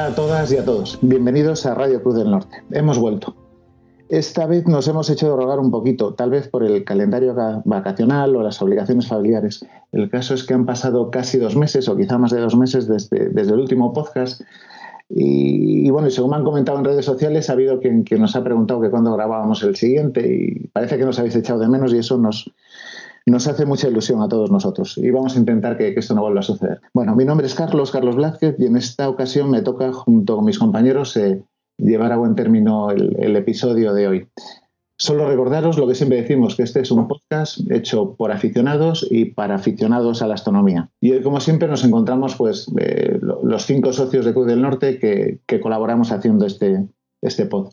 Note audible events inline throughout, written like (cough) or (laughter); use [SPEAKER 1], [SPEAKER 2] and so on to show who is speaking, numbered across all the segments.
[SPEAKER 1] A todas y a todos. Bienvenidos a Radio Cruz del Norte. Hemos vuelto. Esta vez nos hemos hecho rogar un poquito, tal vez por el calendario vacacional o las obligaciones familiares. El caso es que han pasado casi dos meses o quizá más de dos meses desde, desde el último podcast. Y, bueno, y según me han comentado en redes sociales, ha habido quien, nos ha preguntado que cuándo grabábamos el siguiente y parece que nos habéis echado de menos y eso nos, nos hace mucha ilusión a todos nosotros y vamos a intentar que, esto no vuelva a suceder. Bueno, mi nombre es Carlos, Carlos Blázquez, y en esta ocasión me toca, junto con mis compañeros, eh, llevar a buen término el, episodio de hoy. Solo recordaros lo que siempre decimos, que este es un podcast hecho por aficionados y para aficionados a la astronomía. Y hoy, como siempre, nos encontramos pues eh, los cinco socios de Cruz del Norte que, colaboramos haciendo este, este pod.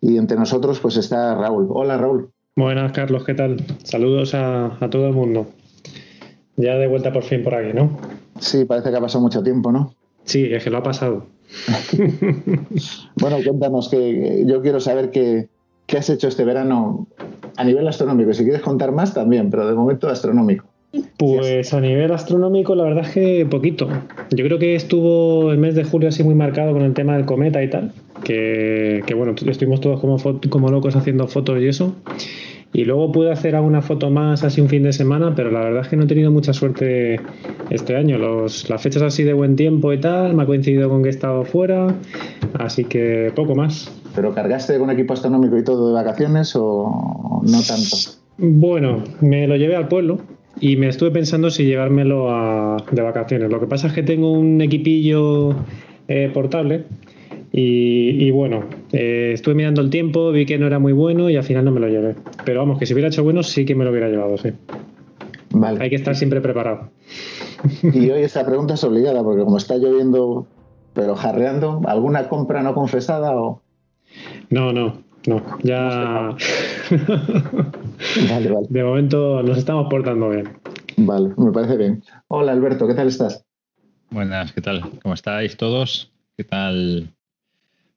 [SPEAKER 1] Y entre nosotros pues está Raúl. Hola Raúl.
[SPEAKER 2] Buenas, Carlos, ¿qué tal? Saludos a, todo el mundo. Ya de vuelta por fin por aquí, ¿no?
[SPEAKER 1] Sí, parece que ha pasado mucho tiempo, ¿no?
[SPEAKER 2] Sí, es que lo ha pasado. (laughs)
[SPEAKER 1] bueno, cuéntanos, que yo quiero saber qué, qué has hecho este verano a nivel astronómico. Si quieres contar más también, pero de momento astronómico.
[SPEAKER 2] Pues a nivel astronómico, la verdad es que poquito. Yo creo que estuvo el mes de julio así muy marcado con el tema del cometa y tal. Que, que bueno, estuvimos todos como, como locos haciendo fotos y eso. Y luego pude hacer alguna foto más así un fin de semana, pero la verdad es que no he tenido mucha suerte este año. Los, las fechas así de buen tiempo y tal, me ha coincidido con que he estado fuera, así que poco más.
[SPEAKER 1] ¿Pero cargaste con equipo astronómico y todo de vacaciones o no tanto?
[SPEAKER 2] Bueno, me lo llevé al pueblo y me estuve pensando si llevármelo de vacaciones. Lo que pasa es que tengo un equipillo eh, portable y, bueno, eh, estuve mirando el tiempo, vi que no era muy bueno y al final no me lo llevé. Pero vamos, que si hubiera hecho bueno, sí que me lo hubiera llevado, sí. Vale. Hay que estar siempre preparado.
[SPEAKER 1] Y hoy esta pregunta es obligada, porque como está lloviendo, pero jarreando, ¿alguna compra no confesada o...?
[SPEAKER 2] No, no, no. Ya... (laughs) (laughs) vale, vale. De momento nos estamos portando bien.
[SPEAKER 1] Vale, me parece bien. Hola Alberto, ¿qué tal estás?
[SPEAKER 3] Buenas, ¿qué tal? ¿Cómo estáis todos? ¿Qué tal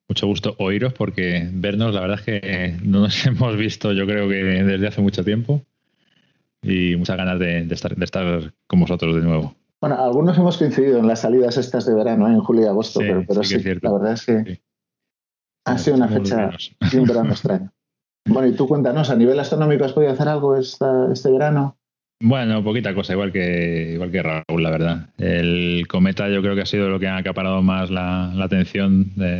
[SPEAKER 3] mucho gusto oíros porque vernos, la verdad es que no nos (laughs) hemos visto yo creo que desde hace mucho tiempo y muchas ganas de, estar, de estar con vosotros de nuevo.
[SPEAKER 1] Bueno, algunos hemos coincidido en las salidas estas de verano, ¿eh? en julio y agosto, pero, pero sí, la verdad es que ha sido una fecha y un verano (laughs) extraño. Bueno, y tú cuéntanos, ¿a nivel astronómico has podido hacer algo este verano?
[SPEAKER 3] Bueno, poquita cosa, igual que, igual que Raúl, la verdad. El cometa yo creo que ha sido lo que ha acaparado más la, atención de,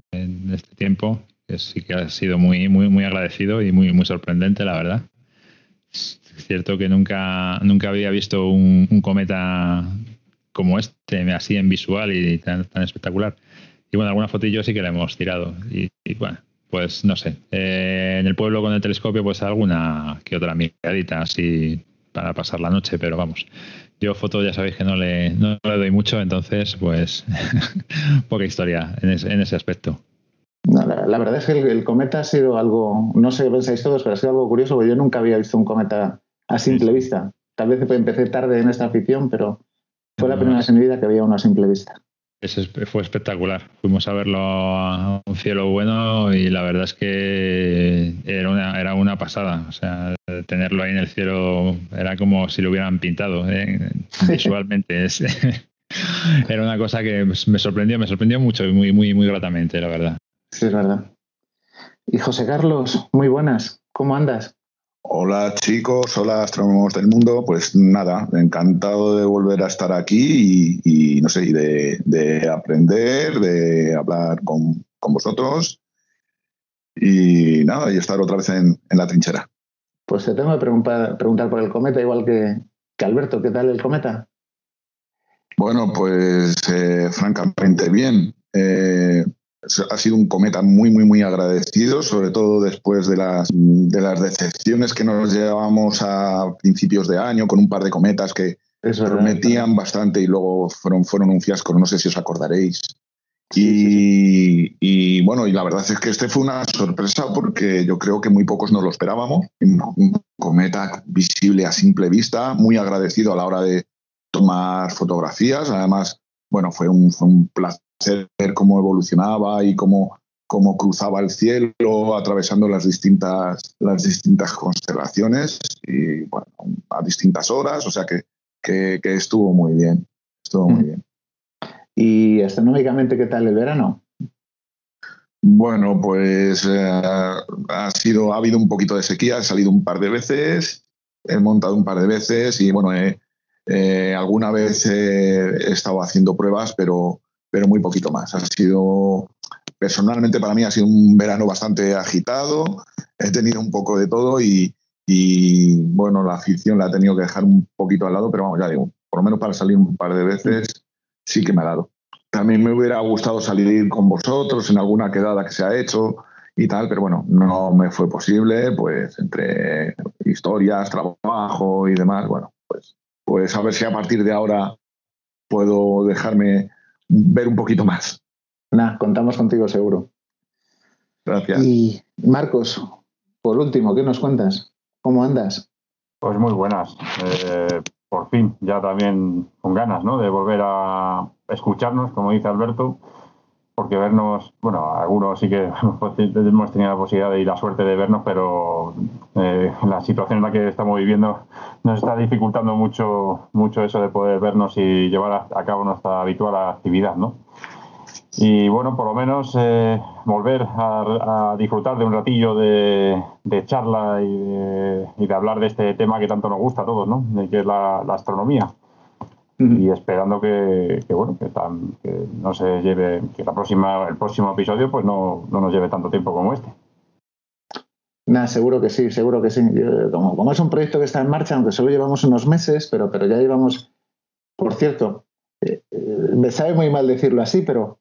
[SPEAKER 3] este tiempo, sí que ha sido muy, muy, muy agradecido y muy, muy sorprendente, la verdad. Es cierto que nunca, nunca había visto un, cometa como este, así en visual y tan, tan espectacular. Y bueno, alguna fotillo sí que la hemos tirado. Y, bueno, pues no sé. Eh, en el pueblo con el telescopio, pues alguna que otra miradita así para pasar la noche, pero vamos, yo foto ya sabéis que no le, no le doy mucho, entonces pues (laughs) poca historia en, ese aspecto.
[SPEAKER 1] la, verdad es que el, cometa ha sido algo, no sé qué pensáis todos, pero ha sido algo curioso, porque yo nunca había visto un cometa a simple vista. Tal vez empecé tarde en esta afición, pero fue la primera vez en mi vida que había uno a simple vista.
[SPEAKER 3] Ese fue espectacular. Fuimos a verlo a un cielo bueno y la verdad es que era una, era una pasada. O sea, tenerlo ahí en el cielo era como si lo hubieran pintado ¿eh? (laughs) visualmente. (laughs) era una cosa que me sorprendió, me sorprendió mucho y muy, muy, muy gratamente, la verdad.
[SPEAKER 1] Sí, es verdad. Y José Carlos, muy buenas. ¿Cómo andas?
[SPEAKER 4] Hola chicos, hola astrónomos del mundo. Pues nada, encantado de volver a estar aquí y, no sé, de, aprender, de hablar con, vosotros y nada, y estar otra vez en, la trinchera.
[SPEAKER 1] Pues te tengo que preguntar, preguntar por el cometa, igual que, Alberto, ¿qué tal el cometa?
[SPEAKER 4] Bueno, pues eh, francamente bien. Eh, ha sido un cometa muy, muy, muy agradecido, sobre todo después de las, de las decepciones que nos llevábamos a principios de año con un par de cometas que prometían bastante y luego fueron, fueron un fiasco, no sé si os acordaréis. y, bueno, y la verdad es que este fue una sorpresa porque yo creo que muy pocos nos lo esperábamos. Un cometa visible a simple vista, muy agradecido a la hora de tomar fotografías. Además, bueno, fue un, fue un placer ver cómo evolucionaba y cómo, cómo cruzaba el cielo atravesando las distintas, las distintas constelaciones y bueno, a distintas horas, o sea que, que, estuvo muy bien, estuvo muy mm. bien.
[SPEAKER 1] ¿Y astronómicamente qué tal el verano?
[SPEAKER 4] Bueno, pues eh, ha sido, ha habido un poquito de sequía, he salido un par de veces, he montado un par de veces y bueno, eh, alguna vez he estado haciendo pruebas, pero, pero muy poquito más. Ha sido, personalmente para mí ha sido un verano bastante agitado, he tenido un poco de todo y, bueno, la afición la he tenido que dejar un poquito al lado, pero vamos, ya digo, por lo menos para salir un par de veces sí que me ha dado. También me hubiera gustado salir con vosotros en alguna quedada que se ha hecho y tal, pero bueno, no me fue posible, pues entre historias, trabajo y demás, bueno, pues, pues a ver si a partir de ahora puedo dejarme ver un poquito más.
[SPEAKER 1] Nada, contamos contigo seguro.
[SPEAKER 4] Gracias.
[SPEAKER 1] Y Marcos, por último, ¿qué nos cuentas? ¿Cómo andas?
[SPEAKER 5] Pues muy buenas. Eh, por fin, ya también con ganas, ¿no? De volver a escucharnos, como dice Alberto, porque vernos, bueno, algunos sí que (laughs) hemos tenido la posibilidad y la suerte de vernos, pero eh, la situación en la que estamos viviendo nos está dificultando mucho, mucho eso de poder vernos y llevar a, cabo nuestra habitual actividad, ¿no? Y bueno, por lo menos eh, volver a, disfrutar de un ratillo de, charla y de, hablar de este tema que tanto nos gusta a todos, ¿no? De que es la, astronomía. Y esperando que, bueno, que, no se lleve, que la próxima, el próximo episodio pues no, no nos lleve tanto tiempo como este.
[SPEAKER 1] Nada, seguro que sí, seguro que sí. Como, como, es un proyecto que está en marcha, aunque solo llevamos unos meses, pero, pero ya llevamos, por cierto, eh, eh, me sabe muy mal decirlo así, pero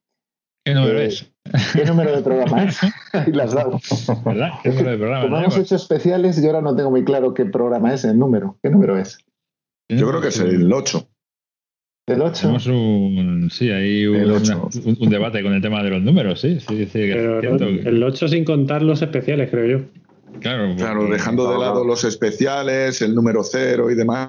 [SPEAKER 3] ¿Qué número eh, es?
[SPEAKER 1] ¿Qué número de programa es? (laughs) (laughs) Ahí las dado.
[SPEAKER 3] ¿Verdad? ¿Qué número de programa?
[SPEAKER 1] Como hemos hecho especiales, yo ahora no tengo muy claro qué programa es el número. ¿Qué número es?
[SPEAKER 4] Yo creo que es el 8.
[SPEAKER 1] ¿El 8?
[SPEAKER 3] Tenemos un, sí, hay un, un, debate con el tema de los números, sí. sí, sí
[SPEAKER 2] el 8 sin contar los especiales, creo yo.
[SPEAKER 4] Claro, claro dejando de lado los especiales, el número 0 y demás.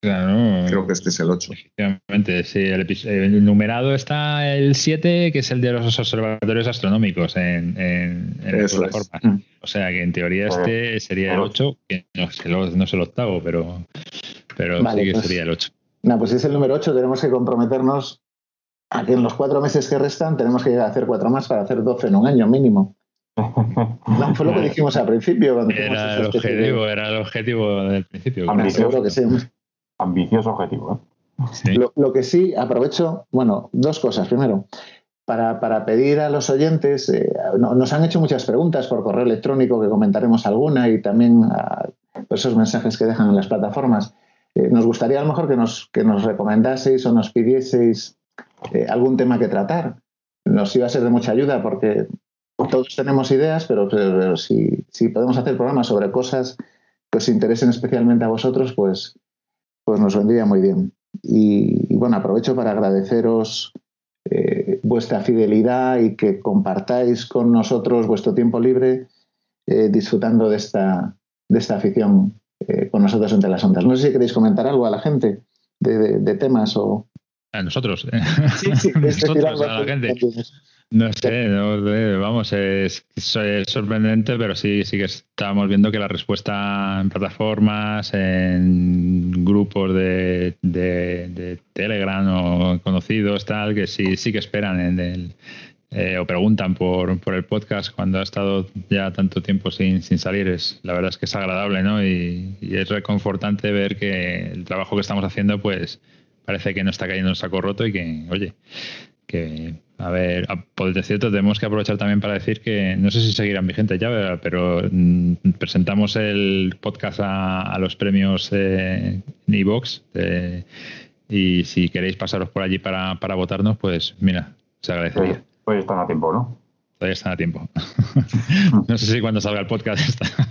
[SPEAKER 3] Claro.
[SPEAKER 4] Creo que este es el 8.
[SPEAKER 3] Efectivamente, sí. El, numerado está el 7, que es el de los observatorios astronómicos en, en, en mm. O sea que en teoría este sería el 8, que no, es el octavo, pero, pero sí que pues sería el 8.
[SPEAKER 1] No, pues si es el número 8, tenemos que comprometernos a que en los cuatro meses que restan tenemos que llegar a hacer cuatro más para hacer 12 en un año mínimo. (laughs) No, fue lo que dijimos al principio.
[SPEAKER 3] era, el objetivo, era el objetivo del principio.
[SPEAKER 1] Seguro que sí
[SPEAKER 5] ambicioso objetivo. ¿eh?
[SPEAKER 1] Lo, que sí, aprovecho, bueno, dos cosas. Primero, para, pedir a los oyentes, eh, nos han hecho muchas preguntas por correo electrónico, que comentaremos alguna, y también a, esos mensajes que dejan en las plataformas. Eh, nos gustaría a lo mejor que nos, que nos recomendaseis o nos pidieseis algún tema que tratar. Nos iba a ser de mucha ayuda porque todos tenemos ideas, pero, si, si podemos hacer programas sobre cosas que os interesen especialmente a vosotros, pues pues nos vendría muy bien. Y, bueno, aprovecho para agradeceros eh, vuestra fidelidad y que compartáis con nosotros vuestro tiempo libre eh, disfrutando de esta, de esta afición eh, con nosotros entre las ondas. No sé si queréis comentar algo a la gente de, temas o...
[SPEAKER 3] A nosotros.
[SPEAKER 1] Sí, sí, (laughs)
[SPEAKER 3] nosotros, a la gente. No sé, vamos, es, sorprendente, pero sí, sí que estamos viendo que la respuesta en plataformas, en grupos de, de, Telegram o conocidos, tal, que sí, sí que esperan en el, eh, o preguntan por, por el podcast cuando ha estado ya tanto tiempo sin, sin salir. Es, la verdad es que es agradable, ¿no? Y, es reconfortante ver que el trabajo que estamos haciendo, pues parece que no está cayendo en saco roto y que, oye, que a ver, por cierto, tenemos que aprovechar también para decir que no sé si seguirán vigentes ya, pero mm, presentamos el podcast a, los premios eh, Evox y si queréis pasaros por allí para, para votarnos, pues mira, se agradecería.
[SPEAKER 5] Pues están a tiempo, ¿no?
[SPEAKER 3] Todavía están a tiempo. (laughs) no sé si cuando salga el podcast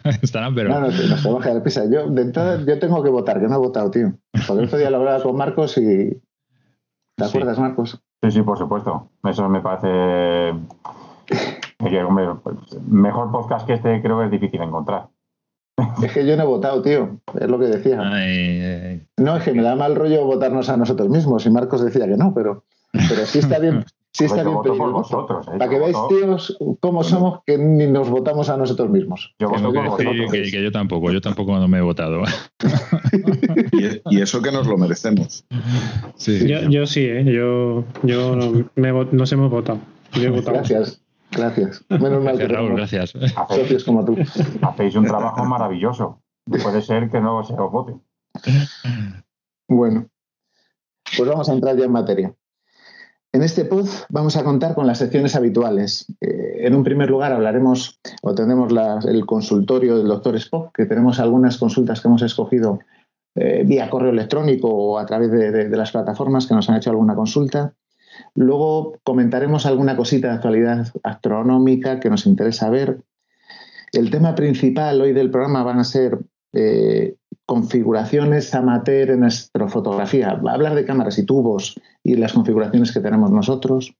[SPEAKER 3] (laughs) estarán, pero.
[SPEAKER 1] No, no, no se baja de pisa. Yo, de entrada, yo tengo que votar, que no he votado, tío. Porque el otro día lo hablaba con Marcos y. ¿Te acuerdas, Marcos?
[SPEAKER 5] Sí, sí, por supuesto. Eso me parece mejor podcast que este creo que es difícil encontrar.
[SPEAKER 1] Es que yo no he votado, tío. Es lo que decía. No, es que me da mal rollo votarnos a nosotros mismos. Y Marcos decía que no, pero, pero sí está bien. Sí está bien
[SPEAKER 5] por vosotros, ¿eh?
[SPEAKER 1] Para que veáis, tíos, cómo somos que ni nos votamos a nosotros mismos.
[SPEAKER 3] Yo que, que, yo tampoco, yo tampoco no me he votado. (laughs)
[SPEAKER 4] y, eso que nos lo merecemos.
[SPEAKER 2] Sí. Yo, yo sí, ¿eh? yo, yo me, nos hemos votado. Yo he votado.
[SPEAKER 1] Gracias. Gracias. Menos mal que
[SPEAKER 3] Raúl, gracias.
[SPEAKER 1] Socios como tú.
[SPEAKER 5] Hacéis un trabajo maravilloso. Puede ser que no se os vote.
[SPEAKER 1] Bueno, pues vamos a entrar ya en materia. En este pod vamos a contar con las secciones habituales. Eh, en un primer lugar hablaremos o tendremos el consultorio del doctor Spock, que tenemos algunas consultas que hemos escogido eh, vía correo electrónico o a través de, las plataformas que nos han hecho alguna consulta. Luego comentaremos alguna cosita de actualidad astronómica que nos interesa ver. El tema principal hoy del programa van a ser eh, configuraciones amateur en astrofotografía, hablar de cámaras y tubos y las configuraciones que tenemos nosotros.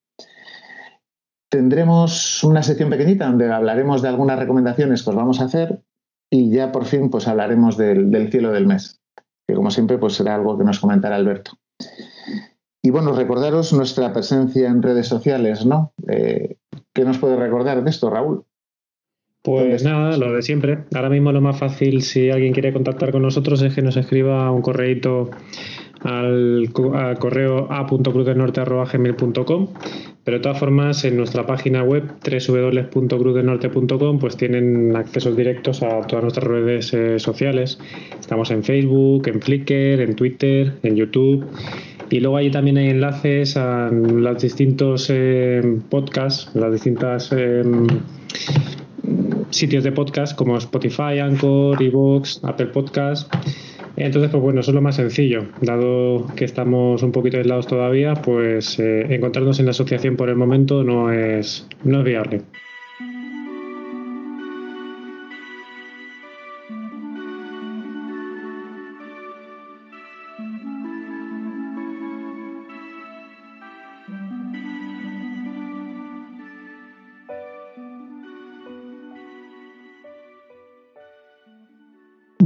[SPEAKER 1] Tendremos una sección pequeñita donde hablaremos de algunas recomendaciones que os vamos a hacer y ya por fin pues hablaremos del, cielo del mes, que como siempre pues será algo que nos comentará Alberto. Y bueno, recordaros nuestra presencia en redes sociales, ¿no? Eh, ¿Qué nos puede recordar de esto, Raúl?
[SPEAKER 2] Pues nada, lo de siempre. Ahora mismo lo más fácil si alguien quiere contactar con nosotros es que nos escriba un correíto al, correo a.cruzdelnorte.gmail.com pero de todas formas en nuestra página web www.cruzdelnorte.com pues tienen accesos directos a todas nuestras redes eh, sociales. Estamos en Facebook, en Flickr, en Twitter, en YouTube y luego ahí también hay enlaces a los distintos eh, podcasts, las distintas eh, sitios de podcast como Spotify, Anchor, Evox, Apple Podcast. Entonces, pues bueno, eso es lo más sencillo. Dado que estamos un poquito aislados todavía, pues eh, encontrarnos en la asociación por el momento no es, no es viable.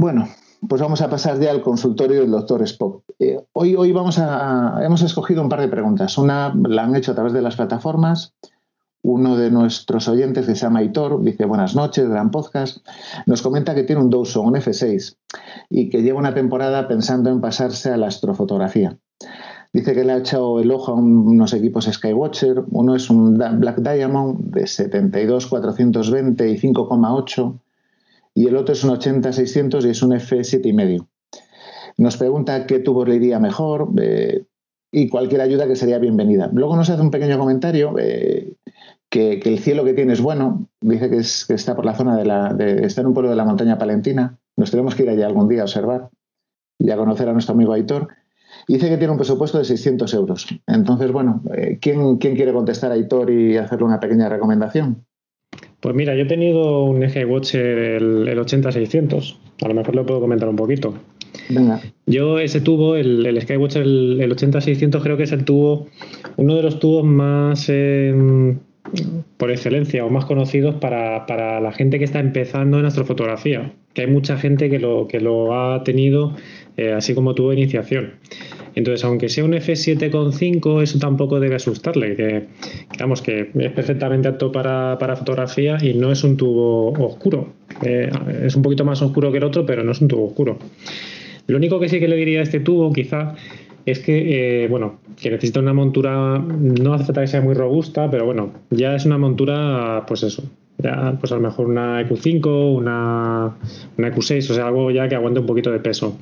[SPEAKER 1] Bueno, pues vamos a pasar ya al consultorio del doctor Spock. Eh, hoy, hoy vamos a, hemos escogido un par de preguntas. Una la han hecho a través de las plataformas. Uno de nuestros oyentes que se llama Aitor dice buenas noches, gran podcast. Nos comenta que tiene un Dawson, un F6, y que lleva una temporada pensando en pasarse a la astrofotografía. Dice que le ha echado el ojo a unos equipos Skywatcher. Uno es un Black Diamond de 72, 420 y 5,8 y el otro es un 80-600 y es un F7,5. Nos pregunta qué tubo le iría mejor eh, y cualquier ayuda que sería bienvenida. Luego nos hace un pequeño comentario eh, que, el cielo que tiene es bueno. Dice que, está por la zona de la. está en un pueblo de la montaña palentina. Nos tenemos que ir allá algún día a observar y a conocer a nuestro amigo Aitor. dice que tiene un presupuesto de 600 euros. Entonces, bueno, eh, ¿quién, ¿quién, quiere contestar a Aitor y hacerle una pequeña recomendación?
[SPEAKER 2] Pues mira, yo he tenido un eje Watcher el, el 80-600. A lo mejor lo puedo comentar un poquito. Venga. Yo ese tubo, el, el Skywatcher, el, el 80-600, creo que es el tubo, uno de los tubos más em, por excelencia o más conocidos para, para, la gente que está empezando en astrofotografía. Que hay mucha gente que lo, que lo ha tenido eh, así como tuvo iniciación. Entonces, aunque sea un F7.5, eso tampoco debe asustarle, que digamos que es perfectamente apto para, fotografía y no es un tubo oscuro. Eh, es un poquito más oscuro que el otro, pero no es un tubo oscuro. Lo único que sí que le diría a este tubo, quizá, es que, eh, bueno, que necesita una montura, no hace falta que sea muy robusta, pero bueno, ya es una montura, pues eso, ya, pues a lo mejor una EQ5, una, una EQ6, o sea, algo ya que aguante un poquito de peso.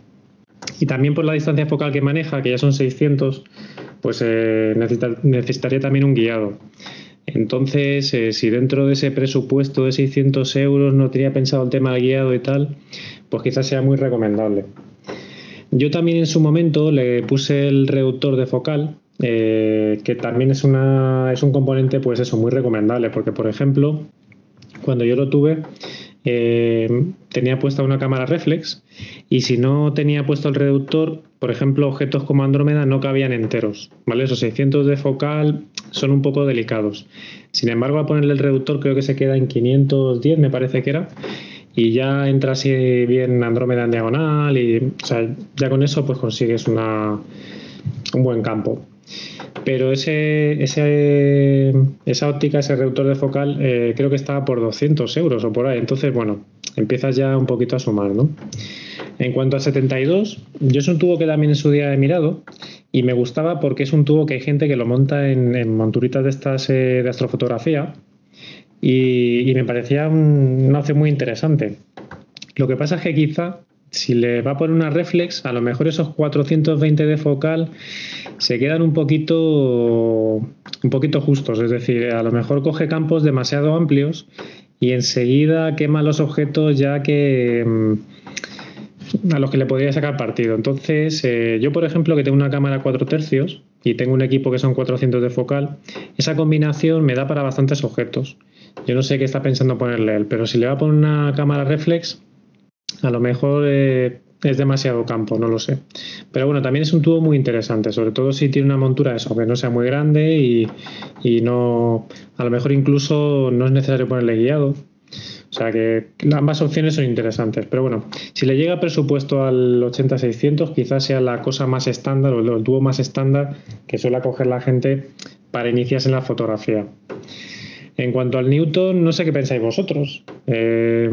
[SPEAKER 2] Y también por la distancia focal que maneja, que ya son 600, pues eh, necesitaría también un guiado. Entonces, eh, si dentro de ese presupuesto de 600 euros no tenía pensado el tema del guiado y tal, pues quizás sea muy recomendable. Yo también en su momento le puse el reductor de focal, eh, que también es, una, es un componente, pues eso, muy recomendable, porque por ejemplo, cuando yo lo tuve, eh, tenía puesta una cámara reflex y si no tenía puesto el reductor, por ejemplo, objetos como Andrómeda no cabían enteros, ¿vale? Esos 600 de focal son un poco delicados. Sin embargo, a ponerle el reductor creo que se queda en 510, me parece que era, y ya entra así bien Andrómeda en diagonal y, ya con eso pues consigues una, un buen campo. Pero ese, ese, esa óptica, ese reductor de focal, eh, creo que estaba por 200 euros o por ahí. Entonces, bueno, empiezas ya un poquito a sumar, ¿no? En cuanto a 72, yo es un tubo que también en su día he mirado y me gustaba porque es un tubo que hay gente que lo monta en, monturitas de estas eh, de astrofotografía y, me parecía un, una opción muy interesante. Lo que pasa es que quizá si le va a poner una reflex, a lo mejor esos 420 de focal se quedan un poquito, un poquito justos, es decir, a lo mejor coge campos demasiado amplios y enseguida quema los objetos ya que mm, a los que le podría sacar partido. Entonces, eh, yo por ejemplo que tengo una cámara 4 tercios y tengo un equipo que son 400 de focal, esa combinación me da para bastantes objetos. Yo no sé qué está pensando ponerle él, pero si le va a poner una cámara reflex, a lo mejor eh, es demasiado campo, no lo sé. Pero bueno, también es un tubo muy interesante, sobre todo si tiene una montura eso, que no sea muy grande y, no, a lo mejor incluso no es necesario ponerle guiado. O sea que ambas opciones son interesantes. Pero bueno, si le llega presupuesto al 80-600, quizás sea la cosa más estándar o el tubo más estándar que suele coger la gente para iniciarse en la fotografía. En cuanto al Newton, no sé qué pensáis vosotros. Eh,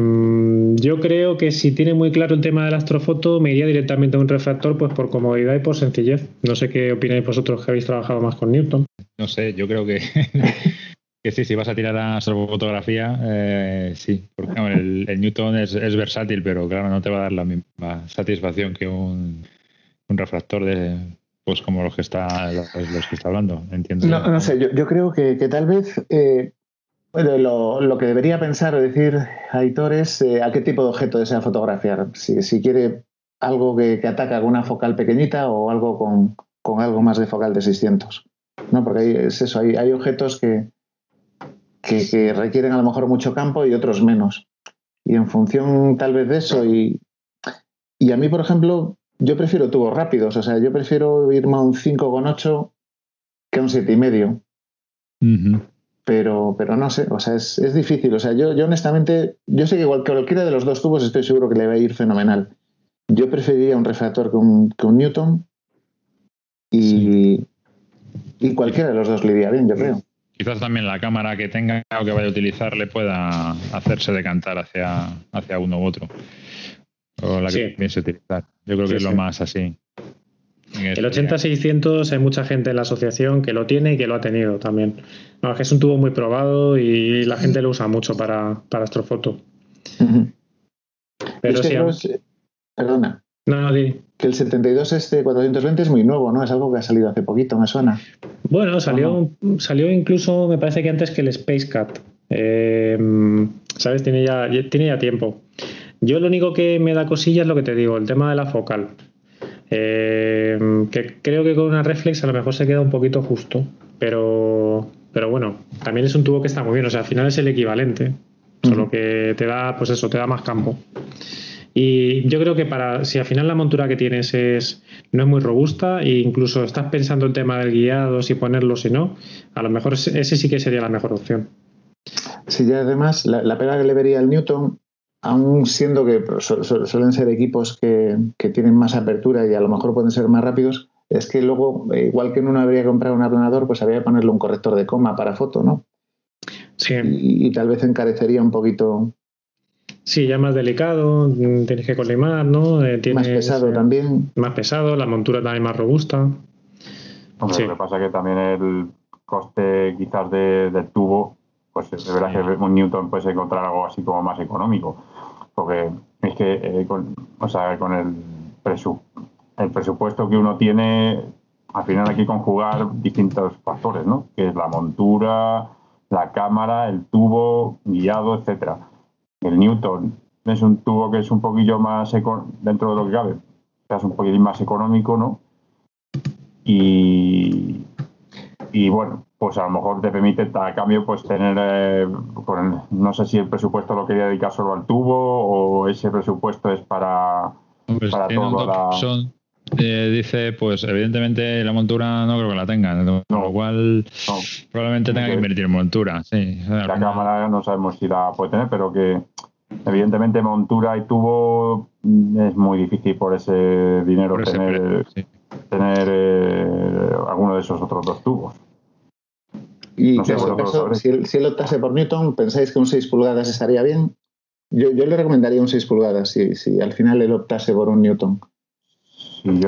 [SPEAKER 2] yo creo que si tiene muy claro el tema de la astrofoto, me iría directamente a un refractor pues por comodidad y por sencillez. No sé qué opináis vosotros que habéis trabajado más con Newton.
[SPEAKER 3] No sé, yo creo que, (laughs) que sí, si vas a tirar a astrofotografía, eh, sí, porque el, Newton es, versátil, pero claro, no te va a dar la misma satisfacción que un, refractor de, pues como los que está los, que está hablando, entiendo.
[SPEAKER 1] No, sé, yo, creo que, tal vez eh, lo, que debería pensar o decir Aitor es eh, a qué tipo de objeto desea fotografiar. Si, quiere algo que, ataca con una focal pequeñita o algo con, algo más de focal de 600. ¿no? Porque es eso, hay, hay objetos que, que, requieren a lo mejor mucho campo y otros menos. Y en función tal vez de eso, y, y a mí, por ejemplo, yo prefiero tubos rápidos, o sea, yo prefiero irme a un 5,8 que a un 7,5. Uh pero, pero no sé, o sea, es, es, difícil. O sea, yo, yo honestamente, yo sé que igual que cualquiera de los dos tubos estoy seguro que le va a ir fenomenal. Yo preferiría un refractor que un, que un Newton y, y cualquiera de los dos le iría bien, yo creo.
[SPEAKER 3] Quizás también la cámara que tenga o que vaya a utilizar le pueda hacerse decantar hacia, hacia uno u otro. O la que piense utilizar. Yo creo que es lo más así.
[SPEAKER 2] El 80-600 hay mucha gente en la asociación que lo tiene y que lo ha tenido también. No, es que es un tubo muy probado y la gente lo usa mucho para, para astrofoto.
[SPEAKER 1] Pero sí. perdona. No, no, di. Que el 72 este 420 es muy nuevo, ¿no? Es algo que ha salido hace poquito, me suena.
[SPEAKER 2] Bueno, salió, salió incluso, me parece que antes que el Space Cat. Eh, ¿Sabes? Tiene ya, tiene ya tiempo. Yo lo único que me da cosilla es lo que te digo, el tema de la focal. Eh, que creo que con una reflex a lo mejor se queda un poquito justo, pero, pero bueno, también es un tubo que está muy bien, o sea, al final es el equivalente, solo que te da, pues eso, te da más campo. Y yo creo que para, si al final la montura que tienes es, no es muy robusta e incluso estás pensando el tema del guiado, si ponerlo, si no, a lo mejor ese sí que sería la mejor opción.
[SPEAKER 1] Sí, y además la, la pega que le vería al Newton aún siendo que suelen ser equipos que, tienen más apertura y a lo mejor pueden ser más rápidos, es que luego, eh, igual que en uno habría que comprar un aplanador, pues habría que ponerle un corrector de coma para foto, ¿no?
[SPEAKER 2] Sí.
[SPEAKER 1] Y, tal vez encarecería un poquito.
[SPEAKER 2] Sí, ya más delicado, tienes que colimar, ¿no?
[SPEAKER 1] Eh, más pesado también.
[SPEAKER 2] Más pesado, la montura también más robusta.
[SPEAKER 5] Lo que pasa es que también el coste quizás de, del tubo pues es verdad que un Newton puede encontrar algo así como más económico. Porque es que eh, con, o sea, con el, el presupuesto que uno tiene, al final hay que conjugar distintos factores, ¿no? Que es la montura, la cámara, el tubo, guiado, etcétera. El Newton es un tubo que es un poquillo más dentro de lo que cabe, es un poquitín más económico, ¿no? Y, y bueno, pues a lo mejor te permite a cambio pues tener, eh, no sé si el presupuesto lo quería dedicar solo al tubo o ese presupuesto es para, para todo la...
[SPEAKER 3] Eh, dice, pues evidentemente la montura no creo que la tenga, con lo cual probablemente tenga que invertir en montura. Sí,
[SPEAKER 5] la cámara no sabemos si la puede tener, pero que evidentemente montura y tubo es muy difícil por ese dinero tener, tener eh, alguno de esos otros dos tubos.
[SPEAKER 1] Y si, él, si, optase por Newton, ¿pensáis que un 6 pulgadas estaría bien? Yo, yo le recomendaría un 6 pulgadas si, si, al final él optase por un Newton.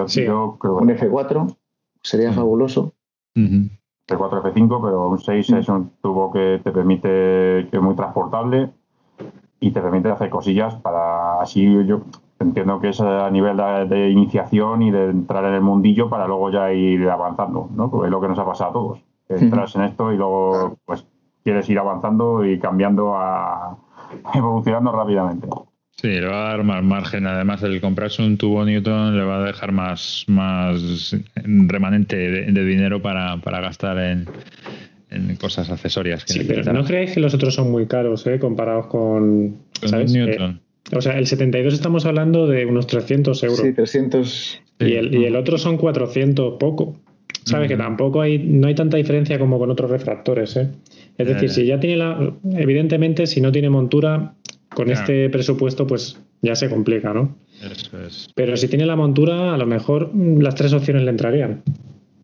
[SPEAKER 5] Sí, yo, creo
[SPEAKER 1] Un F4 sería fabuloso.
[SPEAKER 5] F4, F5, pero un 6 es un tubo que te permite, que es muy transportable y te permite hacer cosillas para así yo entiendo que es a nivel de, iniciación y de entrar en el mundillo para luego ya ir avanzando, ¿no? Porque es lo que nos ha pasado a todos. Entras en esto y luego pues quieres ir avanzando y cambiando a (laughs) evolucionando rápidamente.
[SPEAKER 3] Sí, le va a dar más margen. Además, el comprarse un tubo Newton le va a dejar más, más remanente de, dinero para, gastar en, cosas accesorias.
[SPEAKER 2] sí, pero no creáis que los otros son muy caros, ¿eh? Comparados con. ¿sabes? Newton. o sea, el 72 estamos hablando de unos 300 euros.
[SPEAKER 1] Sí, 300.
[SPEAKER 2] Y el, y el otro son 400 poco. ¿Sabes? Que tampoco hay, no hay tanta diferencia como con otros refractores, ¿eh? Es decir, si ya tiene la. Evidentemente, si no tiene montura, con este presupuesto, pues ya se complica, ¿no? Eso es. Pero si tiene la montura, a lo mejor mm, las tres opciones le entrarían.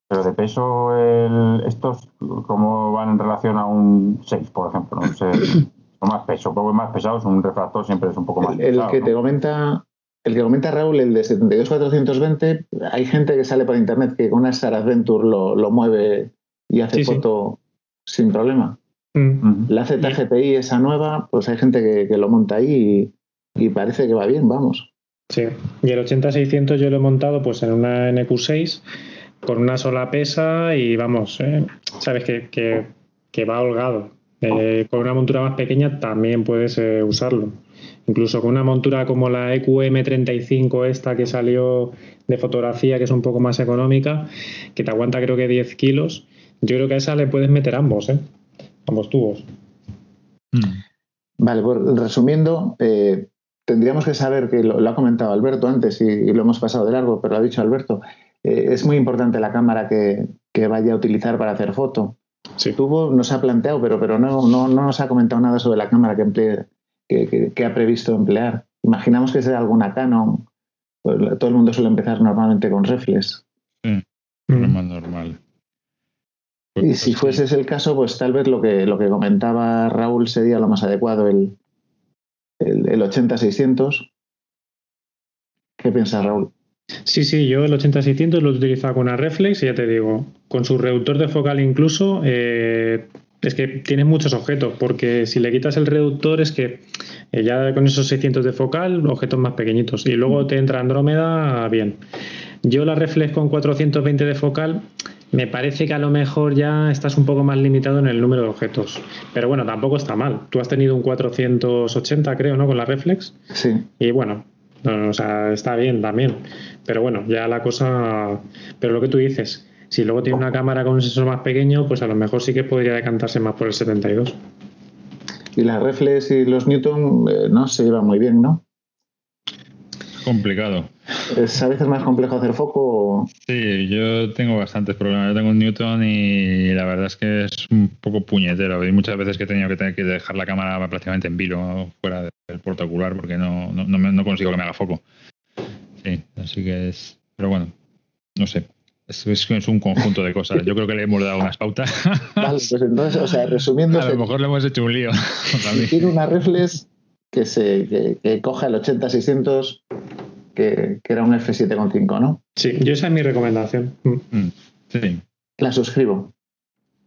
[SPEAKER 5] Pero de peso, el, estos, ¿cómo van en relación a un 6, por ejemplo? No sé, (coughs) más peso, un poco más pesados, un refractor siempre es un poco más
[SPEAKER 1] El, que te comenta. El que comenta Raúl, el de 72420, hay gente que sale por internet que con una Star Adventure lo, lo mueve y hace foto sin problema. Mm. La ZGPI, esa nueva, pues hay gente que, lo monta ahí y, parece que va bien, vamos.
[SPEAKER 2] Sí, y el 8600 yo lo he montado pues en una NQ6 con una sola pesa y vamos, eh, sabes que, va holgado. Eh, con una montura más pequeña también puedes eh, usarlo. Incluso con una montura como la EQM35 esta que salió de fotografía, que es un poco más económica, que te aguanta creo que 10 kilos, yo creo que a esa le puedes meter ambos, ¿eh? ambos tubos.
[SPEAKER 1] Mm. Vale, pues resumiendo, eh, tendríamos que saber que lo, ha comentado Alberto antes y, lo hemos pasado de largo, pero lo ha dicho Alberto, eh, es muy importante la cámara que, vaya a utilizar para hacer foto. Sí. Tubo nos ha planteado, pero, pero no, no, nos ha comentado nada sobre la cámara que, emplee, que, ha previsto emplear. Imaginamos que sea alguna Canon. Pues, todo el mundo suele empezar normalmente con reflex.
[SPEAKER 3] Sí, mm. normal.
[SPEAKER 1] Y si fuese ese el caso, pues tal vez lo que, lo que comentaba Raúl sería lo más adecuado, el, el, 80-600. ¿Qué piensa Raúl?
[SPEAKER 2] Sí, sí, yo el 80-600 lo he utilizado con una reflex y ya te digo, con su reductor de focal incluso, eh, es que tiene muchos objetos, porque si le quitas el reductor es que eh, ya con esos 600 de focal, objetos más pequeñitos, y luego te entra Andrómeda, bien. Yo la reflex con 420 de focal me parece que a lo mejor ya estás un poco más limitado en el número de objetos. Pero bueno, tampoco está mal. Tú has tenido un 480, creo, ¿no? Con la reflex.
[SPEAKER 1] Sí.
[SPEAKER 2] Y bueno, o sea, está bien también. Pero bueno, ya la cosa. Pero lo que tú dices, si luego tiene una cámara con un sensor más pequeño, pues a lo mejor sí que podría decantarse más por el 72.
[SPEAKER 1] Y la reflex y los Newton eh, no se llevan muy bien, ¿no?
[SPEAKER 3] complicado.
[SPEAKER 1] ¿Es a veces más complejo hacer foco?
[SPEAKER 3] Sí, yo tengo bastantes problemas. Yo tengo un Newton y la verdad es que es un poco puñetero. Hay muchas veces que he tenido que, tener que dejar la cámara prácticamente en vilo, fuera del puerto ocular, porque no, no, no, consigo que me haga foco. Sí, así que es. Pero bueno, no sé. Es, es, un conjunto de cosas. Yo creo que le hemos dado unas pautas. (laughs)
[SPEAKER 1] Vale, pues entonces, o sea, resumiendo.
[SPEAKER 3] A lo mejor le hemos hecho un lío. (laughs)
[SPEAKER 1] tiene una reflex que, se, que, que coja el 80-600 que, era un F7.5, ¿no?
[SPEAKER 2] Sí, yo esa es mi recomendación. Mm.
[SPEAKER 3] Mm, sí.
[SPEAKER 1] La suscribo.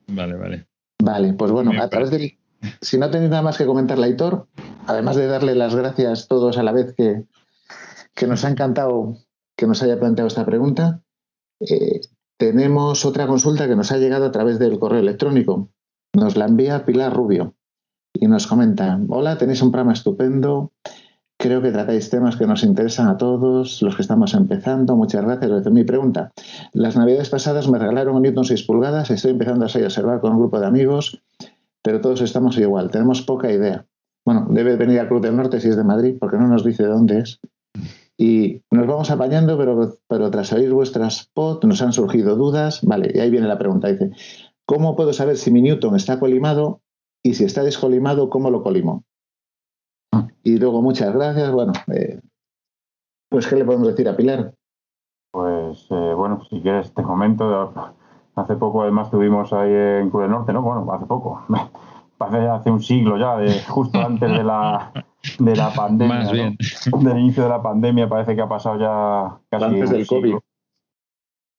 [SPEAKER 3] Vale, vale.
[SPEAKER 1] Vale, pues bueno, a través del. Si no tenéis nada más que comentar, Laitor, además de darle las gracias todos a la vez que, que nos ha encantado que nos haya planteado esta pregunta, eh, tenemos otra consulta que nos ha llegado a través del correo electrónico. Nos la envía Pilar Rubio y nos comenta, hola, tenéis un programa estupendo Creo que tratáis temas que nos interesan a todos, los que estamos empezando. Muchas gracias. Mi pregunta. Las navidades pasadas me regalaron un Newton 6 pulgadas. Estoy empezando a observar con un grupo de amigos, pero todos estamos igual. Tenemos poca idea. Bueno, debe venir al Club del Norte si es de Madrid, porque no nos dice dónde es. Y nos vamos apañando, pero, pero tras oír vuestras spot nos han surgido dudas. Vale, y ahí viene la pregunta. Dice, ¿cómo puedo saber si mi Newton está colimado? Y si está descolimado, ¿cómo lo colimo? Y luego, muchas gracias. Bueno, eh, pues, ¿qué le podemos decir a Pilar?
[SPEAKER 5] Pues, eh, bueno, si quieres, te comento. Hace poco, además, tuvimos ahí en Cuba del Norte, ¿no? Bueno, hace poco. Hace un siglo ya, de, justo (laughs) antes de la, de la pandemia. Más bien. Del inicio de la pandemia, parece que ha pasado ya
[SPEAKER 1] casi. Antes del COVID.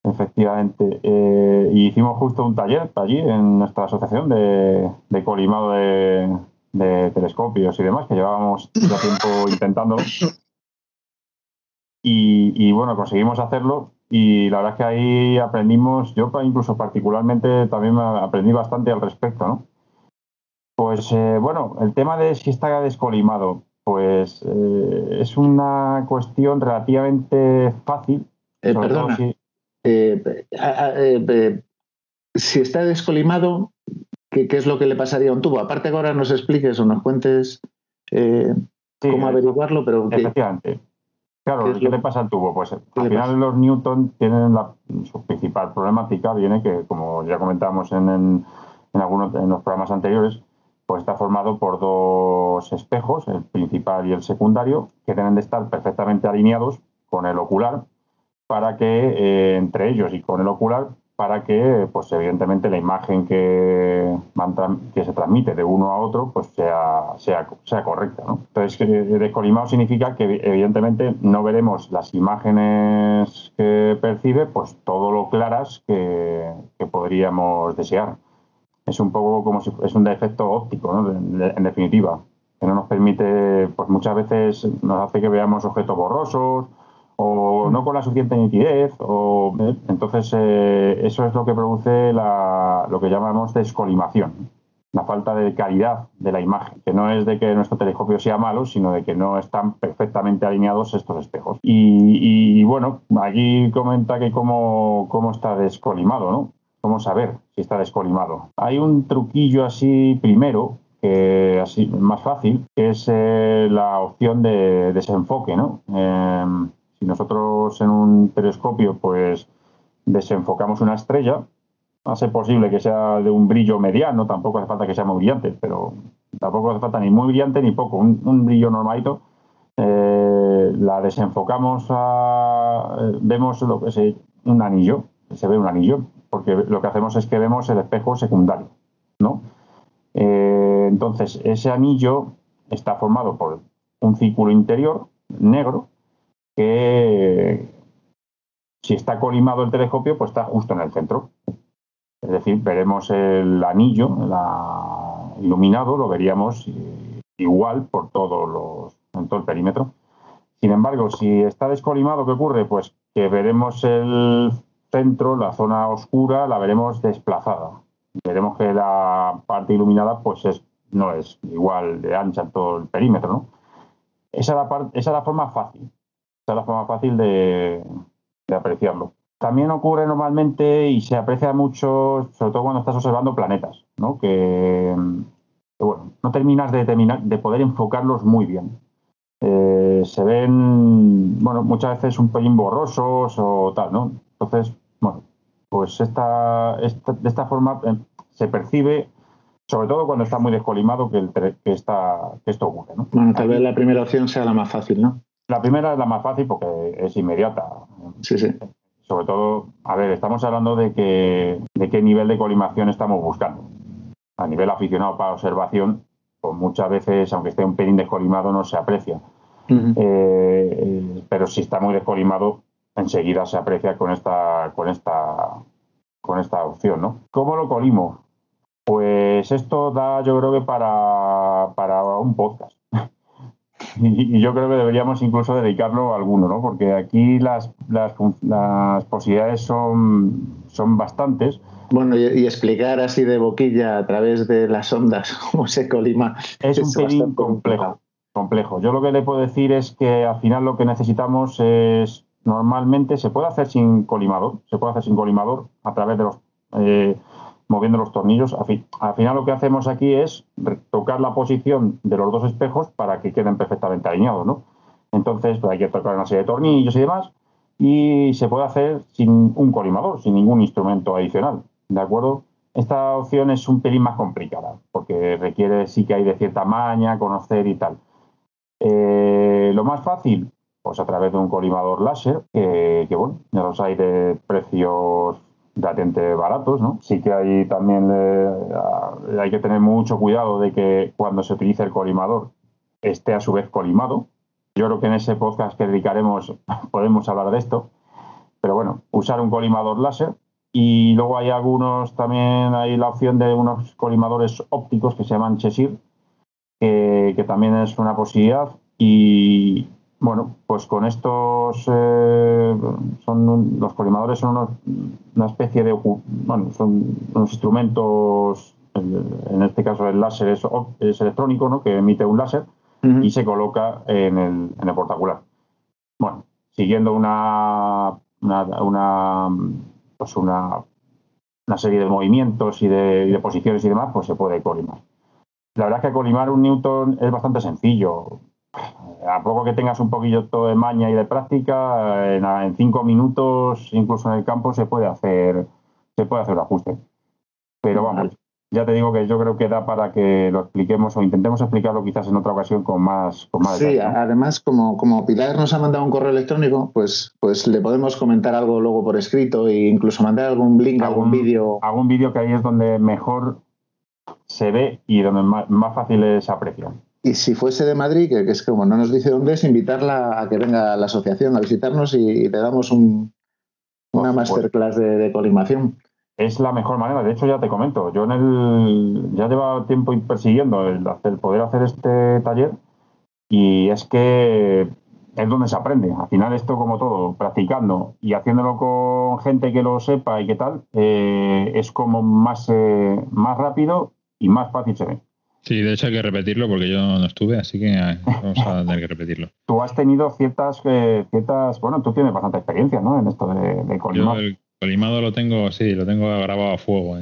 [SPEAKER 5] Efectivamente. Eh, y hicimos justo un taller allí en nuestra asociación de, de colimado de, de telescopios y demás, que llevábamos ya tiempo intentándolo. Y, bueno, conseguimos hacerlo y la verdad es que ahí aprendimos, yo incluso particularmente también aprendí bastante al respecto, ¿no? Pues eh, bueno, el tema de si está descolimado, pues eh, es una cuestión relativamente fácil.
[SPEAKER 1] Eh, perdona, si... está descolimado, ¿qué, es lo que le pasaría a un tubo? Aparte que ahora nos expliques o nos cuentes cómo averiguarlo, pero...
[SPEAKER 5] Efectivamente. Claro, ¿qué le pasa al tubo? Pues al final los Newton tienen la, su principal problemática, viene que, como ya comentamos en, en, algunos en los programas anteriores, pues está formado por dos espejos, el principal y el secundario, que deben de estar perfectamente alineados con el ocular para que eh, entre ellos y con el ocular para que, pues evidentemente, la imagen que, se transmite de uno a otro pues sea, sea, sea correcta. Entonces, descolimado significa que, evidentemente, no veremos las imágenes que percibe, pues todo lo claras que, podríamos desear. Es un poco como si es un defecto óptico, ¿no? en definitiva, que no nos permite, pues muchas veces nos hace que veamos objetos borrosos o no con la suficiente nitidez, o ¿eh? entonces eh, eso es lo que produce lo que llamamos descolimación, la falta de calidad de la imagen, que no es de que nuestro telescopio sea malo, sino de que no están perfectamente alineados estos espejos. Y, bueno, aquí comenta que cómo, cómo está descolimado, ¿no? ¿Cómo saber si está descolimado? Hay un truquillo así primero, que así más fácil, que es eh, la opción de desenfoque, ¿no? Em, si nosotros en un telescopio pues desenfocamos una estrella, hace posible que sea de un brillo mediano, tampoco hace falta que sea muy brillante, pero tampoco hace falta ni muy brillante ni poco, un, brillo normalito. Eh, la desenfocamos, a, eh, vemos lo que es un anillo, se ve un anillo, porque lo que hacemos es que vemos el espejo secundario, ¿no? Eh, entonces, ese anillo está formado por un círculo interior negro que si está colimado el telescopio, pues está justo en el centro. Es decir, veremos el anillo iluminado, lo veríamos igual por todos los, en todo el perímetro. Sin embargo, si está descolimado, ¿qué ocurre? Pues que veremos el centro, la zona oscura, la veremos desplazada. Veremos que la parte iluminada pues es, no es igual de ancha todo el perímetro. Esa, la esa es la forma fácil es la forma fácil de, apreciarlo. También ocurre normalmente y se aprecia mucho, sobre todo cuando estás observando planetas, ¿no? que, bueno, no terminas de, terminar, de poder enfocarlos muy bien. Eh, se ven, bueno, muchas veces un pelín borrosos o tal, ¿no? Entonces, bueno, pues esta, de esta forma eh, se percibe, sobre todo cuando está muy descolimado, que, el, que, está, que esto ocurre, ¿no?
[SPEAKER 1] Bueno, tal vez la primera opción sea la más fácil, ¿no?
[SPEAKER 5] La primera es la más fácil porque es inmediata.
[SPEAKER 1] Sí, sí.
[SPEAKER 5] Sobre todo, a ver, estamos hablando de, que, de qué nivel de colimación estamos buscando. A nivel aficionado para observación, pues muchas veces, aunque esté un pelín descolimado, no se aprecia. Eh, pero si está muy descolimado, enseguida se aprecia con esta, con esta, con esta opción, ¿no? ¿Cómo lo colimo? Pues esto da, yo creo que para, para un podcast. (laughs) Y, yo creo que deberíamos incluso dedicarlo a alguno, ¿no? Porque aquí las, las, posibilidades son, son bastantes.
[SPEAKER 1] Bueno, y, explicar así de boquilla a través de las ondas (laughs) cómo se colima.
[SPEAKER 5] Es, un pelín complejo, complejo. Yo lo que le puedo decir es que al final lo que necesitamos es, normalmente se puede hacer sin colimador, se puede hacer sin colimador a través de los... Eh, moviendo los tornillos. Al final lo que hacemos aquí es tocar la posición de los dos espejos para que queden perfectamente alineados, ¿no? Entonces pues hay que tocar una serie de tornillos y demás y se puede hacer sin un colimador, sin ningún instrumento adicional, ¿de acuerdo? Esta opción es un pelín más complicada porque requiere sí que hay de cierta maña, conocer y tal. Eh, lo más fácil, pues a través de un colimador láser, que, que bueno, ya los hay de precios relativamente baratos, ¿no? Sí que hay también eh, hay que tener mucho cuidado de que cuando se utilice el colimador esté a su vez colimado. Yo creo que en ese podcast que dedicaremos (laughs) podemos hablar de esto. Pero bueno, usar un colimador láser y luego hay algunos también hay la opción de unos colimadores ópticos que se llaman Cheshire que, también es una posibilidad y bueno pues con estos eh, son los colimadores son una especie de bueno son unos instrumentos en este caso el láser es, es electrónico ¿no? que emite un láser y se coloca en el, en el portacular bueno siguiendo una una, pues una, una, serie de movimientos y de, posiciones y demás, pues se puede colimar. La verdad es que colimar un Newton es bastante sencillo. A poco que tengas un poquillo todo de maña y de práctica, en, cinco minutos, incluso en el campo, se puede hacer, se puede hacer el ajuste. Pero vamos, ya te digo que yo creo que da para que lo expliquemos o intentemos explicarlo quizás en otra ocasión con más, con más
[SPEAKER 1] Sí, además, como, como Pilar nos ha mandado un correo electrónico, pues, pues le podemos comentar algo luego por escrito e incluso mandar algún link, algún, vídeo.
[SPEAKER 5] Algún vídeo que ahí es donde mejor se ve y donde más, fácil es apreciar.
[SPEAKER 1] Y si fuese de Madrid, que, es como no nos dice dónde es, invitarla a que venga a la asociación a visitarnos y, le damos un, una masterclass de, de colimación
[SPEAKER 5] es la mejor manera. De hecho, ya te comento, yo en el ya lleva tiempo persiguiendo el, poder hacer este taller y es que es donde se aprende. Al final esto como todo, practicando y haciéndolo con gente que lo sepa y qué tal, eh, es como más, eh, más rápido y más fácil se ve.
[SPEAKER 3] Sí, de hecho hay que repetirlo porque yo no estuve, así que vamos a (laughs) tener que repetirlo.
[SPEAKER 5] Tú has tenido ciertas, eh, ciertas, bueno, tú tienes bastante experiencia, ¿no? En esto de, de
[SPEAKER 3] Colimado lo tengo, sí, lo tengo grabado a fuego.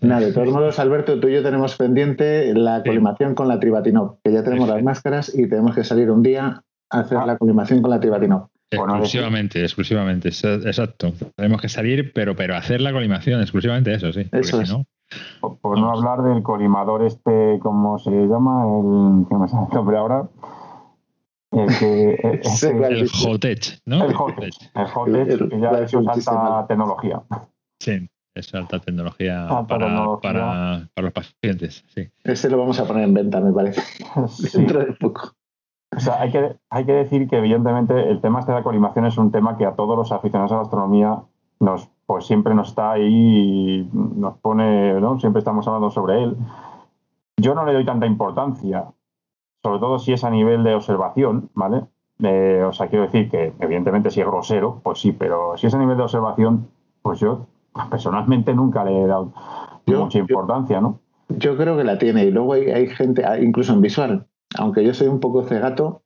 [SPEAKER 1] Nada, de todos modos, Alberto, tú y yo tenemos pendiente la colimación con la Tribatinov, que ya tenemos las máscaras y tenemos que salir un día a hacer la colimación con la Tribatinov.
[SPEAKER 3] Exclusivamente, exclusivamente, exacto. Tenemos que salir, pero, pero hacer la colimación, exclusivamente eso, sí.
[SPEAKER 1] Eso es.
[SPEAKER 5] por, no hablar del colimador este, ¿cómo se llama? El, que me sale el nombre ahora?
[SPEAKER 3] el, (laughs) el Hotech, ¿no?
[SPEAKER 5] El Hotech, el Hotech, que ya es alta tecnología.
[SPEAKER 3] Sí, es alta tecnología, para, Para, los pacientes, sí.
[SPEAKER 1] Ese lo vamos a poner en venta, me parece, (laughs) dentro de poco.
[SPEAKER 5] O sea, hay que, hay que decir que evidentemente el tema este de la colimación es un tema que a todos los aficionados a la astronomía nos, pues siempre nos está ahí y nos pone, ¿no? Siempre estamos hablando sobre él. Yo no le doy tanta importancia sobre todo si es a nivel de observación, ¿vale? Eh, o sea, quiero decir que evidentemente si es grosero, pues sí, pero si es a nivel de observación, pues yo personalmente nunca le he dado mucha importancia, ¿no?
[SPEAKER 1] Yo creo que la tiene y luego hay, gente, ah, incluso en visual, aunque yo soy un poco cegato,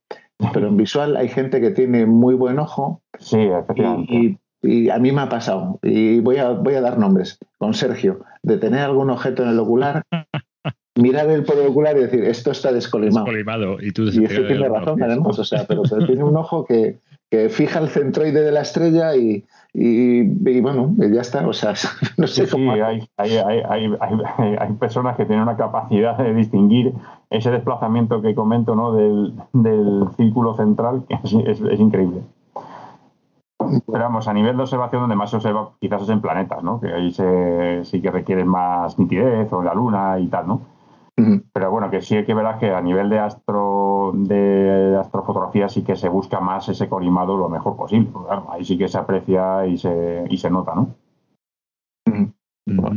[SPEAKER 1] pero en visual hay gente que tiene muy buen ojo.
[SPEAKER 5] Sí, efectivamente.
[SPEAKER 1] Y, a mí me ha pasado, y voy a, voy a dar nombres, con Sergio, de tener algún objeto en el ocular (laughs) mirar el por el ocular y decir, esto está descolimado.
[SPEAKER 3] descolimado. Y, tú
[SPEAKER 1] y eso tiene razón, además, o sea, pero, tiene un ojo que, que, fija el centroide de la estrella y, y, bueno, ya está, o sea, (laughs) no sé cómo...
[SPEAKER 5] hay, hay, hay, hay, personas que tienen una capacidad de distinguir ese desplazamiento que comento, ¿no?, del, del círculo central, que es, es, increíble. Pero vamos, a nivel de observación, donde más se observa quizás es en planetas, ¿no? Que ahí se, sí que requieren más nitidez, o en la Luna y tal, ¿no? Pero bueno, que sí hay que ver que a nivel de astro de astrofotografía sí que se busca más ese colimado lo mejor posible. ahí sí que se aprecia y se, y se nota, ¿no?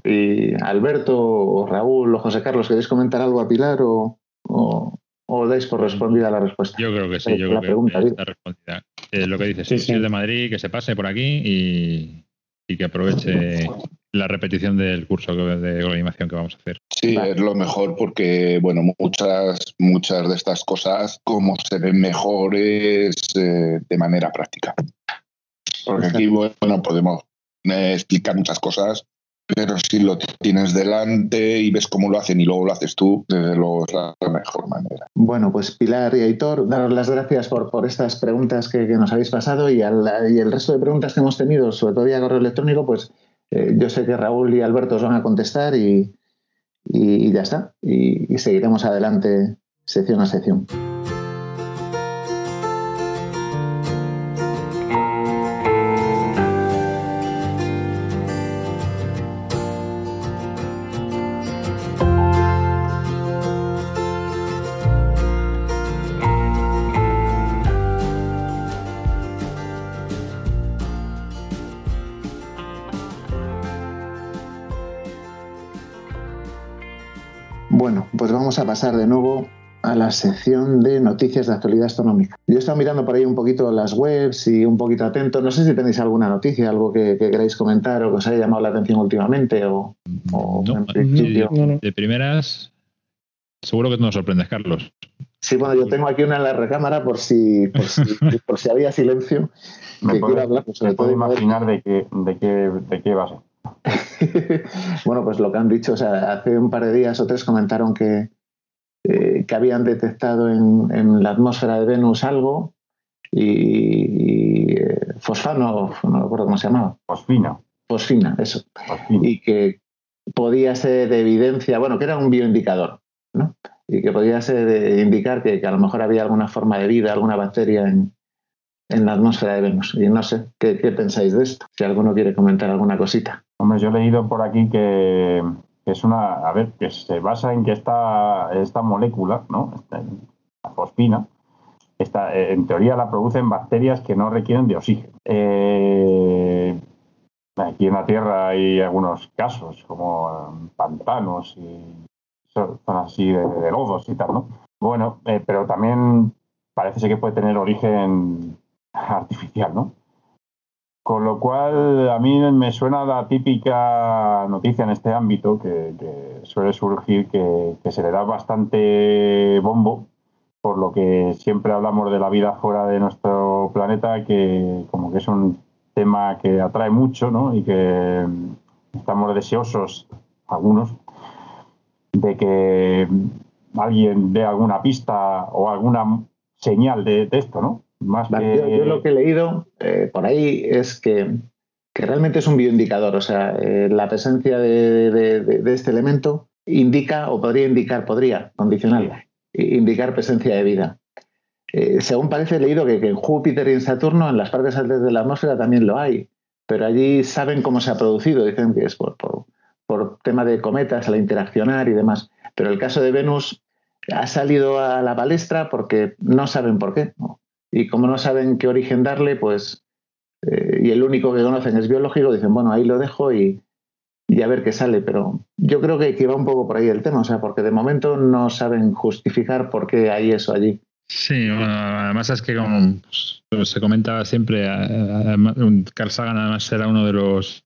[SPEAKER 1] Y Alberto, o Raúl, o José Carlos, ¿queréis comentar algo a Pilar o, o, dais por respondida la respuesta?
[SPEAKER 3] Yo creo que sí, yo creo que está respondida. Eh, lo que dices, sí, si es de Madrid, que se pase por aquí y, y que aproveche la repetición del curso de animación que vamos a hacer.
[SPEAKER 6] Sí, es lo mejor porque, bueno, muchas, muchas de estas cosas, como se ven mejores eh, de manera práctica. Porque aquí, bueno, podemos eh, explicar muchas cosas, pero si lo tienes delante y ves cómo lo hacen y luego lo haces tú, desde luego es la mejor manera.
[SPEAKER 1] Bueno, pues Pilar y Aitor, daros las gracias por, por estas preguntas que, nos habéis pasado y, y el resto de preguntas que hemos tenido, sobre todo vía correo electrónico, pues eh, yo sé que Raúl y Alberto os van a contestar y, ya está. y seguiremos adelante sección a sección. Vamos a pasar de nuevo a la sección de noticias de actualidad astronómica. Yo he estado mirando por ahí un poquito las webs y un poquito atento. No sé si tenéis alguna noticia, algo que, queráis comentar o que os haya llamado la atención últimamente o,
[SPEAKER 3] De primeras, seguro que nos sorprendes, Carlos.
[SPEAKER 1] Sí, bueno, yo tengo aquí una en la recámara por si, por si, (laughs) había silencio.
[SPEAKER 5] Me puedo, hablar, pues, imaginar de qué, de, qué, de qué va a (laughs)
[SPEAKER 1] ser. bueno, pues lo que han dicho, o sea, hace un par de días o tres comentaron que, eh, que habían detectado en, la atmósfera de Venus algo y, eh, fosfano, no recuerdo cómo se llamaba.
[SPEAKER 5] Fosfina.
[SPEAKER 1] Fosfina, eso. Y que podía ser de evidencia, bueno, que era un bioindicador, ¿no? Y que podía ser de indicar que, a lo mejor había alguna forma de vida, alguna bacteria en, en la atmósfera de Venus. Y no sé, ¿qué, ¿qué, pensáis de esto? Si alguno quiere comentar alguna cosita.
[SPEAKER 5] Hombre, yo he leído por aquí que, es una, a ver, que se basa en que esta, esta molécula, ¿no? la fosfina, esta, en teoría la producen bacterias que no requieren de oxígeno. Eh, aquí en la Tierra hay algunos casos, como pantanos y zonas así de, lodos y tal, ¿no? Bueno, eh, pero también parece ser que puede tener origen artificial, ¿no? Con lo cual, a mí me suena la típica noticia en este ámbito que, suele surgir que, se le da bastante bombo, por lo que siempre hablamos de la vida fuera de nuestro planeta, que como que es un tema que atrae mucho ¿no? y que estamos deseosos, algunos, de que alguien dé alguna pista o alguna señal de, de esto, ¿no?
[SPEAKER 1] Yo, lo que he leído eh, por ahí es que, realmente es un bioindicador, o sea, eh, la presencia de, este elemento indica o podría indicar, podría, condicional, indicar presencia de vida. Eh, según parece, he leído que, en Júpiter y en Saturno, en las partes altas de la atmósfera también lo hay, pero allí saben cómo se ha producido, dicen que es por, por tema de cometas, la interaccionar y demás. Pero el caso de Venus ha salido a la palestra porque no saben por qué y como no saben qué origen darle, pues, eh, y el único que conocen es biológico, dicen, bueno, ahí lo dejo y, a ver qué sale. Pero yo creo que, que va un poco por ahí el tema, o sea, porque de momento no saben justificar por qué hay eso allí.
[SPEAKER 3] Sí, además es que como pues, se comentaba siempre, Carl Sagan además era uno de los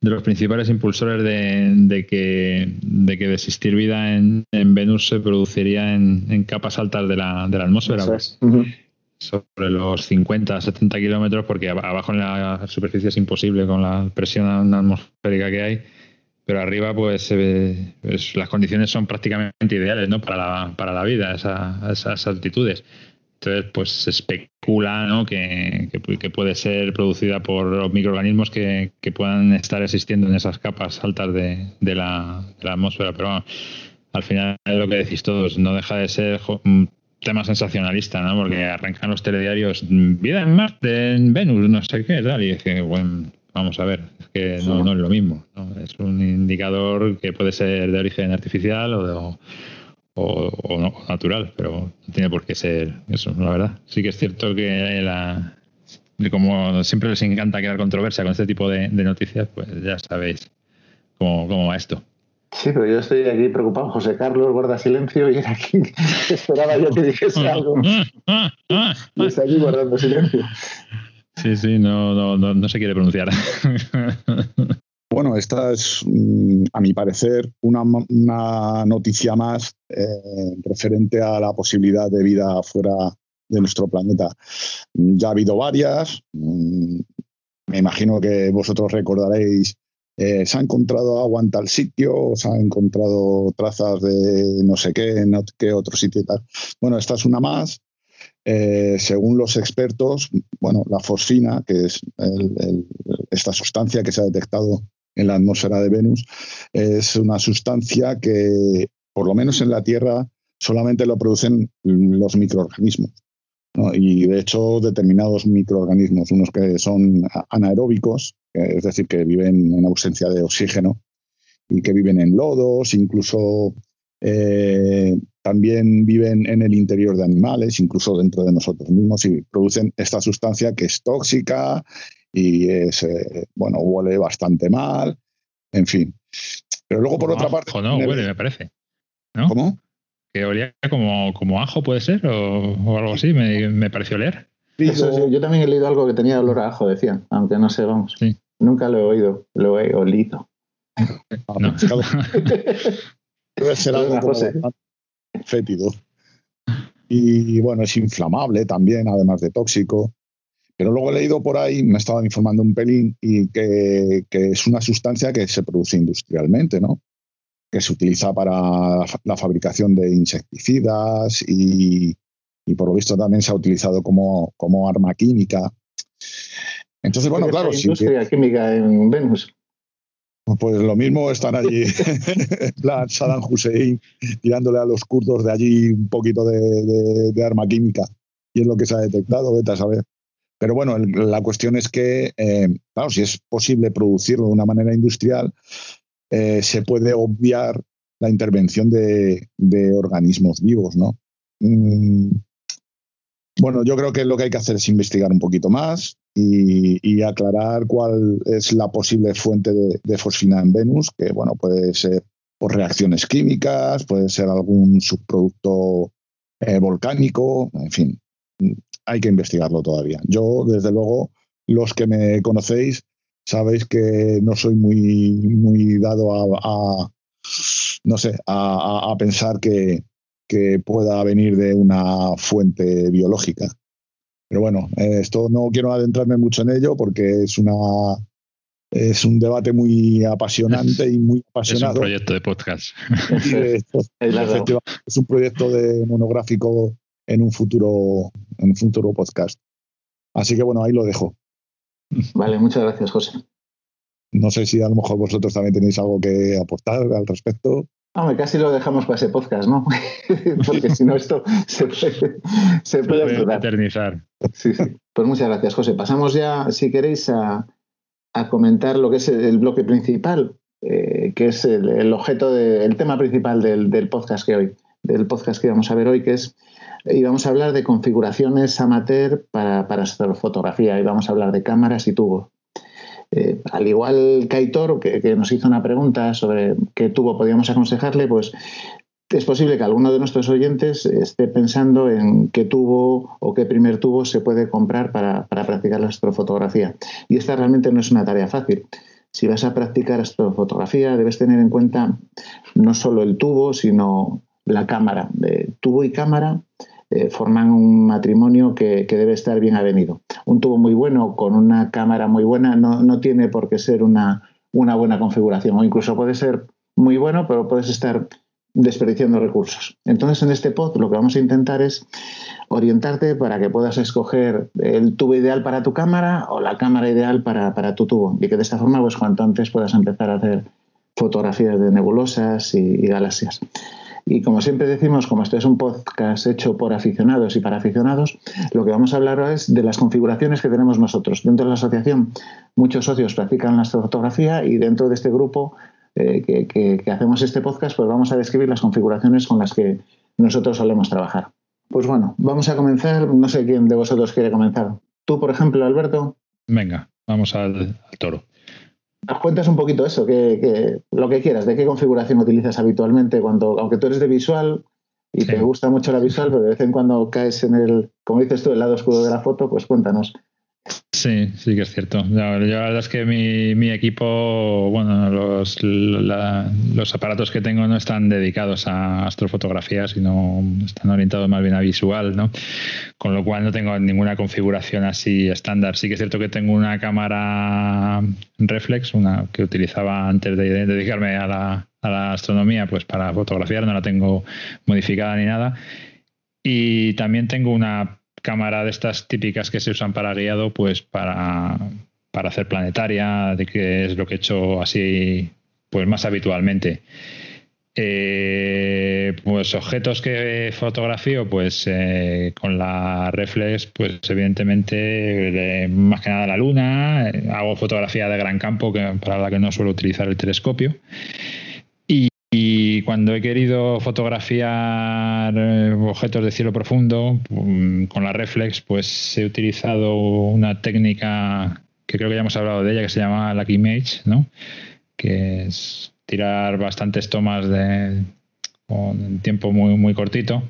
[SPEAKER 3] de los principales impulsores de, que, de que desistir vida en, Venus se produciría en, capas altas de la, de la atmósfera sobre los 50, 70 kilómetros, porque abajo en la superficie es imposible con la presión atmosférica que hay, pero arriba pues, pues las condiciones son prácticamente ideales ¿no? para, la, para la vida, a esas altitudes. Entonces, pues se especula ¿no? que, que, puede ser producida por microorganismos que, que, puedan estar existiendo en esas capas altas de, de la, atmósfera. Pero al final es lo que decís todos, no deja de ser tema sensacionalista, ¿no? Porque arrancan los telediarios, vida en Marte, en Venus, no sé qué, tal, y dice, bueno, vamos a ver, es que no, es lo mismo, ¿no? Es un indicador que puede ser de origen artificial o, o, natural, pero no tiene por qué ser eso, la verdad. Sí que es cierto que la, como siempre les encanta crear controversia con este tipo de, noticias, pues ya sabéis cómo, cómo va esto.
[SPEAKER 1] Sí, pero yo estoy aquí preocupado. José Carlos guarda silencio y era aquí (laughs) esperaba yo que dijese algo. y está aquí guardando silencio.
[SPEAKER 3] Sí, sí, no, no, no, se quiere pronunciar. (laughs)
[SPEAKER 4] Bueno, esta es, mm, a mi parecer, una, una noticia más eh, referente a la posibilidad de vida fuera de nuestro planeta. Ya ha habido varias. Mm, me imagino que vosotros recordaréis eh, se ha encontrado agua en tal sitio, se han encontrado trazas de no sé qué, en qué otro sitio y tal. Bueno, esta es una más. Eh, según los expertos, bueno, la fosfina, que es esta sustancia que se ha detectado en la atmósfera de Venus, es una sustancia que, por lo menos en la Tierra, solamente lo producen los microorganismos. Y de hecho, determinados microorganismos, unos que son anaeróbicos, es decir, que viven en ausencia de oxígeno y que viven en lodos, incluso eh, también viven en el interior de animales, incluso dentro de nosotros mismos, y producen esta sustancia que es tóxica y es, eh, bueno, huele bastante mal, en fin. Pero luego, por otra parte.
[SPEAKER 3] No, huele, me parece. ¿no?
[SPEAKER 4] ¿Cómo?
[SPEAKER 3] Que olía como, como ajo, puede ser, o, algo así, me, pareció leer.
[SPEAKER 1] yo también he leído algo que tenía olor a ajo, decían, aunque no sé, vamos. Nunca lo he oído, lo he olido. (laughs) No. (laughs)
[SPEAKER 4] Debe ser algo fétido. Y bueno, es inflamable también, además de tóxico. Pero luego he leído por ahí, me estaba informando un pelín, y que, es una sustancia que se produce industrialmente, ¿no? Que se utiliza para la fabricación de insecticidas y, por lo visto también se ha utilizado como, como arma química. Entonces, bueno, claro.
[SPEAKER 1] Industria química en Venus.
[SPEAKER 4] Pues lo mismo están allí, (laughs) plan Saddam Hussein, tirándole a los kurdos de allí un poquito de, arma química. Y es lo que se ha detectado, vete a saber. Pero bueno, la cuestión es que, eh, claro, si es posible producirlo de una manera industrial, eh, se puede obviar la intervención de, organismos vivos, ¿no? Mm, bueno, yo creo que lo que hay que hacer es investigar un poquito más, y, aclarar cuál es la posible fuente de, fosfina en Venus, que bueno, puede ser por reacciones químicas, puede ser algún subproducto eh, volcánico, en fin, hay que investigarlo todavía. Yo, desde luego, los que me conocéis, sabéis que no soy muy, muy dado a, no sé, a, pensar que pueda venir de una fuente biológica. Pero bueno, eh, esto no quiero adentrarme mucho en ello porque es una es un debate muy apasionante y muy apasionado. (laughs)
[SPEAKER 3] Es un proyecto de podcast. (laughs)
[SPEAKER 4] es un proyecto de monográfico en un futuro en un futuro podcast. Así que bueno, ahí lo dejo.
[SPEAKER 1] Vale, muchas gracias, José.
[SPEAKER 4] No sé si a lo mejor vosotros también tenéis algo que aportar al respecto.
[SPEAKER 1] Casi lo dejamos para ese podcast, ¿no? (laughs) Porque si no, esto se puede, se puede
[SPEAKER 3] eternizar.
[SPEAKER 1] Sí, sí. Pues muchas gracias, José. Pasamos ya, si queréis, a, comentar lo que es el bloque principal, eh, que es el, objeto, del tema principal del, podcast que hoy, del podcast que vamos a ver hoy, que es y vamos a hablar de configuraciones amateur para, para fotografía y vamos a hablar de cámaras y tubos. Eh, al igual que Aitor, que, nos hizo una pregunta sobre qué tubo podíamos aconsejarle, pues es posible que alguno de nuestros oyentes esté pensando en qué tubo o qué primer tubo se puede comprar para, practicar la astrofotografía. Y esta realmente no es una tarea fácil. Si vas a practicar astrofotografía, debes tener en cuenta no solo el tubo, sino la cámara. De tubo y cámara eh, forman un matrimonio que, debe estar bien avenido. Un tubo muy bueno con una cámara muy buena no, tiene por qué ser una, una buena configuración o incluso puede ser muy bueno, pero puedes estar desperdiciando recursos. Entonces, en este pod lo que vamos a intentar es orientarte para que puedas escoger el tubo ideal para tu cámara o la cámara ideal para, tu tubo y que de esta forma, pues cuanto antes puedas empezar a hacer fotografías de nebulosas y galaxias. Y como siempre decimos, como este es un podcast hecho por aficionados y para aficionados, lo que vamos a hablar es de las configuraciones que tenemos nosotros. Dentro de la asociación, muchos socios practican la astrofotografía y dentro de este grupo eh, que, hacemos este podcast, pues vamos a describir las configuraciones con las que nosotros solemos trabajar. Pues bueno, vamos a comenzar. No sé quién de vosotros quiere comenzar. Tú, por ejemplo, Alberto.
[SPEAKER 3] Venga, vamos al toro
[SPEAKER 1] cuentas un poquito eso, que, lo que quieras, de qué configuración utilizas habitualmente, cuando, aunque tú eres de visual y te gusta mucho la visual, pero de vez en cuando caes en el, como dices tú, el lado oscuro de la foto, pues cuéntanos.
[SPEAKER 3] Sí, sí que es cierto. la verdad es que mi, equipo, bueno, los, los aparatos que tengo no están dedicados a astrofotografía, sino están orientados más bien a visual, ¿no? Con lo cual no tengo ninguna configuración así estándar. Sí que es cierto que tengo una cámara reflex, una que utilizaba antes de dedicarme a la, a la astronomía, pues para fotografiar, no la tengo modificada ni nada. Y también tengo una cámara de estas típicas que se usan para guiado, pues para, para hacer planetaria, de que es lo que he hecho así pues más habitualmente. Eh, pues objetos que fotografío, pues eh, con la reflex, pues evidentemente más que nada la luna, eh, hago fotografía de gran campo que, para la que no suelo utilizar el telescopio y cuando he querido fotografiar eh, objetos de cielo profundo mm, con la reflex, pues he utilizado una técnica que creo que ya hemos hablado de ella, que se llama Lucky Image, ¿no? que es tirar bastantes tomas de, con tiempo muy, muy cortito,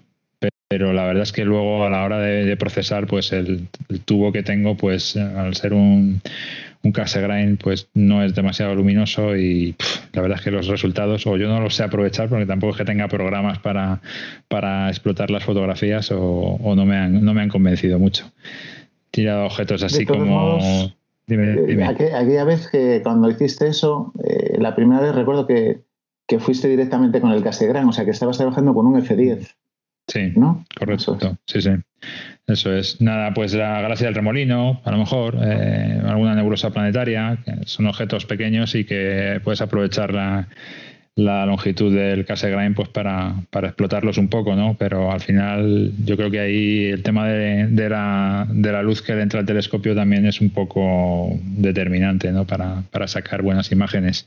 [SPEAKER 3] pero la verdad es que luego a la hora de, procesar, pues el, tubo que tengo, pues al ser un, un Cassegrain, pues no es demasiado luminoso y la verdad es que los resultados, o yo no los sé aprovechar porque tampoco es que tenga programas para, para explotar las fotografías o, no, me han, no me han convencido mucho. Tirado objetos así como...
[SPEAKER 1] dime, eh, dime. Aquella vez que cuando hiciste eso, eh, la primera vez recuerdo que, que fuiste directamente con el Cassegrain, o sea que estabas trabajando con un F10.
[SPEAKER 3] Sí, ¿no? correcto. Sí, sí. Eso es. Nada, pues la galaxia del remolino, a lo mejor, eh, alguna nebulosa planetaria, que son objetos pequeños y que puedes aprovechar la, longitud del Cassegrain pues para, para, explotarlos un poco, ¿no? Pero al final yo creo que ahí el tema de, de, la, de la luz que entra al telescopio también es un poco determinante, ¿no? Para, para sacar buenas imágenes.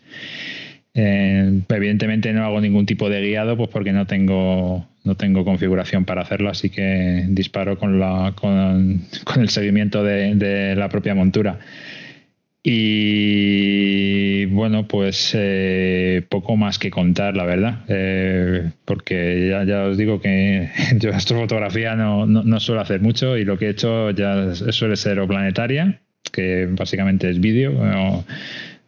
[SPEAKER 3] Eh, evidentemente no hago ningún tipo de guiado, pues porque no tengo no tengo configuración para hacerlo, así que disparo con, la, con, el seguimiento de, la propia montura. Y bueno, pues eh, poco más que contar, la verdad, eh, porque ya, ya, os digo que (laughs) yo astrofotografía no, no, no, suelo hacer mucho y lo que he hecho ya suele ser o planetaria, que básicamente es vídeo,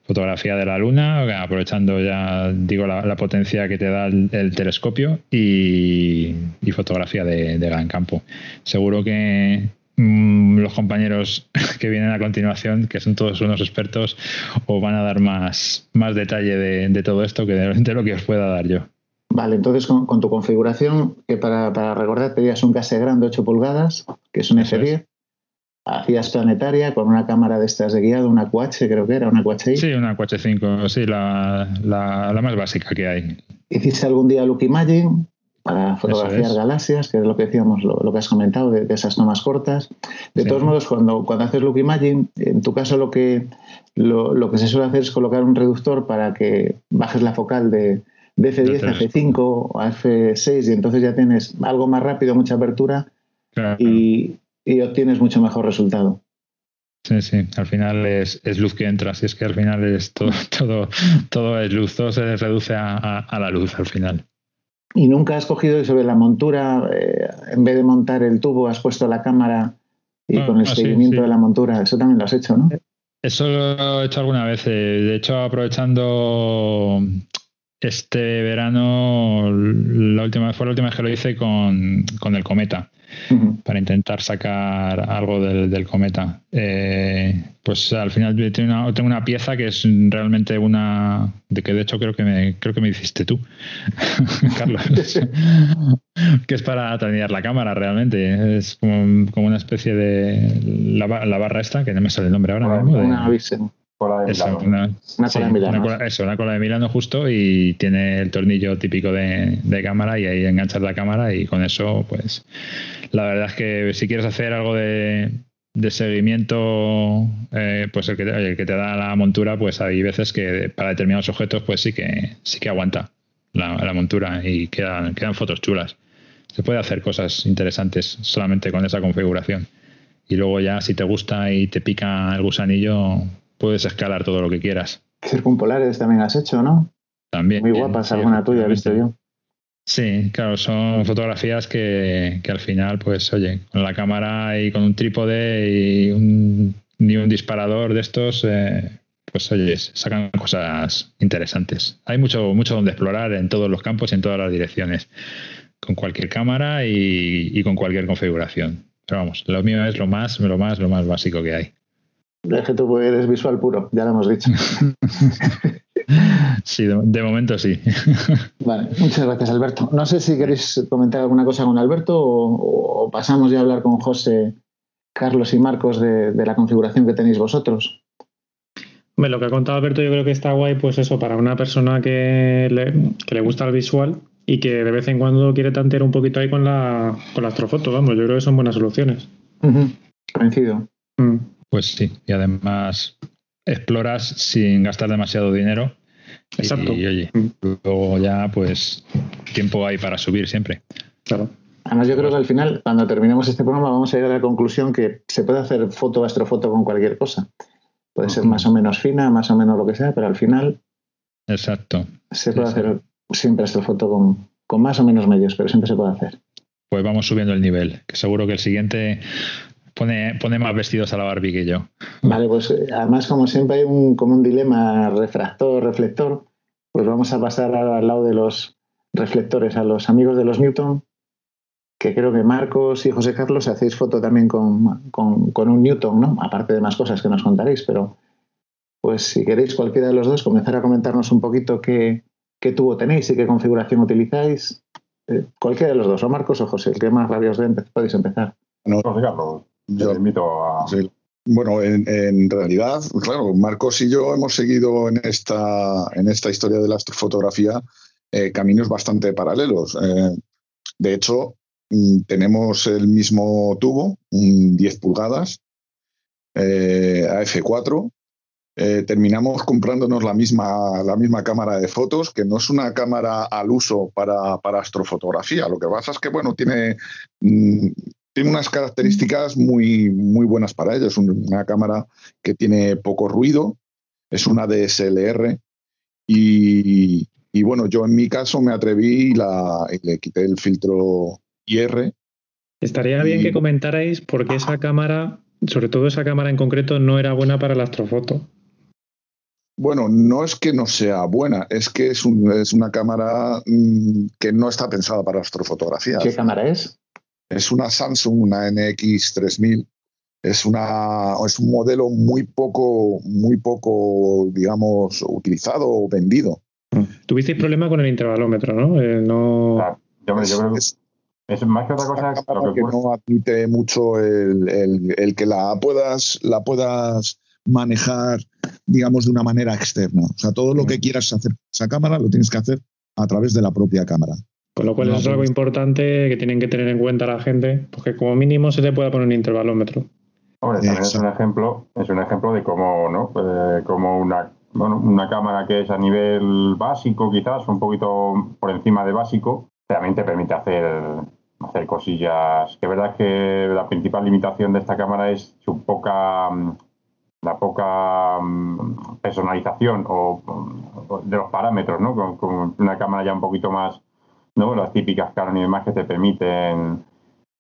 [SPEAKER 3] fotografía de la Luna, aprovechando ya, digo, la, potencia que te da el, telescopio y, fotografía de, gran campo. Seguro que mm, los compañeros (laughs) que vienen a continuación, que son todos unos expertos, os van a dar más, más detalle de, todo esto que de, lo que os pueda dar yo.
[SPEAKER 1] Vale, entonces con, tu configuración, que para, para recordar tenías un case grande 8 pulgadas, que es un F10, hacías planetaria con una cámara de estas de guiado, una QH creo que era, una QH.
[SPEAKER 3] Sí, una QH5, sí, la, la, más básica que hay.
[SPEAKER 1] ¿Hiciste algún día Look Imagine para fotografiar galaxias, que es lo que decíamos, lo, que has comentado, de, esas tomas cortas? De todos modos, cuando, cuando haces Look Imagine, en tu caso lo que, lo, que se suele hacer es colocar un reductor para que bajes la focal de, de F10 a F5 a F6 y entonces ya tienes algo más rápido, mucha apertura. Y, y obtienes mucho mejor resultado.
[SPEAKER 3] Sí, sí, al final es, luz que entra, si es que al final es todo, (laughs) todo, todo es luz, todo se reduce a, la luz al final.
[SPEAKER 1] ¿Y nunca has cogido sobre la montura, eh, en vez de montar el tubo, has puesto la cámara y ah, con el ah, seguimiento de la montura? Eso también lo has hecho, ¿no?
[SPEAKER 3] Eso lo he hecho alguna vez. Eh, de hecho, aprovechando este verano, la última, fue la última vez que lo hice con, con el cometa para intentar sacar algo del, cometa. Eh, pues al final tengo una, tengo una, pieza que es realmente una de que de hecho creo que me creo que me hiciste tú, (laughs) Carlos, (laughs) que es para atender la cámara realmente. Es como, una especie de la, barra esta que no me sale el nombre ahora.
[SPEAKER 1] mismo,
[SPEAKER 3] Cola de eso. Una, cola de Milano. eso, una cola de Milano justo y tiene el tornillo típico de, cámara y ahí enganchas la cámara y con eso, pues la verdad es que si quieres hacer algo de, seguimiento, eh, pues el que, te, el que te da la montura, pues hay veces que para determinados objetos, pues sí que sí que aguanta la, montura y quedan, quedan fotos chulas. Se puede hacer cosas interesantes solamente con esa configuración. Y luego ya si te gusta y te pica el gusanillo, puedes escalar todo lo que quieras.
[SPEAKER 1] Circumpolares también has hecho, ¿no?
[SPEAKER 3] También.
[SPEAKER 1] Muy guapas, alguna tuya, visto yo.
[SPEAKER 3] Sí, claro, son fotografías que, al final, pues, oye, con la cámara y con un trípode y un, un disparador de estos, eh, pues, oye, sacan cosas interesantes. Hay mucho, mucho donde explorar en todos los campos y en todas las direcciones, con cualquier cámara y, y con cualquier configuración. Pero vamos, lo mío es lo más, lo más, lo más básico que hay.
[SPEAKER 1] Es que tú eres visual puro, ya lo hemos dicho. (laughs)
[SPEAKER 3] sí, de, momento sí. (laughs)
[SPEAKER 1] vale, muchas gracias Alberto. No sé si queréis comentar alguna cosa con Alberto o, pasamos ya a hablar con José, Carlos y Marcos de, la configuración que tenéis vosotros.
[SPEAKER 2] Bueno, lo que ha contado Alberto yo creo que está guay, pues eso, para una persona que le, gusta el visual y que de vez en cuando quiere tantear un poquito ahí con la, con la astrofoto, vamos, yo creo que son buenas soluciones.
[SPEAKER 1] Coincido.
[SPEAKER 3] Mm. Pues sí, y además exploras sin gastar demasiado dinero.
[SPEAKER 2] Exacto.
[SPEAKER 3] Y, oye, luego ya pues tiempo hay para subir siempre.
[SPEAKER 1] Claro. Además, yo creo que al final, cuando terminemos este programa, vamos a llegar a la conclusión que se puede hacer foto astrofoto con cualquier cosa. Puede ser más o menos fina, más o menos lo que sea, pero al final.
[SPEAKER 3] Exacto.
[SPEAKER 1] Se puede hacer siempre astrofoto con, con más o menos medios, pero siempre se puede hacer.
[SPEAKER 3] Pues vamos subiendo el nivel, que seguro que el siguiente pone, pone más vestidos a la Barbie que yo.
[SPEAKER 1] Vale, pues eh, además como siempre hay un, como un dilema refractor-reflector, pues vamos a pasar al lado de los reflectores, a los amigos de los Newton, que creo que Marcos y José Carlos hacéis foto también con, con, un Newton, ¿no? Aparte de más cosas que nos contaréis, pero pues si queréis cualquiera de los dos comenzar a comentarnos un poquito qué, qué tubo tenéis y qué configuración utilizáis. Eh, cualquiera de los dos, o Marcos o José, el que más rabia os dé, podéis empezar.
[SPEAKER 5] No, José Carlos, yo invito a...
[SPEAKER 4] Bueno, en, realidad, claro, Marcos y yo hemos seguido en esta, en esta historia de la astrofotografía eh, caminos bastante paralelos. Eh, de hecho, Mm, tenemos el mismo tubo, un 10 pulgadas, eh, AF4. Eh, terminamos comprándonos la misma, la misma cámara de fotos, que no es una cámara al uso para, astrofotografía. Lo que pasa es que, bueno, tiene, mm, tiene unas características muy, muy buenas para ello. Es una cámara que tiene poco ruido, es una DSLR y, y bueno, yo en mi caso me atreví y, la, y le quité el filtro
[SPEAKER 2] Estaría bien que comentarais por qué esa cámara, sobre todo esa cámara en concreto, no era buena para la astrofoto.
[SPEAKER 4] Bueno, no es que no sea buena, es que es, una cámara mm, que no está pensada para astrofotografía.
[SPEAKER 1] ¿Qué cámara es?
[SPEAKER 4] Es una Samsung, una NX3000. Es, una, es un modelo muy poco, muy poco, digamos, utilizado o vendido.
[SPEAKER 2] Tuvisteis problema con el intervalómetro, ¿no? Eh, no...
[SPEAKER 5] yo, creo que... Es más que otra cosa
[SPEAKER 4] que, no admite mucho el, que la puedas, la puedas manejar, digamos, de una manera externa. O sea, todo lo que quieras hacer con esa cámara lo tienes que hacer a través de la propia cámara.
[SPEAKER 2] Con lo cual es algo importante que tienen que tener en cuenta la gente, porque como mínimo se te puede poner un intervalómetro.
[SPEAKER 5] Hombre, también es un ejemplo, es un ejemplo de cómo, ¿no? Eh, como una, una cámara que es a nivel básico, quizás, un poquito por encima de básico, también te permite hacer hacer cosillas. Que es verdad que la principal limitación de esta cámara es su poca mm, la poca mm, personalización o, de los parámetros, ¿no? Con, una cámara ya un poquito más, ¿no? Las típicas Canon y demás que te permiten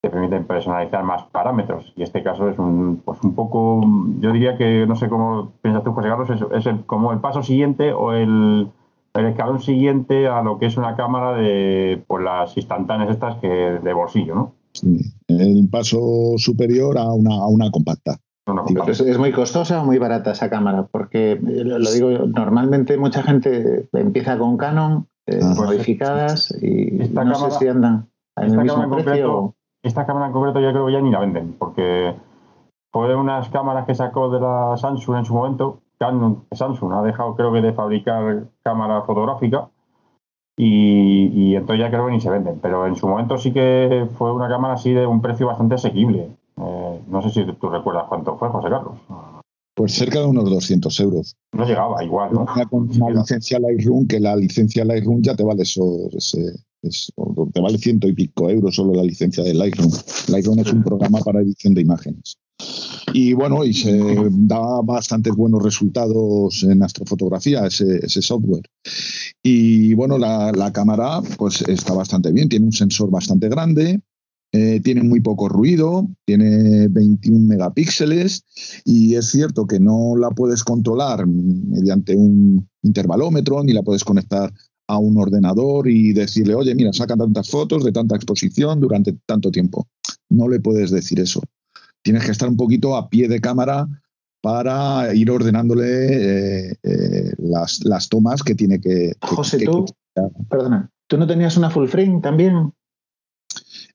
[SPEAKER 5] te permiten personalizar más parámetros. Y este caso es un, pues un poco, yo diría que, no sé cómo piensas tú, José Carlos, es, es como el paso siguiente o el, el escalón siguiente a lo que es una cámara de pues, las instantáneas estas que de bolsillo, ¿no?
[SPEAKER 4] Sí, el paso superior a una, a una compacta.
[SPEAKER 1] Es, muy costosa o muy barata esa cámara, porque eh, lo digo, normalmente mucha gente empieza con Canon, eh, ah. modificadas y no sé si andan mismo precio.
[SPEAKER 5] Esta cámara en concreto yo creo que ya ni la venden, porque fue unas cámaras que sacó de la Samsung en su momento, Canon, Samsung ha dejado creo que de fabricar cámara fotográfica y, entonces ya creo que ni se venden. Pero en su momento sí que fue una cámara así de un precio bastante asequible. Eh, no sé si tú recuerdas cuánto fue, José Carlos.
[SPEAKER 4] Pues cerca de unos 200 euros.
[SPEAKER 5] No llegaba, igual, ¿no?
[SPEAKER 4] Con una licencia Lightroom, que la licencia Lightroom ya te vale eso, te vale ciento y pico euros solo la licencia de Lightroom. Lightroom es un programa para edición de imágenes. Y bueno, y se da bastantes buenos resultados en astrofotografía ese, software. Y bueno, la, cámara pues está bastante bien, tiene un sensor bastante grande, eh, tiene muy poco ruido, tiene 21 megapíxeles y es cierto que no la puedes controlar mediante un intervalómetro ni la puedes conectar a un ordenador y decirle, oye, mira, saca tantas fotos de tanta exposición durante tanto tiempo. No le puedes decir eso tienes que estar un poquito a pie de cámara para ir ordenándole eh, eh, las, tomas que tiene que...
[SPEAKER 1] José, tú, perdona, ¿tú no tenías una full frame también?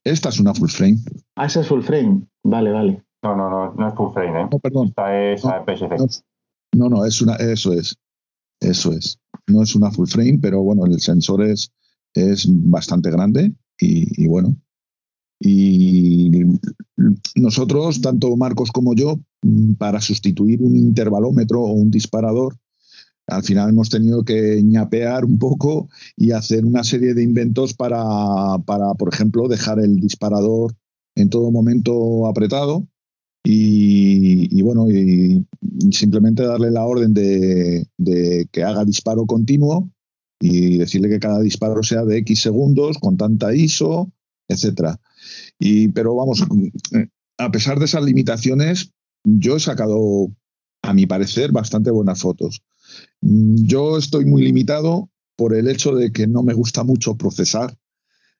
[SPEAKER 4] Esta es una full frame.
[SPEAKER 1] Ah, esa es full frame. Vale, vale.
[SPEAKER 5] No, no, no, no es full frame, ¿eh?
[SPEAKER 4] No, perdón.
[SPEAKER 5] Esta es APS-C.
[SPEAKER 4] No, no, es una, eso es. Eso es. No es una full frame, pero bueno, el sensor es, es bastante grande y bueno, y nosotros, tanto Marcos como yo, para sustituir un intervalómetro o un disparador, al final hemos tenido que ñapear un poco y hacer una serie de inventos para, para por ejemplo, dejar el disparador en todo momento apretado y, bueno, y simplemente darle la orden de, de, que haga disparo continuo y decirle que cada disparo sea de X segundos, con tanta ISO, etcétera. Y, pero vamos, a pesar de esas limitaciones, yo he sacado, a mi parecer, bastante buenas fotos. Yo estoy muy limitado por el hecho de que no me gusta mucho procesar.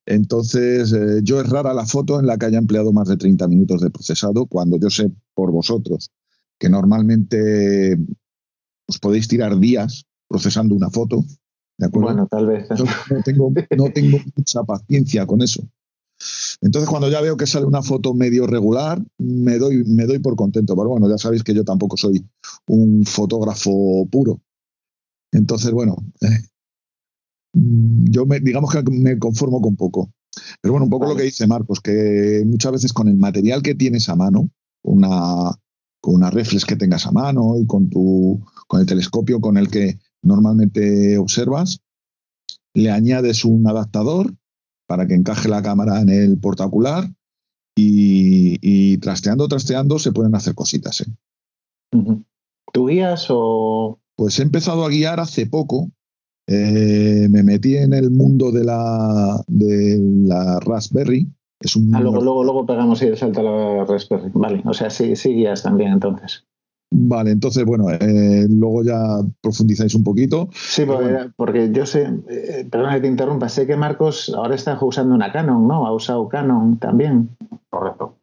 [SPEAKER 4] Entonces, eh, yo es rara la foto en la que haya empleado más de 30 minutos de procesado, cuando yo sé por vosotros que normalmente os podéis tirar días procesando una foto. ¿de acuerdo?
[SPEAKER 1] Bueno, tal vez.
[SPEAKER 4] no, tengo, no tengo mucha paciencia con eso. Entonces, cuando ya veo que sale una foto medio regular, me doy, me doy por contento. Pero bueno, ya sabéis que yo tampoco soy un fotógrafo puro. Entonces, bueno, eh, yo me, digamos que me conformo con poco. Pero bueno, un poco lo que dice Marcos, que muchas veces con el material que tienes a mano, una, con una reflex que tengas a mano y con, tu, con el telescopio con el que normalmente observas, le añades un adaptador para que encaje la cámara en el portacular y, trasteando, trasteando se pueden hacer cositas. ¿eh?
[SPEAKER 1] ¿Tú guías o...?
[SPEAKER 4] Pues he empezado a guiar hace poco. Eh, me metí en el mundo de la, de la Raspberry. Es un
[SPEAKER 1] ah, luego, luego, luego pegamos y el salto a la Raspberry. Vale, o sea, sí, sí guías también entonces.
[SPEAKER 4] Vale, entonces, bueno, eh, luego ya profundizáis un poquito.
[SPEAKER 1] Sí, porque, yo sé, eh, perdona que te interrumpa, sé que Marcos ahora está usando una Canon, ¿no? Ha usado Canon también.
[SPEAKER 5] Correcto.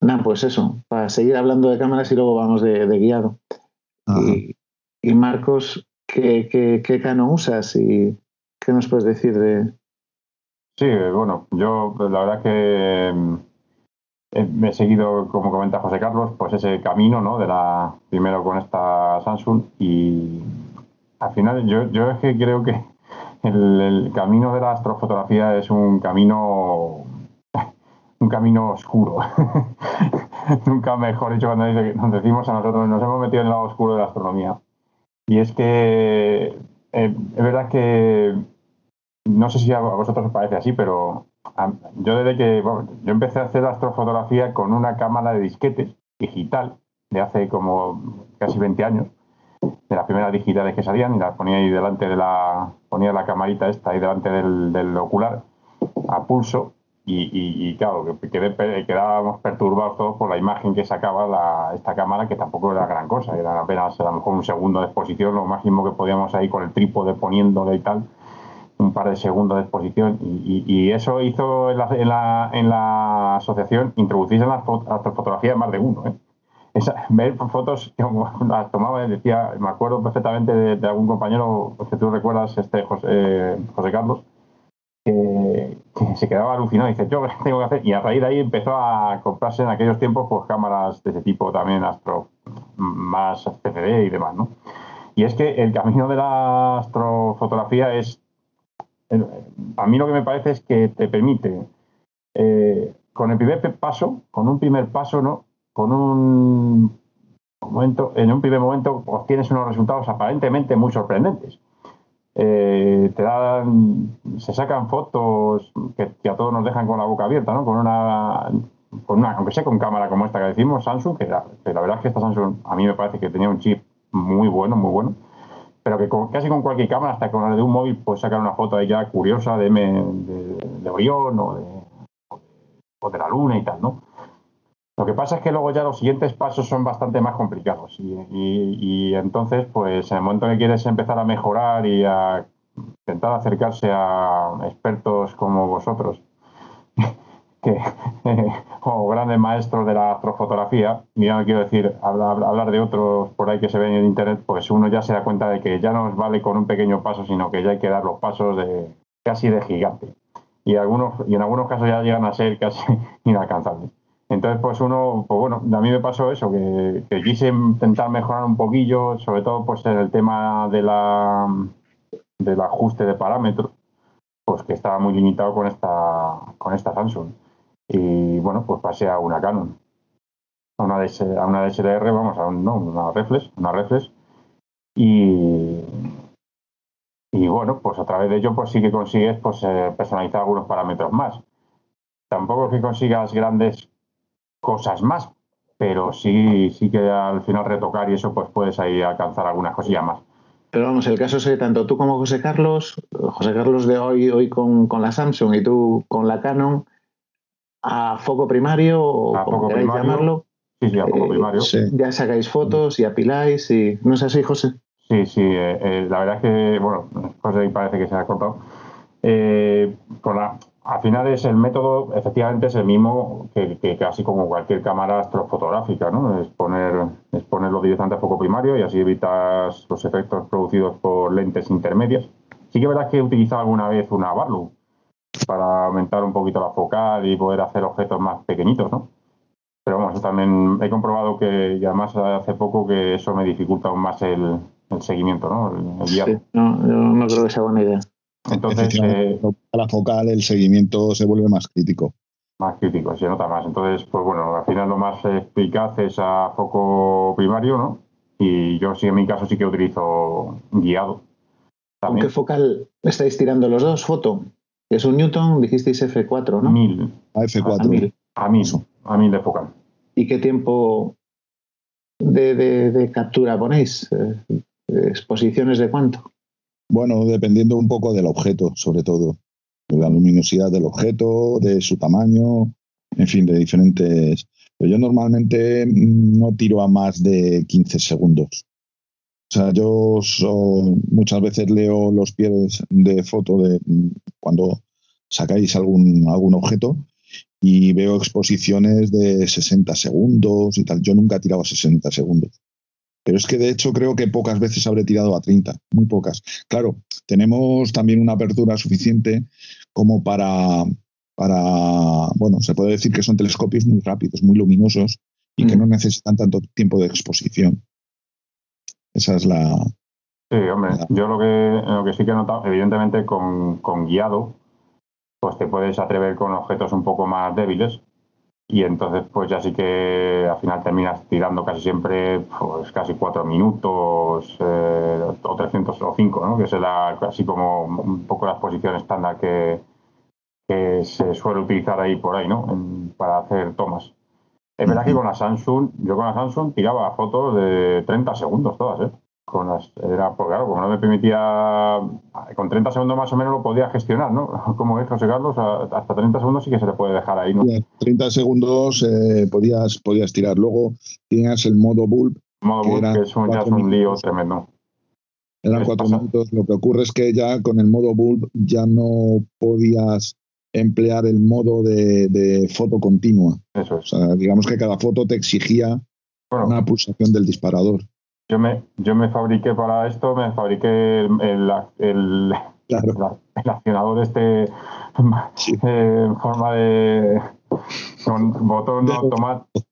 [SPEAKER 1] No, pues eso, para seguir hablando de cámaras y luego vamos de, guiado. Y, Marcos, ¿qué, ¿qué, Canon usas y qué nos puedes decir de...?
[SPEAKER 5] Sí, bueno, yo la verdad que he seguido, como comenta José Carlos, pues ese camino, ¿no? De la primero con esta Samsung y al final yo, yo es que creo que el, camino de la astrofotografía es un camino (laughs) un camino oscuro. (laughs) Nunca mejor dicho cuando nos decimos a nosotros nos hemos metido en el lado oscuro de la astronomía. Y es que eh, es verdad que no sé si a vosotros os parece así, pero yo desde que yo empecé a hacer astrofotografía con una cámara de disquetes digital de hace como casi 20 años, de las primeras digitales que salían y las ponía ahí delante de la ponía la camarita esta ahí delante del, ocular a pulso y, claro, quedábamos perturbados todos por la imagen que sacaba esta cámara, que tampoco era gran cosa, era apenas a lo mejor un segundo de exposición, lo máximo que podíamos ahí con el trípode poniéndole y tal un par de segundos de exposición y, eso hizo en la, en la, asociación introducirse en la fotografía de más de uno. ¿eh? (laughs) ver fotos que (laughs) las tomaba, decía, me acuerdo perfectamente de, algún compañero que tú recuerdas, este José, José Carlos, que, se quedaba alucinado y dice, yo (laughs) tengo que hacer, y a raíz de ahí empezó a comprarse en aquellos tiempos pues cámaras de ese tipo también astro, más CCD y demás, ¿no? Y es que el camino de la astrofotografía es a mí lo que me parece es que te permite, eh, con el primer paso, con un primer paso, ¿no? Con un momento, en un primer momento obtienes unos resultados aparentemente muy sorprendentes. Eh, te dan, se sacan fotos que, a todos nos dejan con la boca abierta, ¿no? Con una, con una, aunque sea con cámara como esta que decimos, Samsung, que la verdad es que esta Samsung a mí me parece que tenía un chip muy bueno, muy bueno pero que casi con cualquier cámara, hasta con la de un móvil, puedes sacar una foto ahí ya curiosa de, de, Orión o de, la Luna y tal, ¿no? Lo que pasa es que luego ya los siguientes pasos son bastante más complicados y, entonces, pues en el momento que quieres empezar a mejorar y a intentar acercarse a expertos como vosotros, que, (laughs) como grandes maestros de la astrofotografía, y ya no quiero decir hablar, de otros por ahí que se ven en internet, pues uno ya se da cuenta de que ya no nos vale con un pequeño paso, sino que ya hay que dar los pasos de casi de gigante. Y, algunos, y en algunos casos ya llegan a ser casi (laughs) inalcanzables. Entonces, pues uno, pues bueno, a mí me pasó eso, que, que, quise intentar mejorar un poquillo, sobre todo pues en el tema de la, del ajuste de parámetros, pues que estaba muy limitado con esta, con esta Samsung. Y bueno, pues pasé a una Canon, a una, a una DSLR, vamos, a no, una reflex, una reflex. Y, y bueno, pues a través de ello pues sí que consigues pues, eh, personalizar algunos parámetros más. Tampoco es que consigas grandes cosas más, pero sí, sí que al final retocar y eso pues puedes ahí alcanzar algunas cosillas más.
[SPEAKER 1] Pero vamos, el caso es que tanto tú como José Carlos, José Carlos de hoy, hoy con, la Samsung y tú con la Canon, a foco primario o como queráis llamarlo.
[SPEAKER 5] Sí, sí, a foco eh, primario.
[SPEAKER 1] Ya sacáis fotos y apiláis y. ¿No es así, José?
[SPEAKER 5] Sí, sí. Eh, eh, la verdad es que, bueno, José parece que se ha cortado. con la, al final es el método, efectivamente es el mismo que, casi como cualquier cámara astrofotográfica, ¿no? Es, poner, es ponerlo directamente a foco primario y así evitas los efectos producidos por lentes intermedias. Sí que verás que he utilizado alguna vez una Barlow para aumentar un poquito la focal y poder hacer objetos más pequeñitos, ¿no? Pero bueno, eso también he comprobado que, y además hace poco, que eso me dificulta aún más el, seguimiento, ¿no? El,
[SPEAKER 1] Sí, no, no creo que sea buena idea.
[SPEAKER 5] Entonces, eh,
[SPEAKER 4] la focal, el seguimiento se vuelve más crítico.
[SPEAKER 5] Más crítico, se nota más. Entonces, pues bueno, al final lo más eficaz es a foco primario, ¿no? Y yo sí, en mi caso, sí que utilizo guiado.
[SPEAKER 1] ¿Con qué focal estáis tirando los dos? ¿Foto? Es un Newton, dijisteis F4, ¿no?
[SPEAKER 5] 1000.
[SPEAKER 4] A F4. A 1000.
[SPEAKER 5] A 1000, a 1000 de focal.
[SPEAKER 1] ¿Y qué tiempo de, de captura ponéis? Eh, ¿Exposiciones de cuánto?
[SPEAKER 4] Bueno, dependiendo un poco del objeto, sobre todo, de la luminosidad del objeto, de su tamaño, en fin, de diferentes. Pero yo normalmente mm, no tiro a más de 15 segundos. O sea, yo muchas veces leo los pies de foto de mm, cuando sacáis algún, algún objeto y veo exposiciones de 60 segundos y tal. Yo nunca he tirado a 60 segundos. Pero es que de hecho creo que pocas veces habré tirado a 30, muy pocas. Claro, tenemos también una apertura suficiente como para, para, bueno, se puede decir que son telescopios muy rápidos, muy luminosos y que mm. no necesitan tanto tiempo de exposición. Esa es la...
[SPEAKER 5] Sí, hombre, yo lo que, lo que sí que he notado, evidentemente con, con guiado, pues te puedes atrever con objetos un poco más débiles, y entonces pues ya sí que al final terminas tirando casi siempre pues casi cuatro minutos eh, o 305, ¿no? que es la, casi como un poco la exposición estándar que, que se suele utilizar ahí por ahí ¿no? para hacer tomas. Es verdad que con la Samsung, yo con la Samsung tiraba fotos de 30 segundos todas, ¿eh? con las, era, porque claro, como no me permitía, con 30 segundos más o menos lo podía gestionar, ¿no? (laughs) Como es José Carlos, hasta 30 segundos sí que se le puede dejar ahí, ¿no?
[SPEAKER 4] 30 segundos eh, podías, podías tirar. Luego tienes el modo bulb.
[SPEAKER 5] modo bulb, que es un, ya es un lío tremendo.
[SPEAKER 4] Eran cuatro minutos. Lo que ocurre es que ya con el modo bulb ya no podías emplear el modo de, foto continua.
[SPEAKER 5] Eso es.
[SPEAKER 4] O sea, digamos que cada foto te exigía una pulsación del disparador.
[SPEAKER 5] Yo me, yo me fabriqué para esto, me fabriqué el, el, el, accionador este eh, en forma de con botón automático.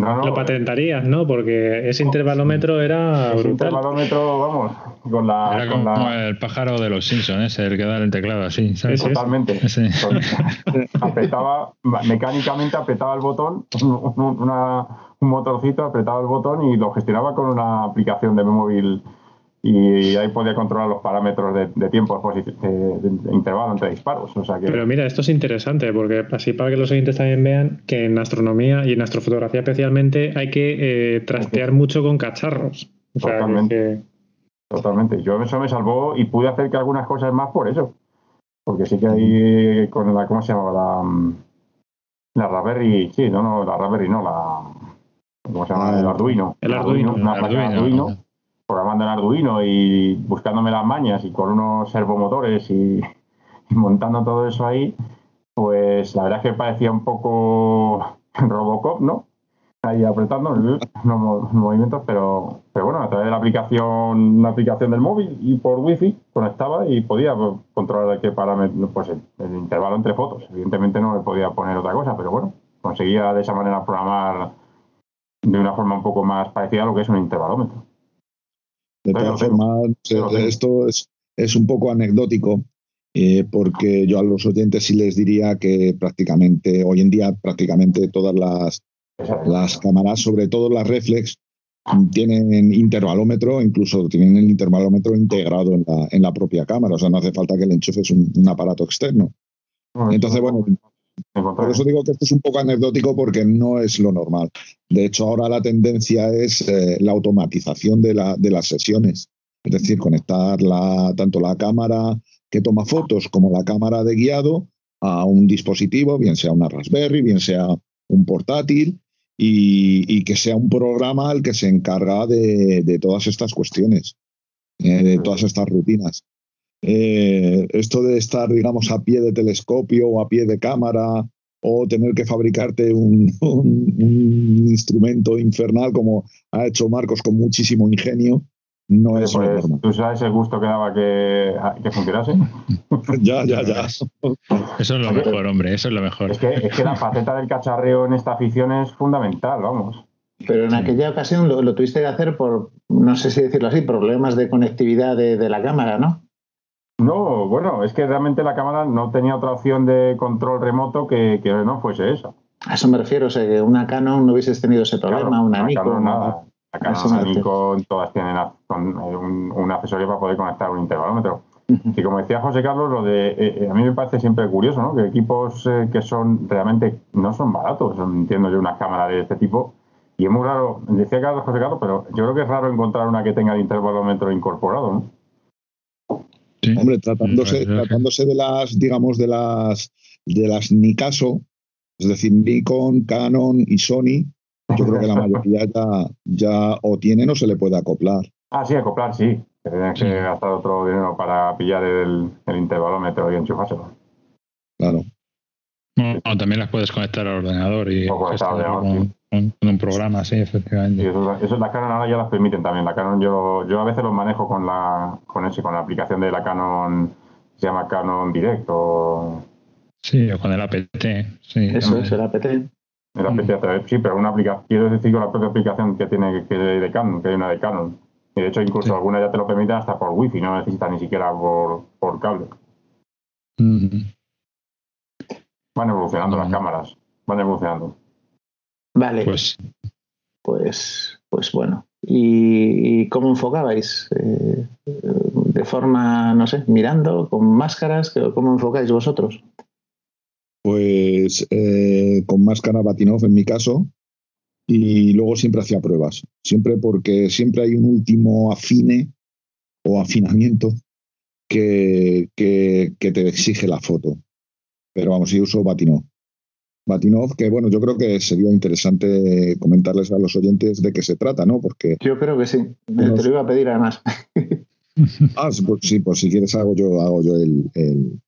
[SPEAKER 2] Lo patentarías, ¿no? Porque ese intervalómetro era ese
[SPEAKER 5] intervalómetro, vamos, con la...
[SPEAKER 3] Era como el pájaro de los Simpsons, el que da el teclado así, ¿sabes?
[SPEAKER 5] Totalmente. apretaba, mecánicamente apretaba el botón, una, un motorcito, apretaba el botón y lo gestionaba con una aplicación de mi móvil y ahí podía controlar los parámetros de, tiempo de, de, intervalo entre disparos. O sea que...
[SPEAKER 2] Pero mira, esto es interesante porque así para que los oyentes también vean que en astronomía y en astrofotografía especialmente hay que eh, trastear mucho con cacharros.
[SPEAKER 5] Totalmente. Totalmente. Yo eso me salvó y pude hacer que algunas cosas más por eso. Porque sí que ahí con la, ¿cómo se llamaba? La, mm, la Raspberry, sí, no, no, la Raspberry no, la, ¿cómo se llama? El Arduino.
[SPEAKER 2] El Arduino.
[SPEAKER 5] Una Arduino, Arduino programando en Arduino y buscándome las mañas y con unos servomotores y, montando todo eso ahí, pues la verdad es que parecía un poco Robocop, ¿no? Ahí apretando los movimientos, pero, pero bueno, a través de la aplicación, una aplicación del móvil y por wifi conectaba y podía controlar qué parámetro, pues el, el, intervalo entre fotos. Evidentemente no le podía poner otra cosa, pero bueno, conseguía de esa manera programar de una forma un poco más parecida a lo que es un intervalómetro.
[SPEAKER 4] De todas formas, eh, esto es, un poco anecdótico, eh, porque yo a los oyentes sí les diría que prácticamente, hoy en día, prácticamente todas las, las cámaras, sobre todo las reflex, tienen intervalómetro, incluso tienen el intervalómetro integrado en la, en la propia cámara, o sea, no hace falta que le enchufes un, un aparato externo. Entonces, bueno, por eso digo que esto es un poco anecdótico porque no es lo normal. De hecho, ahora la tendencia es eh, la automatización de, la, de las sesiones. Es decir, conectar la, tanto la cámara que toma fotos como la cámara de guiado a un dispositivo, bien sea una Raspberry, bien sea un portátil, y, que sea un programa el que se encarga de, todas estas cuestiones, eh, de todas estas rutinas. Eh, esto de estar, digamos, a pie de telescopio o a pie de cámara o tener que fabricarte un, (laughs) instrumento infernal como ha hecho Marcos con muchísimo ingenio, no es
[SPEAKER 5] pues, ¿Tú sabes el gusto que daba que, que funcionase? (laughs)
[SPEAKER 4] ya, ya, ya.
[SPEAKER 3] Eso es lo mejor, hombre, eso es lo mejor.
[SPEAKER 5] Es que, es que la faceta del cacharreo en esta afición es fundamental, vamos.
[SPEAKER 1] Pero en aquella ocasión lo, tuviste que hacer por, no sé si decirlo así, problemas de conectividad de, de la cámara, ¿no?
[SPEAKER 5] No, bueno, es que realmente la cámara no tenía otra opción de control remoto que, que no fuese esa.
[SPEAKER 1] A eso me refiero, o sea, que una Canon no hubieses tenido ese problema, una Nikon.
[SPEAKER 5] nada. La Canon, una Nikon, todas tienen eh, un, accesorio para poder conectar un intervalómetro. Y como decía José Carlos, lo de, eh, eh, a mí me parece siempre curioso, ¿no? Que equipos que son realmente, no son baratos, entiendo yo, una cámara de este tipo. Y es muy raro, decía Carlos José Carlos, pero yo creo que es raro encontrar una que tenga el intervalómetro incorporado, ¿no?
[SPEAKER 4] Hombre, tratándose, tratándose de las, digamos, de las de las Nicaso, es decir, Nikon, Canon y Sony, yo creo que la mayoría ya, ya o tienen o se le puede acoplar.
[SPEAKER 5] Ah, sí, acoplar, sí. Tienes que gastar otro dinero para pillar el, el intervalómetro y enchufárselo.
[SPEAKER 4] Claro.
[SPEAKER 3] No, también las puedes conectar al ordenador y con, un programa, sí, efectivamente.
[SPEAKER 5] eso, eso, la Canon ahora ya las permiten también. La Canon yo, yo a veces los manejo con la con ese, con la aplicación de la Canon, se llama Canon Direct o...
[SPEAKER 3] Sí, o con el APT. Sí,
[SPEAKER 1] eso es el APT.
[SPEAKER 5] El APT, sí, pero una aplicación, quiero decir con la propia aplicación que tiene que de Canon, que hay una de Canon. Y de hecho incluso alguna ya te lo permiten hasta por wifi, no necesitas ni siquiera por, por cable. Van evolucionando las cámaras, van evolucionando.
[SPEAKER 1] Vale. Pues, pues, pues bueno. ¿Y, cómo enfocabais? Eh, ¿De forma, no sé, mirando, con máscaras? ¿Cómo enfocáis vosotros?
[SPEAKER 4] Pues eh, con máscara Batinov en mi caso, y luego siempre hacía pruebas, siempre porque siempre hay un último afine o afinamiento que, que, que te exige la foto. Pero vamos, yo uso Batinov. Batinov, que bueno, yo creo que sería interesante comentarles a los oyentes de qué se trata, ¿no? Porque.
[SPEAKER 1] Yo creo que sí. Te lo iba a pedir además. (laughs)
[SPEAKER 4] ah, pues sí, pues si quieres hago yo, hago yo el,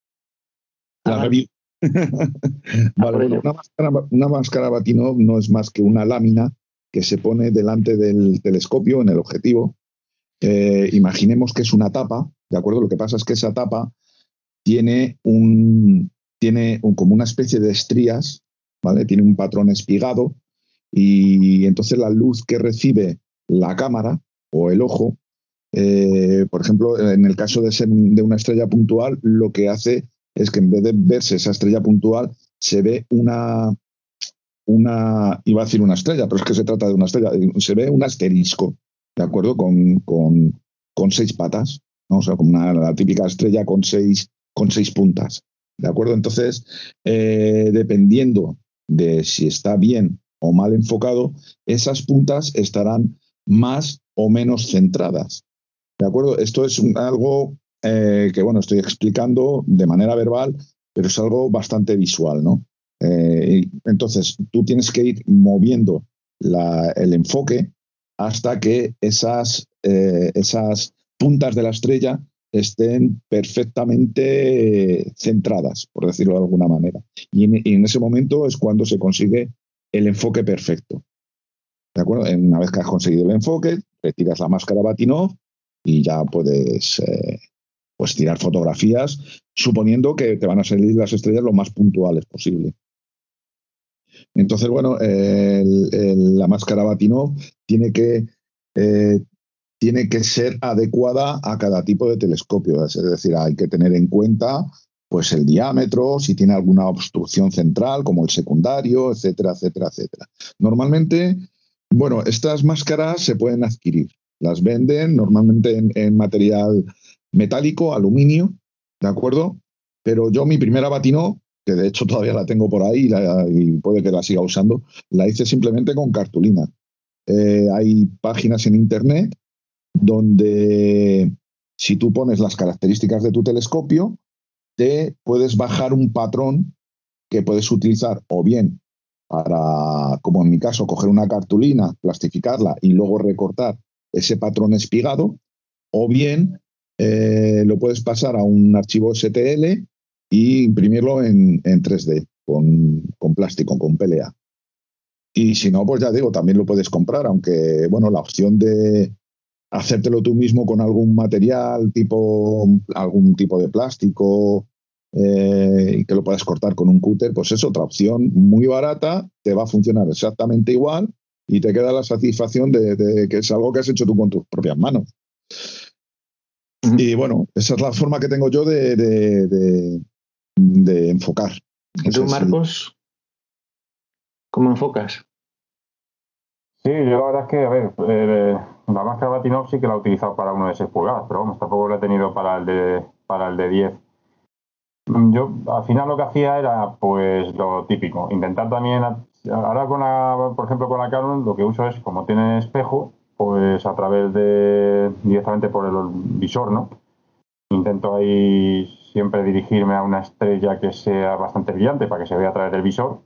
[SPEAKER 4] la ah, review. (laughs) vale, una, máscara, una máscara Batinov no es más que una lámina que se pone delante del telescopio en el objetivo. Eh, imaginemos que es una tapa, ¿de acuerdo? Lo que pasa es que esa tapa tiene un, tiene como una especie de estrías, ¿vale? Tiene un patrón espigado y entonces la luz que recibe la cámara o el ojo, eh, por ejemplo, en el caso de ser de una estrella puntual, lo que hace es que en vez de verse esa estrella puntual, se ve una, una, iba a decir una estrella, pero es que se trata de una estrella, se ve un asterisco, ¿de acuerdo? Con, con, con seis patas, ¿no? o sea, como una, la típica estrella con seis, con seis puntas. ¿De acuerdo? Entonces, eh, dependiendo de si está bien o mal enfocado, esas puntas estarán más o menos centradas. ¿De acuerdo? Esto es algo eh, que, bueno, estoy explicando de manera verbal, pero es algo bastante visual, ¿no? Eh, entonces, tú tienes que ir moviendo el enfoque hasta que esas, esas puntas de la estrella estén perfectamente centradas, por decirlo de alguna manera. Y en, ese momento es cuando se consigue el enfoque perfecto. ¿De acuerdo? Una vez que has conseguido el enfoque, retiras la máscara Batinov y ya puedes eh, pues tirar fotografías, suponiendo que te van a salir las estrellas lo más puntuales posible. Entonces, bueno, la máscara Batinov tiene que eh, tiene que ser adecuada a cada tipo de telescopio. Es decir, hay que tener en cuenta pues el diámetro, si tiene alguna obstrucción central, como el secundario, etcétera, etcétera, etcétera. Normalmente, bueno, estas máscaras se pueden adquirir. Las venden normalmente en, material metálico, aluminio, ¿de acuerdo? Pero yo mi primera batinó, que de hecho todavía la tengo por ahí y puede que la siga usando, la hice simplemente con cartulina. Eh, hay páginas en internet donde si tú pones las características de tu telescopio, te puedes bajar un patrón que puedes utilizar o bien para, como en mi caso, coger una cartulina, plastificarla y luego recortar ese patrón espigado, o bien eh, lo puedes pasar a un archivo STL e imprimirlo en, 3D con, con, plástico, con PLA. Y si no, pues ya digo, también lo puedes comprar, aunque, bueno, la opción de hacértelo tú mismo con algún material, tipo algún tipo de plástico, eh, y que lo puedas cortar con un cúter, pues es otra opción muy barata, te va a funcionar exactamente igual y te queda la satisfacción de, que es algo que has hecho tú con tus propias manos. Y bueno, esa es la forma que tengo yo de, de, enfocar.
[SPEAKER 1] ¿Y tú, Marcos? ¿Cómo enfocas?
[SPEAKER 5] Sí, yo la verdad es que, a ver, eh, la máscara Batinov sí que la he utilizado para uno de 6 pulgadas, pero vamos, tampoco la he tenido para el de, para el de 10. Yo al final lo que hacía era pues lo típico, intentar también, ahora con la, por ejemplo con la Canon lo que uso es como tiene espejo, pues a través de directamente por el visor, ¿no? Intento ahí siempre dirigirme a una estrella que sea bastante brillante para que se vea a través del visor.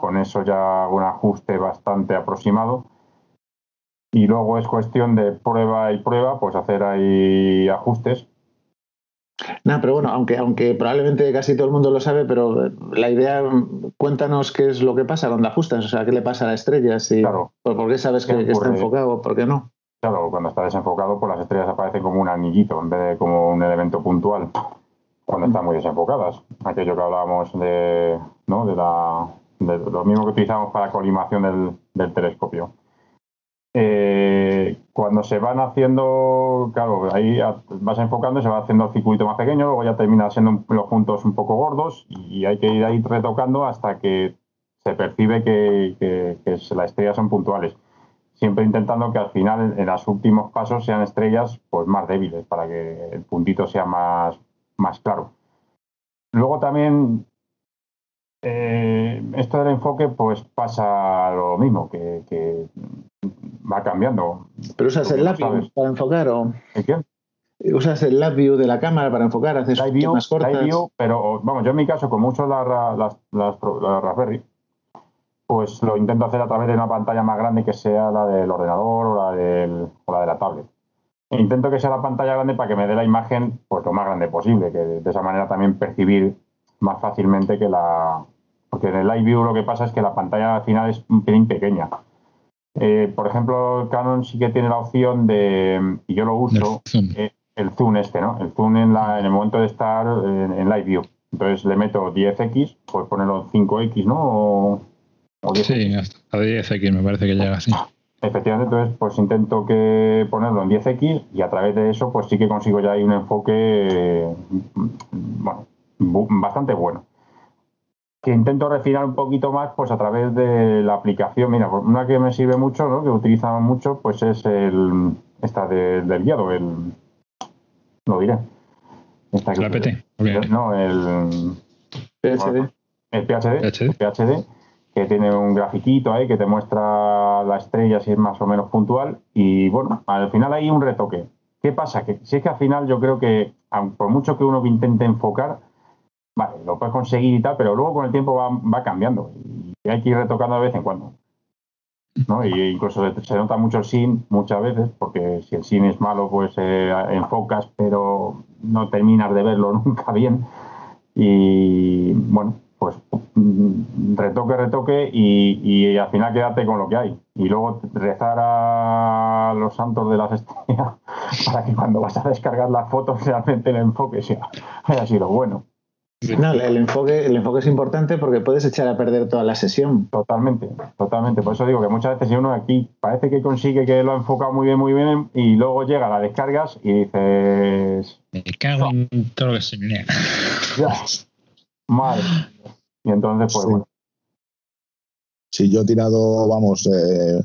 [SPEAKER 5] Con eso ya hago un ajuste bastante aproximado. Y luego es cuestión de prueba y prueba, pues hacer ahí ajustes
[SPEAKER 1] no, pero bueno, aunque, aunque probablemente casi todo el mundo lo sabe, pero la idea, cuéntanos qué es lo que pasa cuando ajustas, o sea, qué le pasa a la estrella, si,
[SPEAKER 5] claro.
[SPEAKER 1] por, qué sabes que, está enfocado o por qué no.
[SPEAKER 5] Claro, cuando está desenfocado, pues las estrellas aparecen como un anillito en vez de como un elemento puntual cuando están muy desenfocadas. Aquello que hablábamos de, ¿no? de, la, lo mismo que utilizamos para colimación del, telescopio. Eh, cuando se van haciendo, claro, ahí vas enfocando se va haciendo el circuito más pequeño, luego ya termina siendo los puntos un poco gordos y hay que ir ahí retocando hasta que se percibe que, que, las estrellas son puntuales. Siempre intentando que al final, en, los últimos pasos, sean estrellas pues más débiles para que el puntito sea más, más claro. Luego también eh, esto del enfoque pues pasa lo mismo, que, que va cambiando.
[SPEAKER 1] ¿Pero usas el LabVIEW para enfocar o...?
[SPEAKER 5] ¿El qué?
[SPEAKER 1] ¿Usas el LabVIEW de la cámara para enfocar? ¿Haces
[SPEAKER 5] live más cortas? pero vamos, yo en mi caso, como uso las, las, las, Raspberry, pues lo intento hacer a través de una pantalla más grande que sea la del ordenador o la, del, o la de la tablet. E intento que sea la pantalla grande para que me dé la imagen pues lo más grande posible, que de esa manera también percibir más fácilmente que la... Porque en el Live View lo que pasa es que la pantalla al final es un pelín pequeña. Eh, por ejemplo, Canon sí que tiene la opción de, y yo lo uso, eh, el zoom este, ¿no? El zoom en, la, en el momento de estar en, Live View. Entonces le meto 10x, pues ponerlo 5x, ¿no?
[SPEAKER 3] O, Sí, hasta 10x me parece que llega así.
[SPEAKER 5] Efectivamente, entonces pues intento que ponerlo en 10x y a través de eso pues sí que consigo ya ahí un enfoque, bueno, bastante bueno que intento refinar un poquito más pues a través de la aplicación. Mira, pues, una que me sirve mucho, ¿no? que utilizamos mucho, pues es el esta del guiado, el lo diré.
[SPEAKER 3] Esta ¿La PT?
[SPEAKER 5] No, el
[SPEAKER 1] PHD.
[SPEAKER 5] El PHD, PHD. que tiene un grafiquito ahí que te muestra la estrella si es más o menos puntual. Y bueno, al final hay un retoque. ¿Qué pasa? Que si es que al final yo creo que, por mucho que uno intente enfocar, vale, lo puedes conseguir y tal, pero luego con el tiempo va, cambiando y hay que ir retocando de vez en cuando. ¿no? Y incluso se, nota mucho el sin muchas veces, porque si el sin es malo, pues eh, enfocas, pero no terminas de verlo (laughs) nunca bien. Y bueno, pues retoque, retoque y, y, al final quédate con lo que hay. Y luego rezar a los santos de las estrellas (laughs) para que cuando vas a descargar las fotos realmente el enfoque sea, haya sido bueno.
[SPEAKER 1] No, el enfoque, el enfoque es importante porque puedes echar a perder toda la sesión.
[SPEAKER 5] Totalmente, totalmente. Por eso digo que muchas veces si uno aquí parece que consigue que lo ha enfocado muy bien, muy bien, y luego llega a la descargas y dices.
[SPEAKER 3] Me cago en todo lo que se me
[SPEAKER 5] Ya. Madre. Y entonces, pues bueno.
[SPEAKER 4] Sí, yo he tirado, vamos, eh,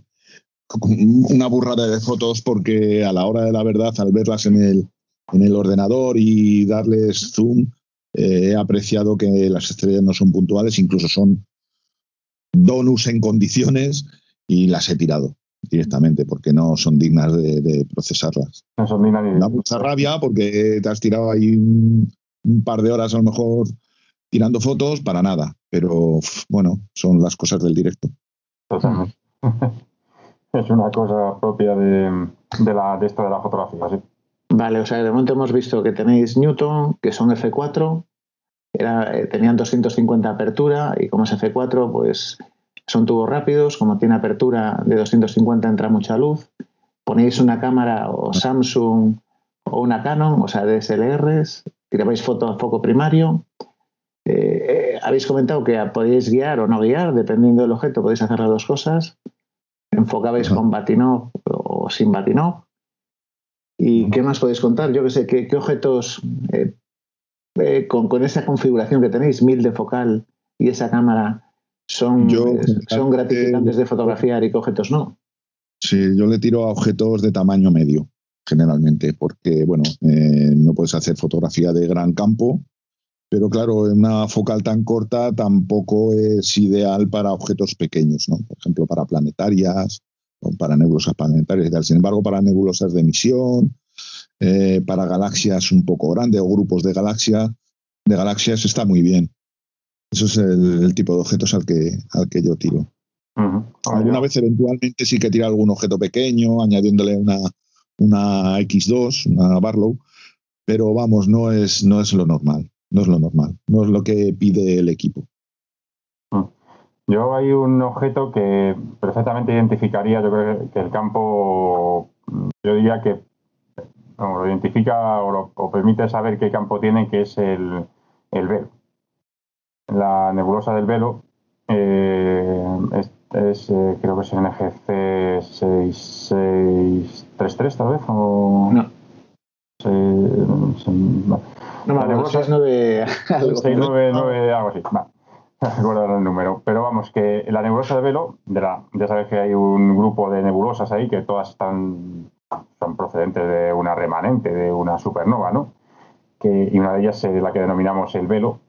[SPEAKER 4] una burrada de fotos porque a la hora de la verdad, al verlas en el, en el ordenador y darles zoom, eh, he apreciado que las estrellas no son puntuales, incluso son donus en condiciones y las he tirado. directamente, porque no son dignas de, procesarlas.
[SPEAKER 5] No son dignas
[SPEAKER 4] Da mucha rabia porque te has tirado ahí un, par de horas a lo mejor tirando fotos para nada, pero bueno, son las cosas del directo.
[SPEAKER 5] Totalmente. (laughs) es una cosa propia de, de, la, de esto de la fotografía, sí.
[SPEAKER 1] Vale, o sea, de momento hemos visto que tenéis Newton, que son F4, era, eh, tenían 250 apertura y como es F4, pues son tubos rápidos, como tiene apertura de 250 entra mucha luz. Ponéis una cámara o Samsung o una Canon, o sea, DSLRs, tirabais foto a foco primario. Eh, eh, habéis comentado que podéis guiar o no guiar, dependiendo del objeto, podéis hacer las dos cosas. Enfocabais con Batinov o sin Batinov. ¿Y qué más podéis contar? Yo que sé, ¿qué, objetos eh, con, esa configuración que tenéis, mil de focal y esa cámara, son, eh, son gratificantes de fotografiar y qué objetos no?
[SPEAKER 4] Sí, yo le tiro a objetos de tamaño medio, generalmente, porque, bueno, eh, no puedes hacer fotografía de gran campo, pero claro, una focal tan corta tampoco es ideal para objetos pequeños, ¿no? Por ejemplo, para planetarias para nebulosas planetarias y tal. Sin embargo, para nebulosas de emisión eh, para galaxias un poco grandes o grupos de, galaxia, de galaxias está muy bien. Eso es el, tipo de objetos al que, al que yo tiro. Alguna vez eventualmente sí que tira algún objeto pequeño, añadiéndole una, una X2, una Barlow, pero vamos, no es, no es lo normal, no es lo normal, no es lo que pide el equipo.
[SPEAKER 5] Yo hay un objeto que perfectamente identificaría, yo creo que el campo, yo diría que lo identifica o, permite saber qué campo tiene, que es el, el velo. La nebulosa del velo eh, es, eh, creo que es NGC 6633 tal vez, o...
[SPEAKER 1] No. no la nebulosa es 9
[SPEAKER 5] 699, algo así. (laughs) No recuerdo el número. Pero vamos, que la nebulosa de velo, ya sabes que hay un grupo de nebulosas ahí que todas están son procedentes de una remanente, de una supernova, ¿no? Que, y una de ellas es la que denominamos el velo,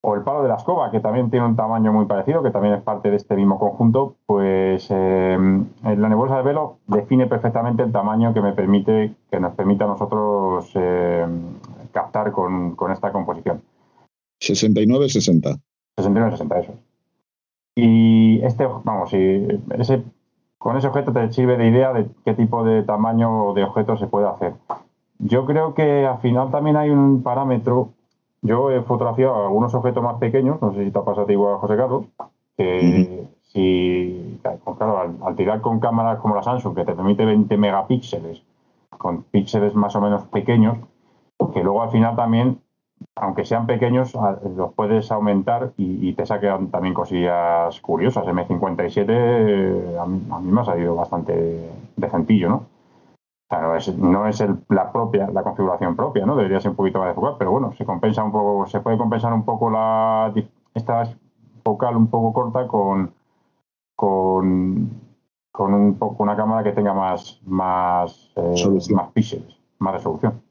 [SPEAKER 5] o el palo de la escoba, que también tiene un tamaño muy parecido, que también es parte de este mismo conjunto, pues eh, la nebulosa de velo define perfectamente el tamaño que me permite, que nos permite a nosotros eh, captar con, con, esta composición.
[SPEAKER 4] 69-60.
[SPEAKER 5] 69-60, eso. Y este, vamos, y ese con ese objeto te sirve de idea de qué tipo de tamaño de objeto se puede hacer. Yo creo que al final también hay un parámetro. Yo he fotografiado algunos objetos más pequeños, no sé si te ha pasado a ti igual, José Carlos, que si, claro, al, tirar con cámaras como la Samsung, que te permite 20 megapíxeles, con píxeles más o menos pequeños, que luego al final también aunque sean pequeños, los puedes aumentar y, te sacan también cosillas curiosas. M57 a mí, me ha salido bastante decentillo, ¿no? no es, no es la propia, la configuración propia, ¿no? Debería ser un poquito más de focal, pero bueno, se compensa un poco, se puede compensar un poco la esta focal un poco corta con con, con un poco una cámara que tenga más más, eh, más píxeles, más resolución.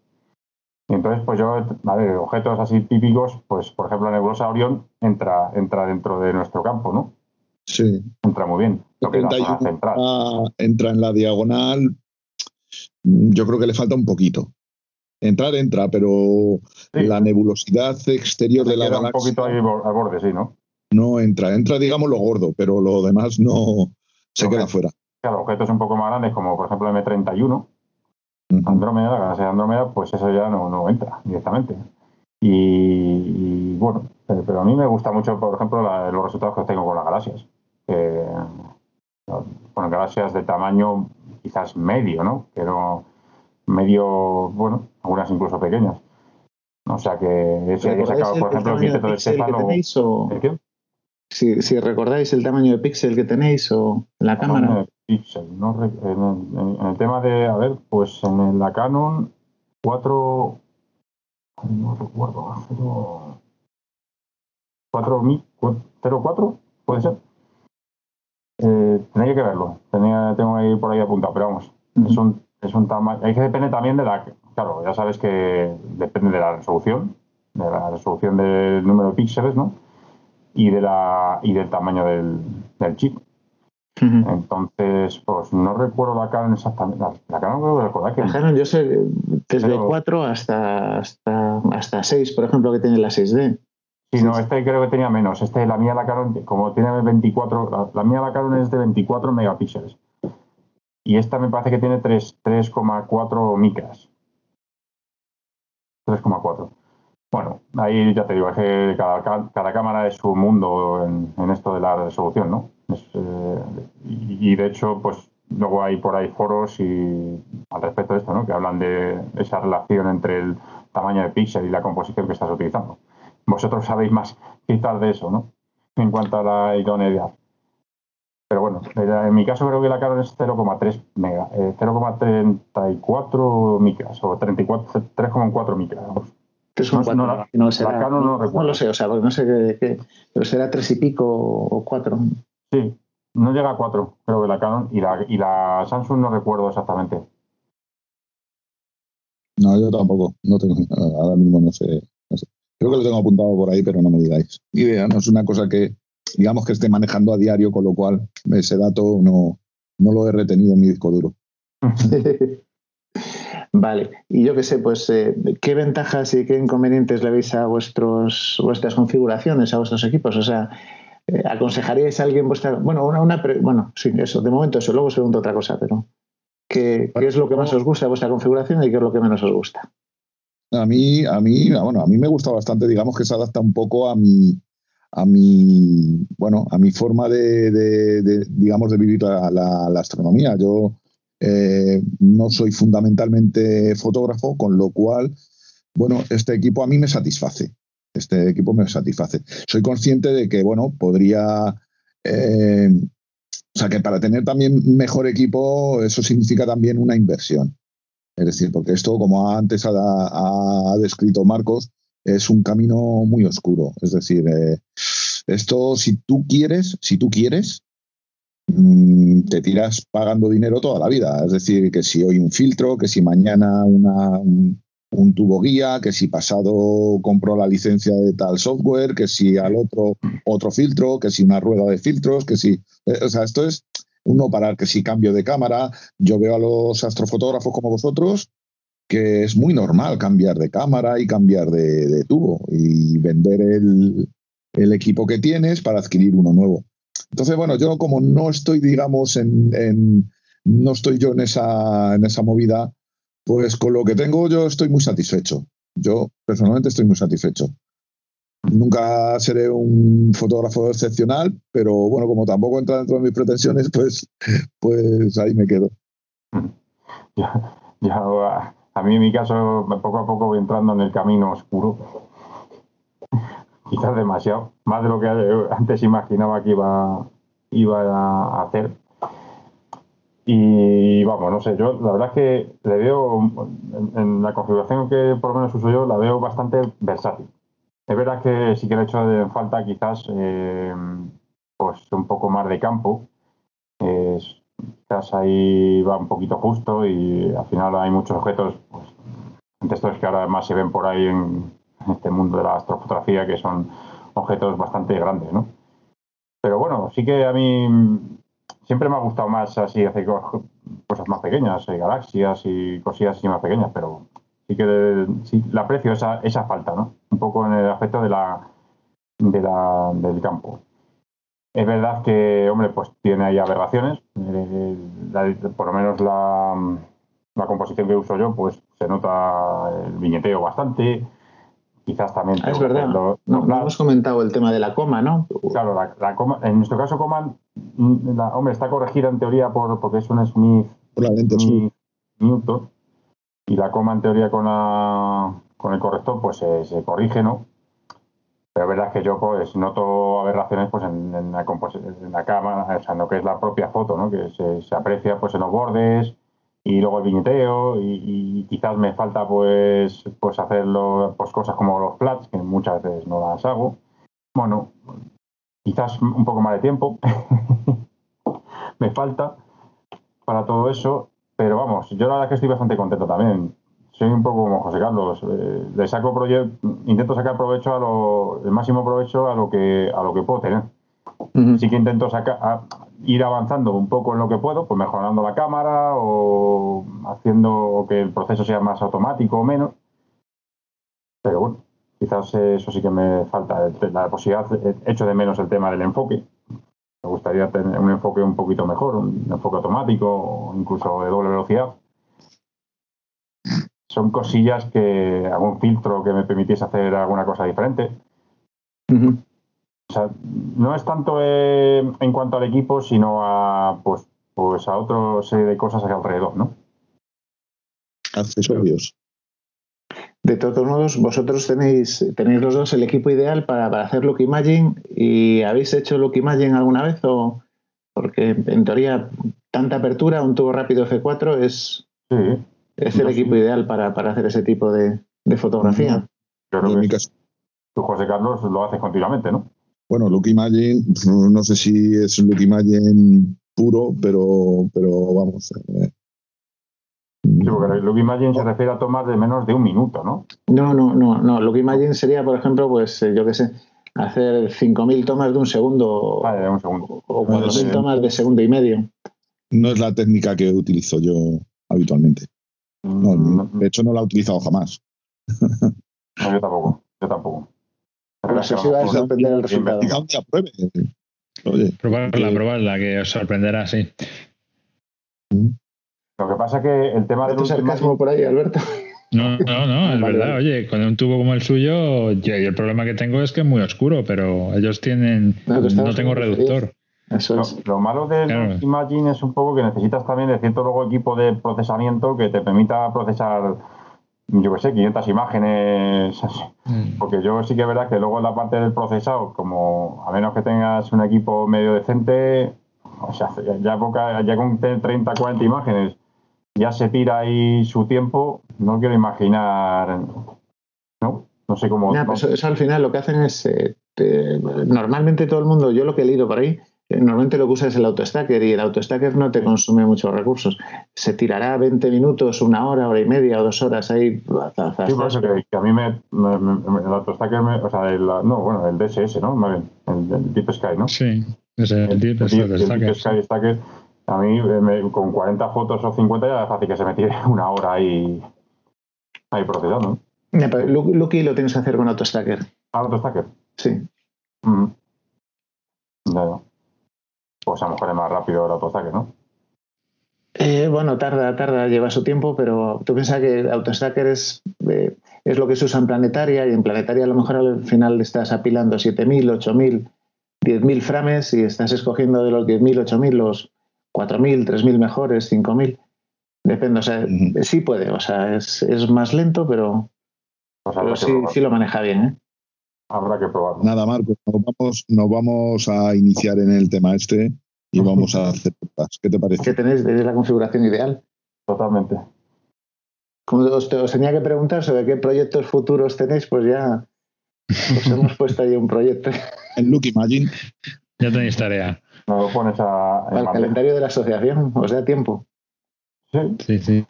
[SPEAKER 5] Y entonces, pues yo, a objetos así típicos, pues por ejemplo la nebulosa Orión entra, entra dentro de nuestro campo, ¿no?
[SPEAKER 4] Sí.
[SPEAKER 5] Entra muy bien.
[SPEAKER 4] Lo que central. entra en la diagonal. Yo creo que le falta un poquito. Entrar entra, pero la nebulosidad exterior de la galaxia.
[SPEAKER 5] un poquito ahí al borde, sí, ¿no?
[SPEAKER 4] No entra. Entra, digamos, lo gordo, pero lo demás no se queda fuera.
[SPEAKER 5] Claro, objetos un poco más grandes, como por ejemplo el M31, Andrómeda, la galaxia de Andrómeda, pues eso ya no, no entra directamente. Y, bueno, pero a mí me gusta mucho, por ejemplo, los resultados que tengo con las galaxias. Eh, con galaxias de tamaño quizás medio, ¿no? Pero medio, bueno, algunas incluso pequeñas. O sea que
[SPEAKER 1] sacado, por ejemplo, el quinteto de Estefano. Si, si, recordáis el tamaño de píxel que tenéis o la cámara.
[SPEAKER 5] Pixel. ¿no? En, el, tema de, a ver, pues en la Canon 4, no recuerdo, 4, puede ser. Eh, tenía que verlo, tenía, tengo ahí por ahí apuntado, pero vamos, es un, es un tamaño, hay que depende también de la, claro, ya sabes que depende de la resolución, de la resolución del número de píxeles, ¿no? Y de la y del tamaño del, del chip. Entonces, pues no recuerdo la Canon exactamente. La, Canon creo que recordar que.
[SPEAKER 1] La Canon, yo sé, desde 4 hasta, hasta, hasta 6, por ejemplo, que tiene la 6D.
[SPEAKER 5] Sí, no, este creo que tenía menos. Este, la mía, la Canon, como tiene 24, la, mía, la Canon es de 24 megapíxeles. Y esta me parece que tiene 3,4 micras. 3,4. Bueno, ahí ya te digo, es que cada, cámara es su mundo en, esto de la resolución, ¿no? Eh, y, de hecho, pues luego hay por ahí foros y al respecto de esto, ¿no? Que hablan de esa relación entre el tamaño de píxel y la composición que estás utilizando. Vosotros sabéis más quizás de eso, ¿no? En cuanto a la idoneidad. Pero bueno, en mi caso creo que la Canon es 0,3 mega, 0,34 eh, micras o 3,4 micras.
[SPEAKER 1] No, no, no, será, no, lo sé, o sea, no sé qué, pero será tres y pico o cuatro.
[SPEAKER 5] Sí, no llega a cuatro, creo que la Canon y la, y la Samsung no recuerdo exactamente.
[SPEAKER 4] No, yo tampoco, no tengo, ahora mismo no sé, Creo que lo tengo apuntado por ahí, pero no me digáis. Idea, no es una cosa que, digamos, que esté manejando a diario, con lo cual ese dato no, no lo he retenido en mi disco duro. (laughs)
[SPEAKER 1] Vale, y yo qué sé, pues, eh, ¿qué ventajas y qué inconvenientes le veis a vuestros, vuestras configuraciones, a vuestros equipos? O sea, eh, ¿aconsejaríais a alguien vuestra. Bueno, una, una bueno, sí, eso, de momento eso, luego se pregunta otra cosa, pero ¿qué, ¿qué, es lo que más os gusta de vuestra configuración y qué es lo que menos os gusta?
[SPEAKER 4] A mí, a mí, bueno, a mí me gusta bastante, digamos que se adapta un poco a mi, a mi, bueno, a mi forma de, digamos, de vivir la astronomía. Yo eh, no soy fundamentalmente fotógrafo, con lo cual, bueno, este equipo a mí me satisface. Este equipo me satisface. Soy consciente de que, bueno, podría. Eh, o sea, que para tener también mejor equipo, eso significa también una inversión. Es decir, porque esto, como antes ha, descrito Marcos, es un camino muy oscuro. Es decir, eh, esto, si tú quieres, si tú quieres, te tiras pagando dinero toda la vida. Es decir, que si hoy un filtro, que si mañana una, un, tubo guía, que si pasado compro la licencia de tal software, que si al otro otro filtro, que si una rueda de filtros, que si... Eh, o sea, esto es uno para que si cambio de cámara, yo veo a los astrofotógrafos como vosotros que es muy normal cambiar de cámara y cambiar de, tubo y vender el equipo que tienes para adquirir uno nuevo. Entonces, bueno, yo como no estoy, digamos, no estoy yo en esa, en esa movida, pues con lo que tengo yo estoy muy satisfecho. Yo personalmente estoy muy satisfecho. Nunca seré un fotógrafo excepcional, pero bueno, como tampoco entra dentro de mis pretensiones, pues, pues ahí me quedo.
[SPEAKER 5] Ya, a mí en mi caso, poco a poco voy entrando en el camino oscuro quizás demasiado, más de lo que antes imaginaba que iba, iba a hacer. Y vamos, no sé, yo la verdad es que le veo, en, la configuración que por lo menos uso yo, la veo bastante versátil. Es verdad que sí que le he hecho falta quizás eh, pues un poco más de campo. quizás ahí va un poquito justo y al final hay muchos objetos, pues, entre estos que ahora además se ven por ahí en, en este mundo de la astrofotografía, que son objetos bastante grandes, ¿no? Pero bueno, sí que a mí siempre me ha gustado más así hacer cosas más pequeñas, eh, galaxias y cosillas así más pequeñas, pero sí que sí, le aprecio esa, esa falta, ¿no? Un poco en el aspecto de la, de la, del campo. Es verdad que, hombre, pues tiene ahí aberraciones. Eh, por lo menos la, la composición que uso yo, pues se nota el viñeteo bastante quizás también.
[SPEAKER 1] Ah, es verdad. no, hemos comentado el tema de la coma, ¿no?
[SPEAKER 5] Claro, la, coma, en nuestro caso, coma, mm, hombre, está corregida en teoría por, porque es un Smith, Smith Newton, y la coma en teoría con, la, con el corrector, pues se, corrige, ¿no? Pero es verdad que yo pues noto aberraciones pues en, la, en la cámara, o sea, en lo que es la propia foto, ¿no? Que se, se aprecia pues en los bordes, y luego el viñeteo y, quizás me falta pues pues hacerlo pues cosas como los flats que muchas veces no las hago. Bueno quizás un poco más de tiempo. (laughs) Me falta para todo eso pero vamos yo la verdad que estoy bastante contento también. Soy un poco como José Carlos eh, le saco intento sacar provecho a lo el máximo provecho a lo que a lo que puedo tener. Sí que intento sacar ir avanzando un poco en lo que puedo, pues mejorando la cámara o haciendo que el proceso sea más automático o menos. Pero bueno, quizás eso sí que me falta, la posibilidad, hecho de menos el tema del enfoque. Me gustaría tener un enfoque un poquito mejor, un enfoque automático o incluso de doble velocidad. Son cosillas que, algún filtro que me permitiese hacer alguna cosa diferente. O sea, no es tanto eh, en cuanto al equipo, sino a pues, pues a otra serie de cosas alrededor, ¿no?
[SPEAKER 4] Accesorios.
[SPEAKER 1] De todos modos, vosotros tenéis, tenéis los dos el equipo ideal para, hacer Look Imagine y ¿habéis hecho Look Imagine alguna vez? o Porque en teoría tanta apertura, un tubo rápido F4 es, es el equipo ideal para, hacer ese tipo de, fotografía.
[SPEAKER 5] Claro que tú, José Carlos, lo haces continuamente, ¿no?
[SPEAKER 4] Bueno, Look Imagine, no sé si es Look Imagine puro, pero, pero vamos, eh,
[SPEAKER 5] Sí, porque Look Imagine se refiere a tomas de menos de un minuto, ¿no?
[SPEAKER 1] No, no, no, no. Look Imagine sería, por ejemplo, pues eh, yo qué sé, hacer 5.000 tomas de un segundo.
[SPEAKER 5] Ah, de un segundo.
[SPEAKER 1] O 4.000 tomas de segundo y medio.
[SPEAKER 4] No es la técnica que utilizo yo habitualmente. Mm, de hecho, no la he utilizado jamás.
[SPEAKER 5] No, yo tampoco. Yo tampoco.
[SPEAKER 1] Pero si va a sorprender el resultado.
[SPEAKER 3] Oye, probarla, probarla, que os sorprenderá, sí.
[SPEAKER 5] Lo que pasa es que el tema
[SPEAKER 1] del sarcasmo por ahí, Alberto.
[SPEAKER 3] No, no, no, (laughs) es verdad. Oye, con un tubo como el suyo, yo, el problema que tengo es que es muy oscuro, pero ellos tienen. No, tengo reductor.
[SPEAKER 1] Eso es.
[SPEAKER 5] Lo, malo de Imagine es un poco que necesitas también de cierto luego equipo de procesamiento que te permita procesar, yo qué sé, 500 imágenes. (laughs) Mm. Porque yo sí que es verdad que luego en la parte del procesado, como a menos que tengas un equipo medio decente, o sea, ya, ya con 30, 40 imágenes ya se tira ahí su tiempo, no quiero imaginar, ¿no? No sé cómo...
[SPEAKER 1] Pues eso, al final lo que hacen es, eh, normalmente todo el mundo, yo lo que he leído por ahí, normalmente lo que usa es el autostacker y el autostacker no te consume muchos recursos. Se tirará 20 minutos, una hora, hora y media o dos horas ahí.
[SPEAKER 5] sí, por eso que, a mí me, el autostacker, me, o sea, el, no, bueno, el DSS, ¿no? Más bien, el, Deep Sky, ¿no?
[SPEAKER 3] Sí, es el,
[SPEAKER 5] el, Deep, Sky Stacker a mí con 40 fotos o 50 ya es fácil que se me tire (laughs) una hora ahí, ahí procesando.
[SPEAKER 1] Lucky lo tienes que hacer con AutoStacker.
[SPEAKER 5] ¿Ah, AutoStacker?
[SPEAKER 1] Sí.
[SPEAKER 5] Mm. Ya, ya. Pues a lo mejor es más rápido el AutoStacker, ¿no?
[SPEAKER 1] Eh, bueno, tarda, tarda, lleva su tiempo, pero tú piensas que AutoStacker es, eh, es lo que se usa en Planetaria y en Planetaria a lo mejor al final estás apilando 7.000, 8.000, 10.000 frames y estás escogiendo de los 10.000, 8.000 los 4.000, 3.000 mejores, 5.000. Depende, o sea, sí puede, o sea, es, es más lento, pero, pues sí, sí, lo maneja bien. ¿eh?
[SPEAKER 5] Habrá que probarlo.
[SPEAKER 4] Nada, Marco, nos vamos, nos vamos a iniciar en el tema este y vamos a hacer preguntas. ¿Qué te parece?
[SPEAKER 1] ¿Qué tenéis? ¿Tenéis la configuración ideal?
[SPEAKER 5] Totalmente.
[SPEAKER 1] Como os, tenía que preguntar sobre qué proyectos futuros tenéis, pues ya os hemos (laughs) puesto ahí un proyecto.
[SPEAKER 4] En Look Imagine.
[SPEAKER 3] Ya tenéis tarea.
[SPEAKER 5] No lo pones a.
[SPEAKER 1] Al calendario de la asociación, os da tiempo.
[SPEAKER 3] Sí. sí,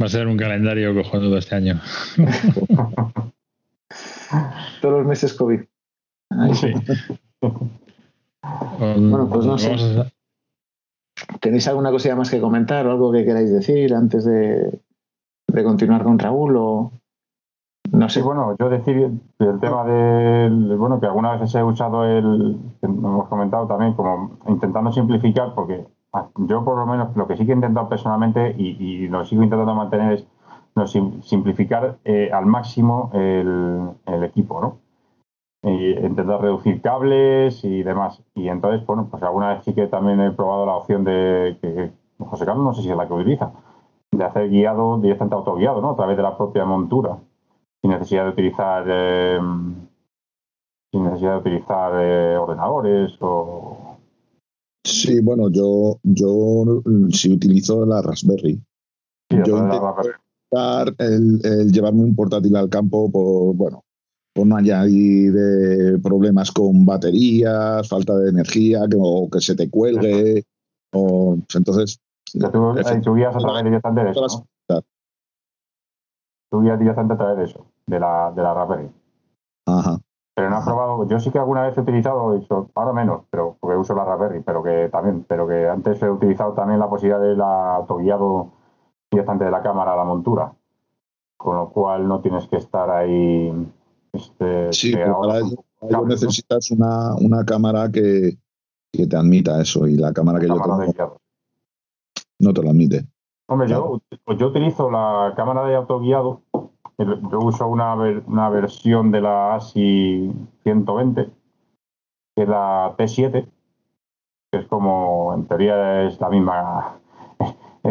[SPEAKER 3] Va a ser un calendario cojonudo este año. (laughs)
[SPEAKER 1] Todos los meses COVID. Sí. (laughs) bueno, pues no sé. ¿Tenéis alguna cosilla más que comentar o algo que queráis decir antes de, de continuar con Raúl? O...
[SPEAKER 5] No sé. bueno, yo decir el tema del, bueno, que algunas veces he usado el, que hemos comentado también, como intentando simplificar, porque ah, yo por lo menos lo que sí que he intentado personalmente y, lo sigo intentando mantener es no, simplificar eh, al máximo el, equipo, ¿no? intentar reducir cables y demás. Y entonces, bueno, pues alguna vez sí que también he probado la opción de que José Carlos, no sé si es la que utiliza, de hacer guiado directamente autoguiado, ¿no? A través de la propia montura sin necesidad de utilizar eh, sin necesidad de utilizar eh, ordenadores o
[SPEAKER 4] sí bueno yo yo sí utilizo la Raspberry yo el, el, llevarme un portátil al campo por bueno por no añadir eh, problemas con baterías falta de energía que, o que se te cuelgue o entonces
[SPEAKER 5] tú, guías a través directamente de eso tú guías directamente a través de eso de la, de la Raspberry.
[SPEAKER 4] Ajá.
[SPEAKER 5] Pero no has probado, yo sí que alguna vez he utilizado, ahora menos, pero porque uso la Raspberry, pero que también, pero que antes he utilizado también la posibilidad de la autoguiado directamente de la cámara a la montura. Con lo cual no tienes que estar ahí. Este,
[SPEAKER 4] sí, para ello, necesitas una, una cámara que, que, te admita eso, y la cámara que yo tengo no te lo admite.
[SPEAKER 5] Hombre, yo, yo utilizo la cámara de autoguiado yo uso una, una versión de la ASI 120, que es la T7, que es como, en teoría es la misma,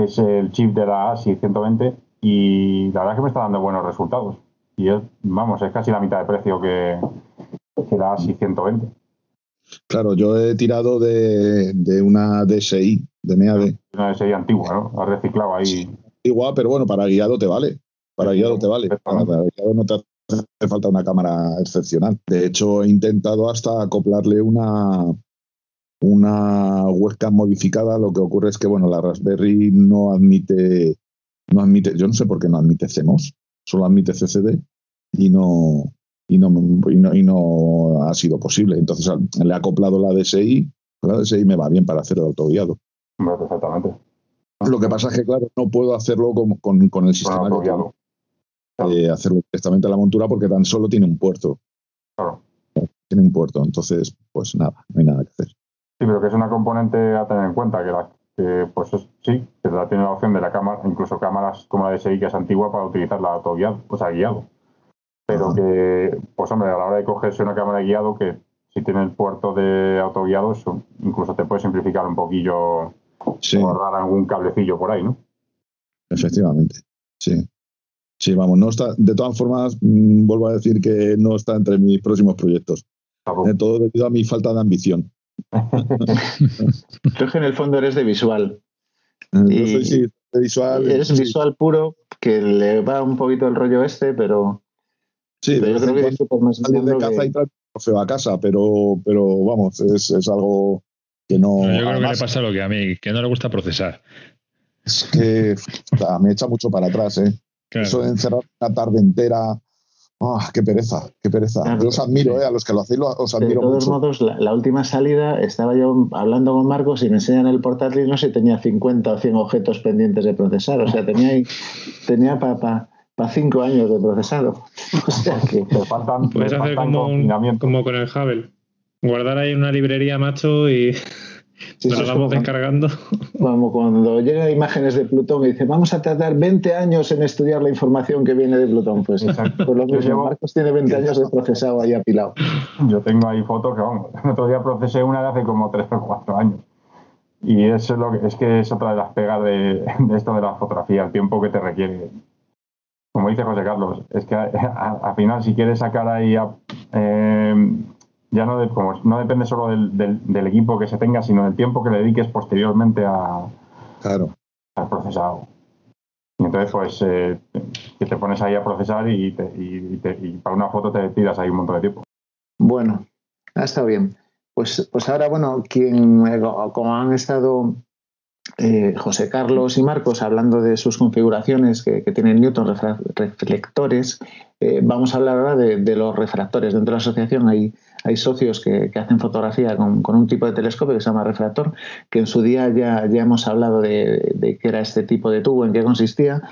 [SPEAKER 5] es el chip de la ASI 120 y la verdad es que me está dando buenos resultados. Y es, vamos, es casi la mitad de precio que, la ASI 120.
[SPEAKER 4] Claro, yo he tirado de, una DSI, de MEAD.
[SPEAKER 5] Una DSI antigua, ¿no? Has reciclado ahí.
[SPEAKER 4] igual, pero bueno, para guiado te vale. Para guiado te vale. Para, guiado no te hace falta una cámara excepcional. De hecho, he intentado hasta acoplarle una, una webcam modificada. Lo que ocurre es que, bueno, la Raspberry no admite, no admite, yo no sé por qué no admite CMOS, solo admite CCD y no, y no, y no, ha sido posible. Entonces le he acoplado la DSI, la DSI me va bien para hacer el autoguiado.
[SPEAKER 5] Perfectamente.
[SPEAKER 4] Lo que pasa es que, claro, no puedo hacerlo con, con, con el sistema eh, hacerlo directamente a la montura porque tan solo tiene un puerto.
[SPEAKER 5] Claro.
[SPEAKER 4] Tiene un puerto, entonces, pues nada, no hay nada que hacer. Sí,
[SPEAKER 5] pero que es una componente a tener en cuenta, que, la, que pues sí, que la tiene la opción de la cámara, incluso cámaras como la DSI que es antigua para utilizarla autoguiado, o sea, guiado. Pero que, pues hombre, a la hora de cogerse una cámara de guiado, que si tiene el puerto de autoguiado, incluso te puede simplificar un poquillo, sí. ahorrar algún cablecillo por ahí, ¿no?
[SPEAKER 4] Efectivamente, sí. Sí, vamos, no está, de todas formas, mm, vuelvo a decir que no está entre mis próximos proyectos. De todo debido a mi falta de ambición. (laughs)
[SPEAKER 1] Creo que en el fondo eres de visual.
[SPEAKER 4] Yo soy, de visual.
[SPEAKER 1] Eres visual puro, que le va un poquito el rollo este, pero.
[SPEAKER 4] Sí, pero yo creo que es más de caza y tal, feo a casa, pero, pero vamos, es, es algo que no.
[SPEAKER 3] yo creo que le pasa lo que a mí, que no le gusta procesar.
[SPEAKER 4] Es que me echa mucho para atrás, ¿eh? Eso de encerrar una tarde entera. Ah, qué pereza, qué pereza. yo os admiro, eh, a los que lo hacéis, os admiro
[SPEAKER 1] De todos modos, la, última salida estaba yo hablando con Marcos y me enseñan el portátil y no sé, tenía 50 o 100 objetos pendientes de procesar. O sea, tenía, tenía para pa, cinco años de procesado. (laughs) O sea que.
[SPEAKER 2] Puedes hacer como, como con el Hubble. Guardar ahí una librería, macho, y nos lo vamos descargando.
[SPEAKER 1] Como cuando llega imágenes de Plutón y dice, vamos a tardar 20 años en estudiar la información que viene de Plutón. Pues, por lo mismo, Marcos tiene 20 años de procesado ahí apilado.
[SPEAKER 5] Yo tengo ahí fotos que, vamos, el otro día procesé una de hace como 3 o 4 años. Y eso es, lo que, es que es otra de las pegas de, esto de la fotografía, el tiempo que te requiere. Como dice José Carlos, es que al final si quieres sacar ahí eh, ya no, como no depende solo del, equipo que se tenga, sino del tiempo que le dediques posteriormente a,
[SPEAKER 4] claro.
[SPEAKER 5] al procesado. Y entonces, pues, eh, que te pones ahí a procesar y, para una foto te tiras ahí un montón de tiempo.
[SPEAKER 1] Bueno, ha estado bien. Pues, pues ahora, bueno, quien, eh, como han estado eh, José Carlos y Marcos hablando de sus configuraciones que, tienen Newton reflectores, vamos a hablar ahora de, los refractores. Dentro de la asociación hay hay socios que, hacen fotografía con, un tipo de telescopio que se llama refractor, que en su día ya, ya hemos hablado de, qué era este tipo de tubo, en qué consistía,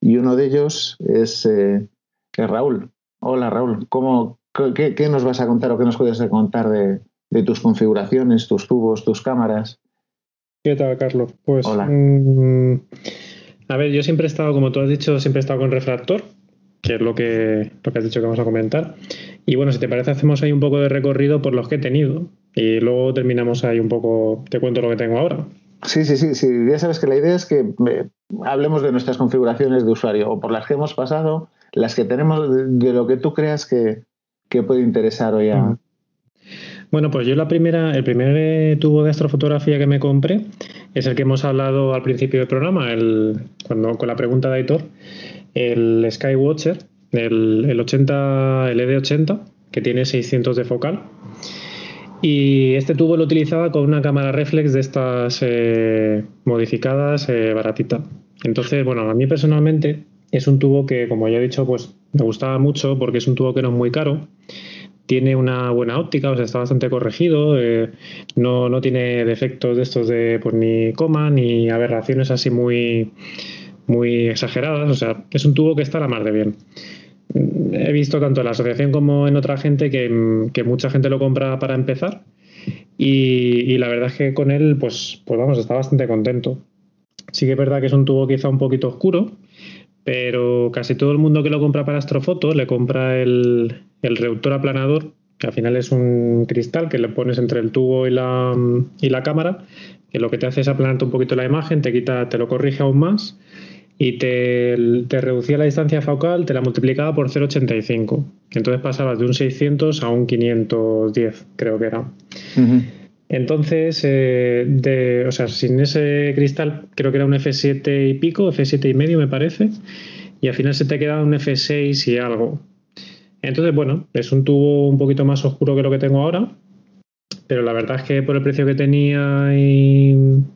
[SPEAKER 1] y uno de ellos es, eh, Raúl. Hola Raúl, ¿cómo, qué, nos vas a contar o qué nos puedes contar de, tus configuraciones, tus tubos, tus cámaras?
[SPEAKER 2] ¿Qué tal, Carlos? Pues, Hola. Mm, a ver, yo siempre he estado, como tú has dicho, siempre he estado con refractor, que es lo que, lo que has dicho que vamos a comentar. Y bueno, si te parece, hacemos ahí un poco de recorrido por los que he tenido y luego terminamos ahí un poco, te cuento lo que tengo ahora.
[SPEAKER 1] Sí, sí, sí, sí. Ya sabes que la idea es que eh, hablemos de nuestras configuraciones de usuario o por las que hemos pasado, las que tenemos, de, lo que tú creas que, puede interesar hoy a.
[SPEAKER 2] Bueno, pues yo la primera, el primer eh, tubo de astrofotografía que me compré es el que hemos hablado al principio del programa, el, cuando, con la pregunta de Aitor, el Skywatcher, el, 80, el ED80, que tiene 600 de focal. Y este tubo lo utilizaba con una cámara reflex de estas eh, modificadas eh, baratita. Entonces, bueno, a mí personalmente es un tubo que, como ya he dicho, pues me gustaba mucho porque es un tubo que no es muy caro, tiene una buena óptica, o sea, está bastante corregido, eh, no, no, tiene defectos de estos de pues, ni coma ni aberraciones así muy, muy exageradas, o sea, es un tubo que está a la mar de bien. He visto tanto en la asociación como en otra gente que, que mucha gente lo compra para empezar y, la verdad es que con él, pues, pues vamos, está bastante contento. Sí que es verdad que es un tubo quizá un poquito oscuro, pero casi todo el mundo que lo compra para astrofoto le compra el, el reductor aplanador, que al final es un cristal que le pones entre el tubo y la, y la cámara, que lo que te hace es aplanarte un poquito la imagen, te quita, te lo corrige aún más y te, te reducía la distancia focal, te la multiplicaba por 0,85. Entonces pasabas de un 600 a un 510, creo que era. Entonces, eh, de, o sea, sin ese cristal, creo que era un F7 y pico, F7 y medio me parece, y al final se te queda un F6 y algo. Entonces, bueno, es un tubo un poquito más oscuro que lo que tengo ahora, pero la verdad es que por el precio que tenía y,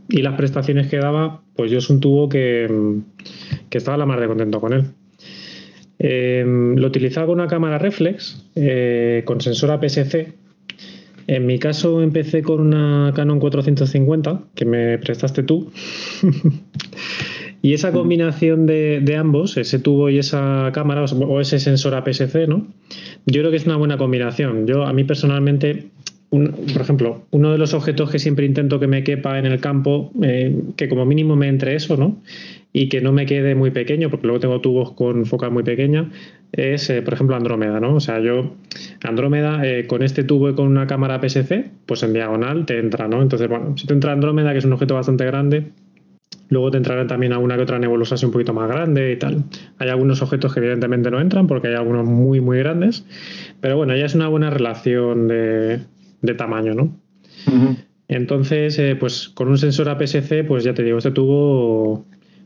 [SPEAKER 2] las prestaciones que daba, pues yo es un tubo que, estaba la más de contento con él. Eh, lo utilizaba con una cámara reflex, eh, con sensor APS-C. En mi caso empecé con una Canon 450 que me prestaste tú. (laughs) y esa combinación de, ambos, ese tubo y esa cámara o ese sensor APS-C, ¿no? Yo creo que es una buena combinación. Yo a mí personalmente por ejemplo, uno de los objetos que siempre intento que me quepa en el campo, eh, que como mínimo me entre eso, ¿no? Y que no me quede muy pequeño, porque luego tengo tubos con focal muy pequeña, es, eh, por ejemplo, Andrómeda, ¿no? O sea, yo, Andrómeda, eh, con este tubo y con una cámara PSC, pues en diagonal te entra, ¿no? Entonces, bueno, si te entra Andrómeda, que es un objeto bastante grande, Luego te entrará también alguna que otra nebulosa así un poquito más grande y tal. Hay algunos objetos que evidentemente no entran porque hay algunos muy, muy grandes. Pero bueno, ya es una buena relación de, de tamaño, ¿no? Entonces, eh, pues con un sensor APS-C, pues ya te digo, este tubo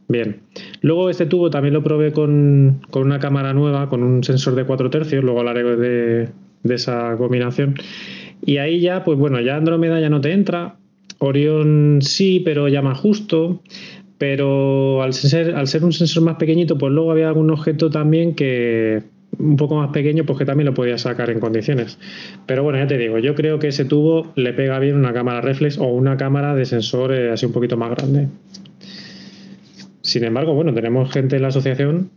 [SPEAKER 2] bien. Luego este tubo también lo probé con, una cámara nueva, con un sensor de 4 tercios, luego hablaré de, de esa combinación. Y ahí ya, pues bueno, ya Andrómeda ya no te entra. Orión sí, pero ya más justo. Pero al ser, al ser un sensor más pequeñito, pues luego había algún objeto también que, un poco más pequeño, pues que también lo podía sacar en condiciones. Pero bueno, ya te digo, yo creo que ese tubo le pega bien una cámara reflex o una cámara de sensor eh, así un poquito más grande. Sin embargo, bueno, tenemos gente en la asociación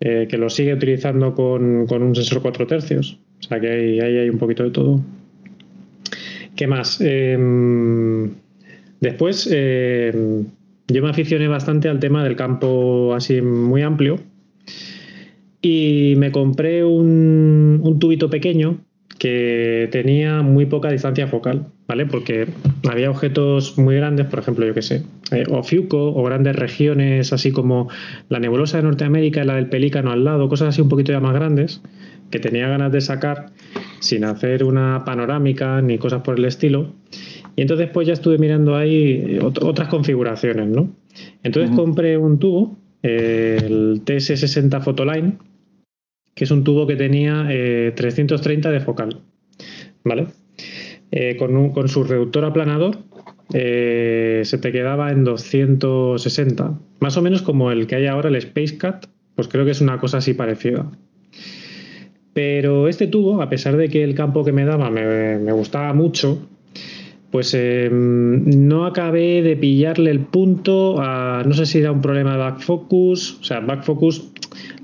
[SPEAKER 2] eh, que lo sigue utilizando con, un sensor 4 tercios. O sea que ahí, hay un poquito de todo. ¿Qué más? Em, después, em, yo me aficioné bastante al tema del campo así muy amplio y me compré un, tubito pequeño que tenía muy poca distancia focal, ¿vale? Porque había objetos muy grandes, por ejemplo, yo qué sé, eh, o Fiuco, o grandes regiones, así como la nebulosa de Norteamérica y la del Pelícano al lado, cosas así un poquito ya más grandes, que tenía ganas de sacar sin hacer una panorámica ni cosas por el estilo. Y entonces pues ya estuve mirando ahí otras configuraciones, ¿no? Entonces compré un tubo, el TS60 Photoline, que es un tubo que tenía 330 eh, de focal, ¿vale? Eh, con, su reductor aplanador eh, se te quedaba en 260, más o menos como el que hay ahora, el Space Cat, pues creo que es una cosa así parecida. Pero este tubo, a pesar de que el campo que me daba me, gustaba mucho, pues no acabé de pillarle el punto no sé si era un problema de back focus, o sea, back focus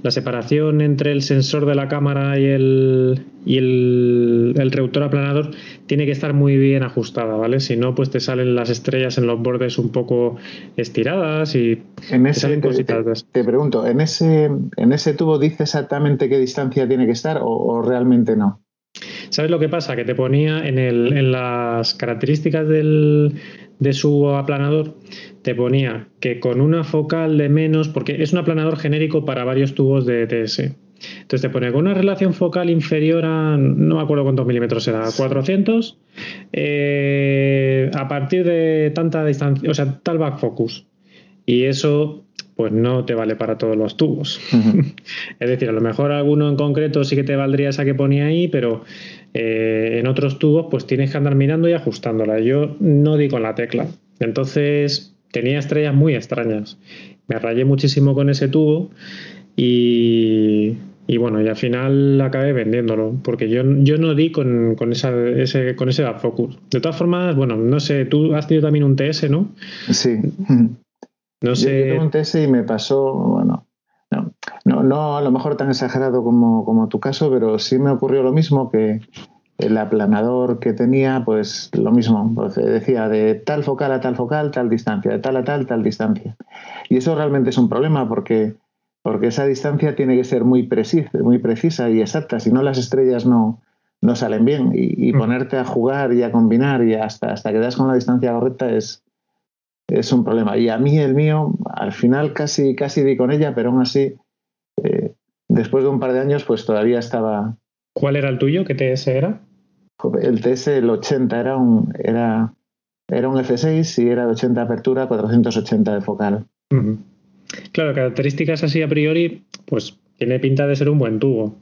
[SPEAKER 2] la separación entre el sensor de la cámara y el, y el, el, reductor aplanador tiene que estar muy bien ajustada, ¿vale? Si no, pues te salen las estrellas en los bordes un poco estiradas y
[SPEAKER 1] en ese, te, te, pregunto, ¿en ese, ¿en ese tubo dice exactamente qué distancia tiene que estar o, realmente no?
[SPEAKER 2] ¿Sabes lo que pasa? Que te ponía en, el, en las características del, de su aplanador, te ponía que con una focal de menos, porque es un aplanador genérico para varios tubos de ETS. Entonces te pone con una relación focal inferior a, no me acuerdo cuántos milímetros era, 400, eh, a partir de tanta distancia, o sea, tal back focus. Y eso pues no te vale para todos los tubos. (laughs) es decir, a lo mejor alguno en concreto sí que te valdría esa que ponía ahí, pero eh, en otros tubos pues tienes que andar mirando y ajustándola. Yo no di con la tecla. Entonces tenía estrellas muy extrañas. Me rayé muchísimo con ese tubo y, Y bueno, y al final acabé vendiéndolo, porque yo, yo no di con, con, esa, ese, con ese focus. De todas formas, bueno, no sé, tú has tenido también un TS, ¿no?
[SPEAKER 1] Sí. No sé. Yo, tuve un TS y me pasó, bueno, no, no, no a lo mejor tan exagerado como, como tu caso, pero sí me ocurrió lo mismo que el aplanador que tenía, pues lo mismo, pues, decía de tal focal a tal focal, tal distancia, de tal a tal, tal distancia. Y eso realmente es un problema porque porque esa distancia tiene que ser muy precisa, muy precisa y exacta, si no las estrellas no, no salen bien. Y, mm. ponerte a jugar y a combinar y hasta, hasta que das con la distancia correcta es, es un problema. Y a mí el mío, al final casi, casi di con ella, pero aún así, eh, después de un par de años, pues todavía estaba...
[SPEAKER 2] ¿Cuál era el tuyo? ¿Qué TS era?
[SPEAKER 1] El TS, el 80, era un, era, era un F6 y era de 80 apertura, 480 de focal.
[SPEAKER 2] Claro, características así a priori, pues tiene pinta de ser un buen tubo.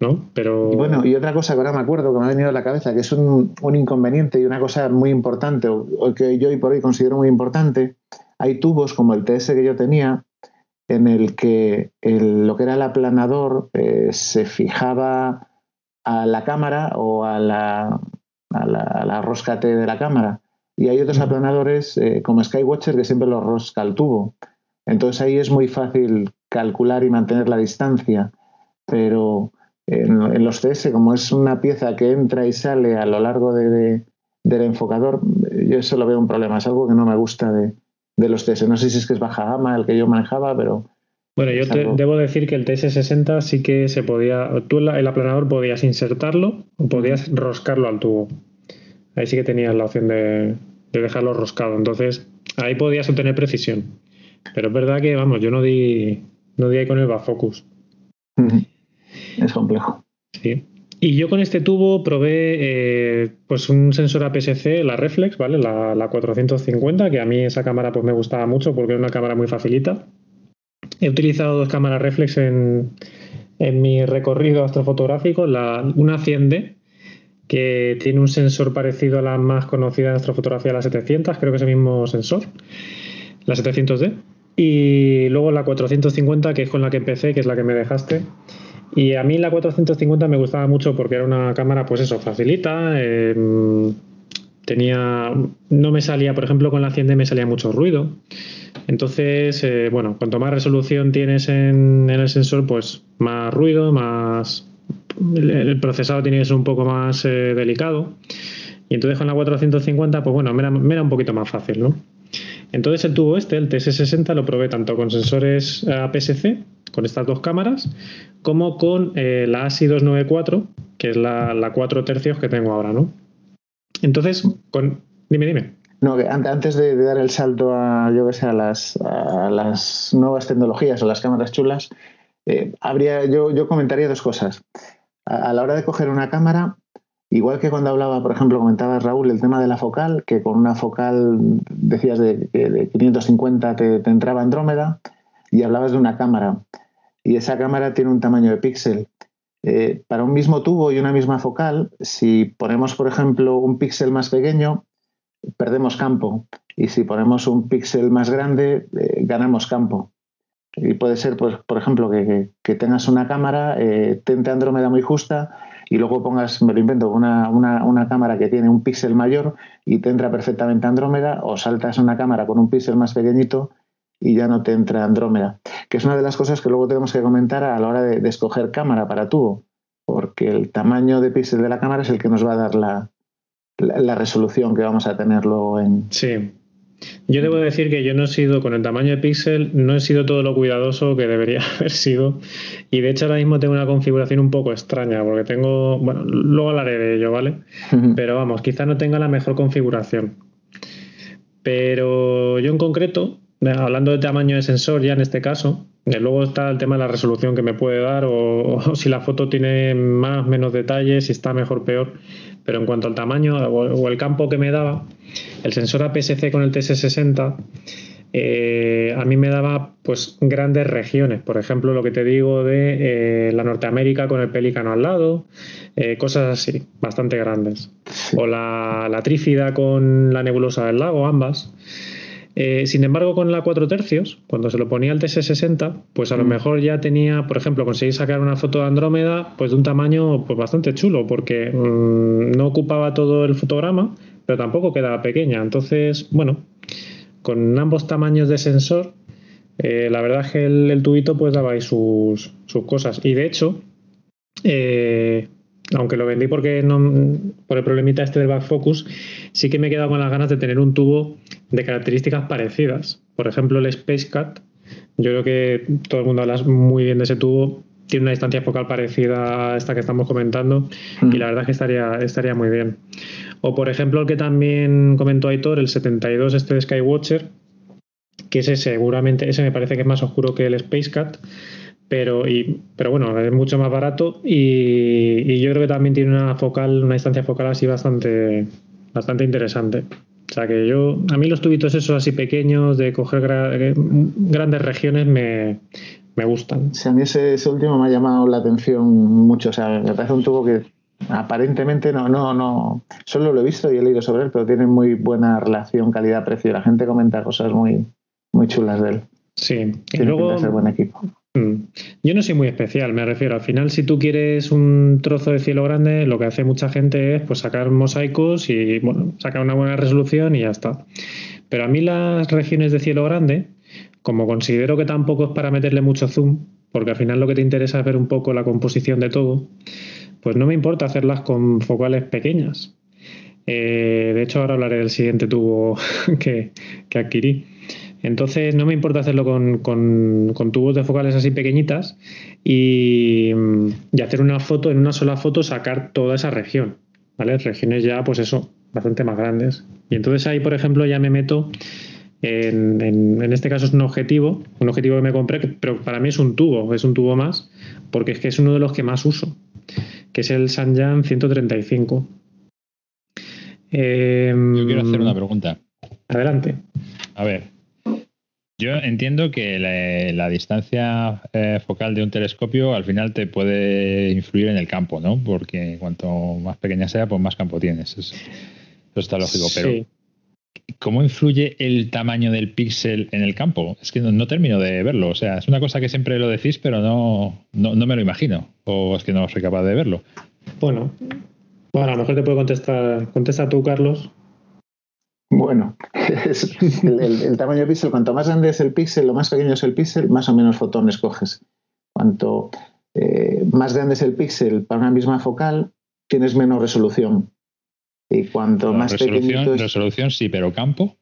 [SPEAKER 2] ¿No? Pero...
[SPEAKER 1] Y bueno, y otra cosa que ahora me acuerdo que me ha venido a la cabeza, que es un, inconveniente y una cosa muy importante, o, que yo hoy por hoy considero muy importante, hay tubos como el TS que yo tenía, en el que lo que era el aplanador eh, se fijaba a la cámara o a la, a la, a la rosca T de la cámara. Y hay otros aplanadores eh, como Skywatcher que siempre lo rosca al tubo. Entonces ahí es muy fácil calcular y mantener la distancia, pero en, los CS, como es una pieza que entra y sale a lo largo del enfocador, yo eso lo veo un problema, es algo que no me gusta de, los TS. No sé si es que es baja gama el que yo manejaba, pero...
[SPEAKER 2] Bueno, yo te, debo decir que el TS60 sí que se podía, tú el aplanador podías insertarlo o podías roscarlo al tubo. Ahí sí que tenías la opción de, de dejarlo roscado. Entonces, ahí podías obtener precisión. Pero es verdad que, vamos, yo no di, no di ahí con el Bafocus.
[SPEAKER 1] Es complejo.
[SPEAKER 2] Sí. Y yo con este tubo probé eh, pues un sensor APS-C, la Reflex, ¿vale? La, la, 450, que a mí esa cámara pues me gustaba mucho porque es una cámara muy facilita. He utilizado dos cámaras Reflex en, en mi recorrido astrofotográfico, la, una 100D, que tiene un sensor parecido a la más conocida en astrofotografía, la 700, creo que es el mismo sensor la 700D. Y luego la 450, que es con la que empecé, que es la que me dejaste. Y a mí la 450 me gustaba mucho porque era una cámara, pues eso, facilita. Em, tenía. No me salía, por ejemplo, con la 100D me salía mucho ruido. Entonces, eh, bueno, cuanto más resolución tienes en, el sensor, pues más ruido, más. El, procesado tiene que ser un poco más eh, delicado. Y entonces con la 450, pues bueno, me era un poquito más fácil, ¿no? Entonces el tubo este, el TS60, lo probé tanto con sensores APS-C, con estas dos cámaras, como con eh, la ASI 294, que es la, la 4 tercios que tengo ahora, ¿no? Entonces, con... dime, dime.
[SPEAKER 1] No, antes de, dar el salto a, yo que sé, a las, a las nuevas tecnologías o las cámaras chulas, eh, habría, yo, yo comentaría dos cosas. a la hora de coger una cámara, Igual que cuando hablaba, por ejemplo, comentaba Raúl el tema de la focal, que con una focal decías de, de 550 te, entraba Andrómeda, y hablabas de una cámara. Y esa cámara tiene un tamaño de píxel. Eh, para un mismo tubo y una misma focal, si ponemos, por ejemplo, un píxel más pequeño, perdemos campo. Y si ponemos un píxel más grande, eh, ganamos campo. Y puede ser, pues, por ejemplo, que, tengas una cámara, eh, tente Andrómeda muy justa y luego pongas, me lo invento, una, una, cámara que tiene un píxel mayor y te entra perfectamente Andrómeda, o saltas una cámara con un píxel más pequeñito y ya no te entra Andrómeda. Que es una de las cosas que luego tenemos que comentar a la hora de, escoger cámara para tubo, porque el tamaño de píxel de la cámara es el que nos va a dar la, la, resolución que vamos a tener luego en,
[SPEAKER 2] sí. Yo debo decir que yo no he sido, con el tamaño de píxel, no he sido todo lo cuidadoso que debería (laughs) haber sido. Y de hecho ahora mismo tengo una configuración un poco extraña, porque tengo, bueno, luego hablaré de ello, ¿vale? Pero vamos, quizá no tenga la mejor configuración. Pero yo en concreto, hablando de tamaño de sensor ya en este caso, eh, luego está el tema de la resolución que me puede dar o, (laughs) si la foto tiene más o menos detalles, si está mejor o peor. Pero en cuanto al tamaño o, el campo que me daba, el sensor APS-C con el TS60 eh, a mí me daba pues grandes regiones, por ejemplo lo que te digo de eh, la Norteamérica con el pelícano al lado, cosas así, bastante grandes. O la, la trífida con la nebulosa del lago, ambas. Eh, sin embargo, con la 4 tercios, cuando se lo ponía al TS60, pues a lo mm. mejor ya tenía, por ejemplo, conseguí sacar una foto de Andrómeda pues de un tamaño pues bastante chulo, porque mm, no ocupaba todo el fotograma, pero tampoco quedaba pequeña. Entonces, bueno, con ambos tamaños de sensor, eh, la verdad es que el, tubito pues daba ahí sus, sus cosas. Y de hecho, eh, aunque lo vendí porque no, por el problemita este del back focus, sí que me he quedado con las ganas de tener un tubo de características parecidas. Por ejemplo, el Space Cat. Yo creo que todo el mundo habla muy bien de ese tubo. Tiene una distancia focal parecida a esta que estamos comentando y mm. la verdad es que estaría, estaría muy bien. O por ejemplo el que también comentó Aitor, el 72 este de Skywatcher, que ese seguramente, ese me parece que es más oscuro que el Space Cat pero, y, pero bueno, es mucho más barato y, yo creo que también tiene una focal, una distancia focal así bastante, bastante interesante. O sea que yo, a mí los tubitos esos así pequeños de coger eh, grandes regiones me, me gustan.
[SPEAKER 1] Sí, a mí ese, último me ha llamado la atención mucho. O sea, me parece un tubo que aparentemente no, no, no, solo lo he visto y he leído sobre él, pero tiene muy buena relación calidad-precio. La gente comenta cosas muy, muy chulas de él.
[SPEAKER 2] Sí, y luego, buen equipo. Mm. Yo no soy muy especial, me refiero. Al final, si tú quieres un trozo de cielo grande, lo que hace mucha gente es pues sacar mosaicos y bueno, sacar una buena resolución y ya está. Pero a mí las regiones de cielo grande, como considero que tampoco es para meterle mucho zoom, porque al final lo que te interesa es ver un poco la composición de todo, pues no me importa hacerlas con focales pequeñas. Eh, de hecho, ahora hablaré del siguiente tubo (laughs) que, que adquirí. Entonces no me importa hacerlo con, tubos de focales así pequeñitas y, hacer una foto, en una sola foto sacar toda esa región, ¿vale? Regiones ya, pues eso, bastante más grandes. Y entonces ahí, por ejemplo, ya me meto en, en, este caso es un objetivo, un objetivo que me compré, pero para mí es un tubo, es un tubo más, porque es que es uno de los que más uso, que es el Sanyan 135.
[SPEAKER 3] Yo quiero hacer una pregunta.
[SPEAKER 2] Adelante.
[SPEAKER 3] A ver, yo entiendo que la, distancia eh, focal de un telescopio al final te puede influir en el campo, ¿no? Porque cuanto más pequeña sea, pues más campo tienes. Eso, está lógico. Pero, ¿cómo influye el tamaño del píxel en el campo? Es que no, termino de verlo. O sea, es una cosa que siempre lo decís, pero no, no, me lo imagino. O es que no soy capaz de verlo.
[SPEAKER 2] Bueno, bueno, a lo mejor te puedo contestar. Contesta tú, Carlos.
[SPEAKER 1] Bueno, (laughs) el, tamaño del píxel, cuanto más grande es el píxel, lo más pequeño es el píxel, más o menos fotones coges. Cuanto eh, más grande es el píxel para una misma focal, tienes menos resolución. Y cuanto más
[SPEAKER 3] resolución, es, resolución sí, pero campo.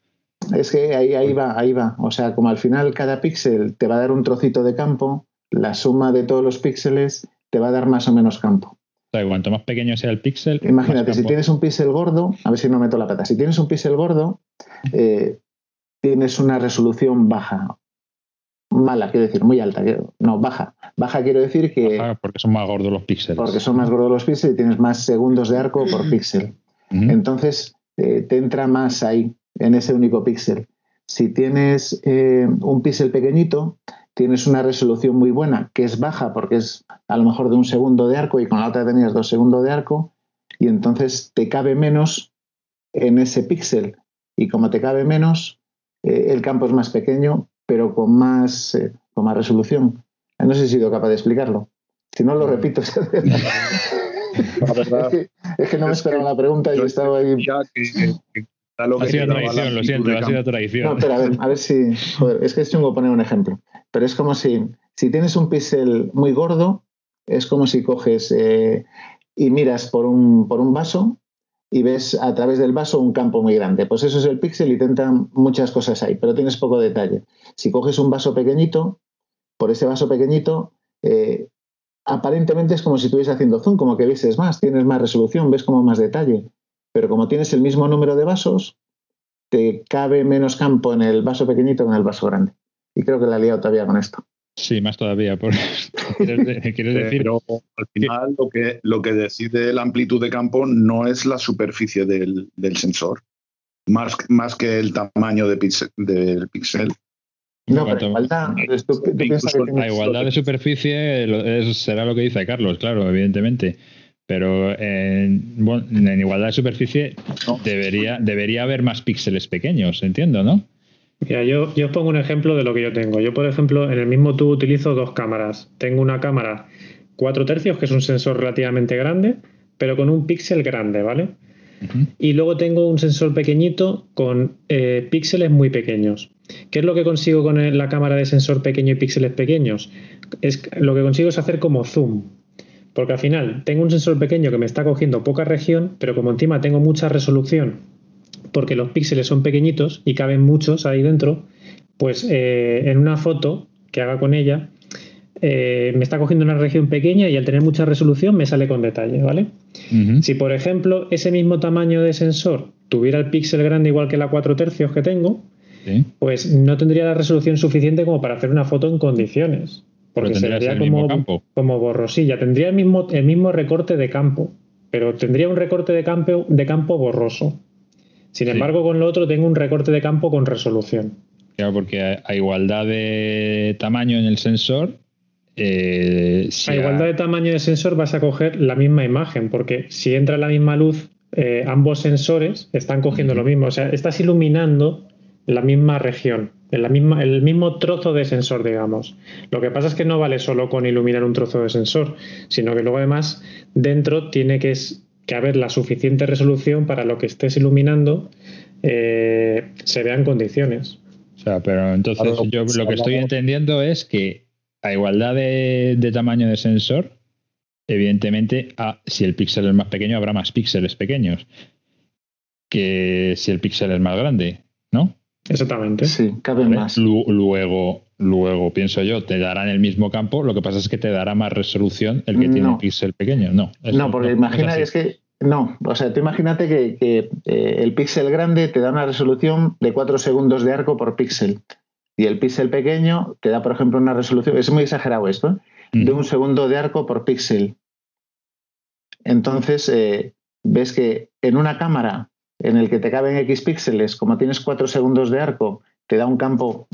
[SPEAKER 1] Es que ahí, ahí va, ahí va. O sea, como al final cada píxel te va a dar un trocito de campo, la suma de todos los píxeles te va a dar más o menos campo
[SPEAKER 3] cuanto más pequeño sea el píxel.
[SPEAKER 1] Imagínate, si tienes un píxel gordo, a ver si no meto la pata, si tienes un píxel gordo, eh, tienes una resolución baja. Mala, quiero decir, muy alta. No, baja. Baja quiero decir que.
[SPEAKER 3] porque son más gordos los píxeles.
[SPEAKER 1] Porque son más gordos los píxeles y tienes más segundos de arco por píxel. Entonces, eh, te entra más ahí, en ese único píxel. Si tienes eh, un píxel pequeñito, tienes una resolución muy buena, que es baja porque es a lo mejor de un segundo de arco y con la otra tenías dos segundos de arco, y entonces te cabe menos en ese píxel. Y como te cabe menos, eh, el campo es más pequeño, pero con más, eh, con más resolución. No sé si he sido capaz de explicarlo. Si no, lo repito. (laughs) (laughs) es, que, no me esperaba la pregunta y estaba ahí
[SPEAKER 3] ha sido tradición, lo siento, ha sido tradición.
[SPEAKER 1] No, pero a ver, a ver si. Joder, es que es chungo poner un ejemplo. Pero es como si, si tienes un píxel muy gordo, es como si coges eh, y miras por un, por un vaso y ves a través del vaso un campo muy grande. Pues eso es el píxel y te entran muchas cosas ahí, pero tienes poco detalle. Si coges un vaso pequeñito, por ese vaso pequeñito, eh, aparentemente es como si estuvieses haciendo zoom, como que vieses más, tienes más resolución, ves como más detalle. Pero como tienes el mismo número de vasos, te cabe menos campo en el vaso pequeñito que en el vaso grande. Y creo que la he liado todavía con esto.
[SPEAKER 3] Sí, más todavía. Por... (laughs) ¿Quieres, decir?
[SPEAKER 4] Pero al final lo que, lo que decide la amplitud de campo no es la superficie del, sensor, más, más que el tamaño de del píxel.
[SPEAKER 1] No, pero igualdad,
[SPEAKER 3] La igualdad de superficie será lo que dice Carlos, claro, evidentemente. Pero en, en igualdad de superficie debería, debería haber más píxeles pequeños, entiendo, ¿no?
[SPEAKER 2] Mira, yo, yo os pongo un ejemplo de lo que yo tengo. Yo, por ejemplo, en el mismo tubo utilizo dos cámaras. Tengo una cámara 4 tercios, que es un sensor relativamente grande, pero con un píxel grande, ¿vale? Y luego tengo un sensor pequeñito con eh, píxeles muy pequeños. ¿Qué es lo que consigo con la cámara de sensor pequeño y píxeles pequeños? Es, lo que consigo es hacer como zoom. Porque al final tengo un sensor pequeño que me está cogiendo poca región, pero como encima tengo mucha resolución, porque los píxeles son pequeñitos y caben muchos ahí dentro, pues eh, en una foto que haga con ella, eh, me está cogiendo una región pequeña y al tener mucha resolución me sale con detalle, ¿vale? Si, por ejemplo, ese mismo tamaño de sensor tuviera el píxel grande igual que la 4 tercios que tengo, pues no tendría la resolución suficiente como para hacer una foto en condiciones. Porque sería como, como borrosilla. Tendría el mismo, el mismo recorte de campo, pero tendría un recorte de campo, de campo borroso. Sin embargo, con lo otro tengo un recorte de campo con resolución.
[SPEAKER 3] Claro, porque a igualdad de tamaño en el sensor,
[SPEAKER 2] eh, a igualdad de tamaño de sensor vas a coger la misma imagen, porque si entra la misma luz, eh, ambos sensores están cogiendo lo mismo. O sea, estás iluminando la misma región, en la misma, el mismo trozo de sensor, digamos. Lo que pasa es que no vale solo con iluminar un trozo de sensor, sino que luego además dentro tiene que, que haber la suficiente resolución para lo que estés iluminando eh, se vean condiciones.
[SPEAKER 3] O sea, pero entonces yo lo que estoy entendiendo es que a igualdad de, tamaño de sensor, evidentemente, si el píxel es más pequeño, habrá más píxeles pequeños que si el píxel es más grande, ¿no?
[SPEAKER 2] Exactamente.
[SPEAKER 1] Sí, cabe más.
[SPEAKER 3] Luego, luego, pienso yo, te darán el mismo campo, lo que pasa es que te dará más resolución el que tiene un píxel pequeño. No,
[SPEAKER 1] no porque imagina, es, que no, o sea, tú imagínate que, eh, el píxel grande te da una resolución de 4 segundos de arco por píxel. Y el píxel pequeño te da, por ejemplo, una resolución, es muy exagerado esto, ¿eh? de un segundo de arco por píxel. Entonces, eh, ves que en una cámara en el que te caben X píxeles, como tienes cuatro segundos de arco, te da un campo,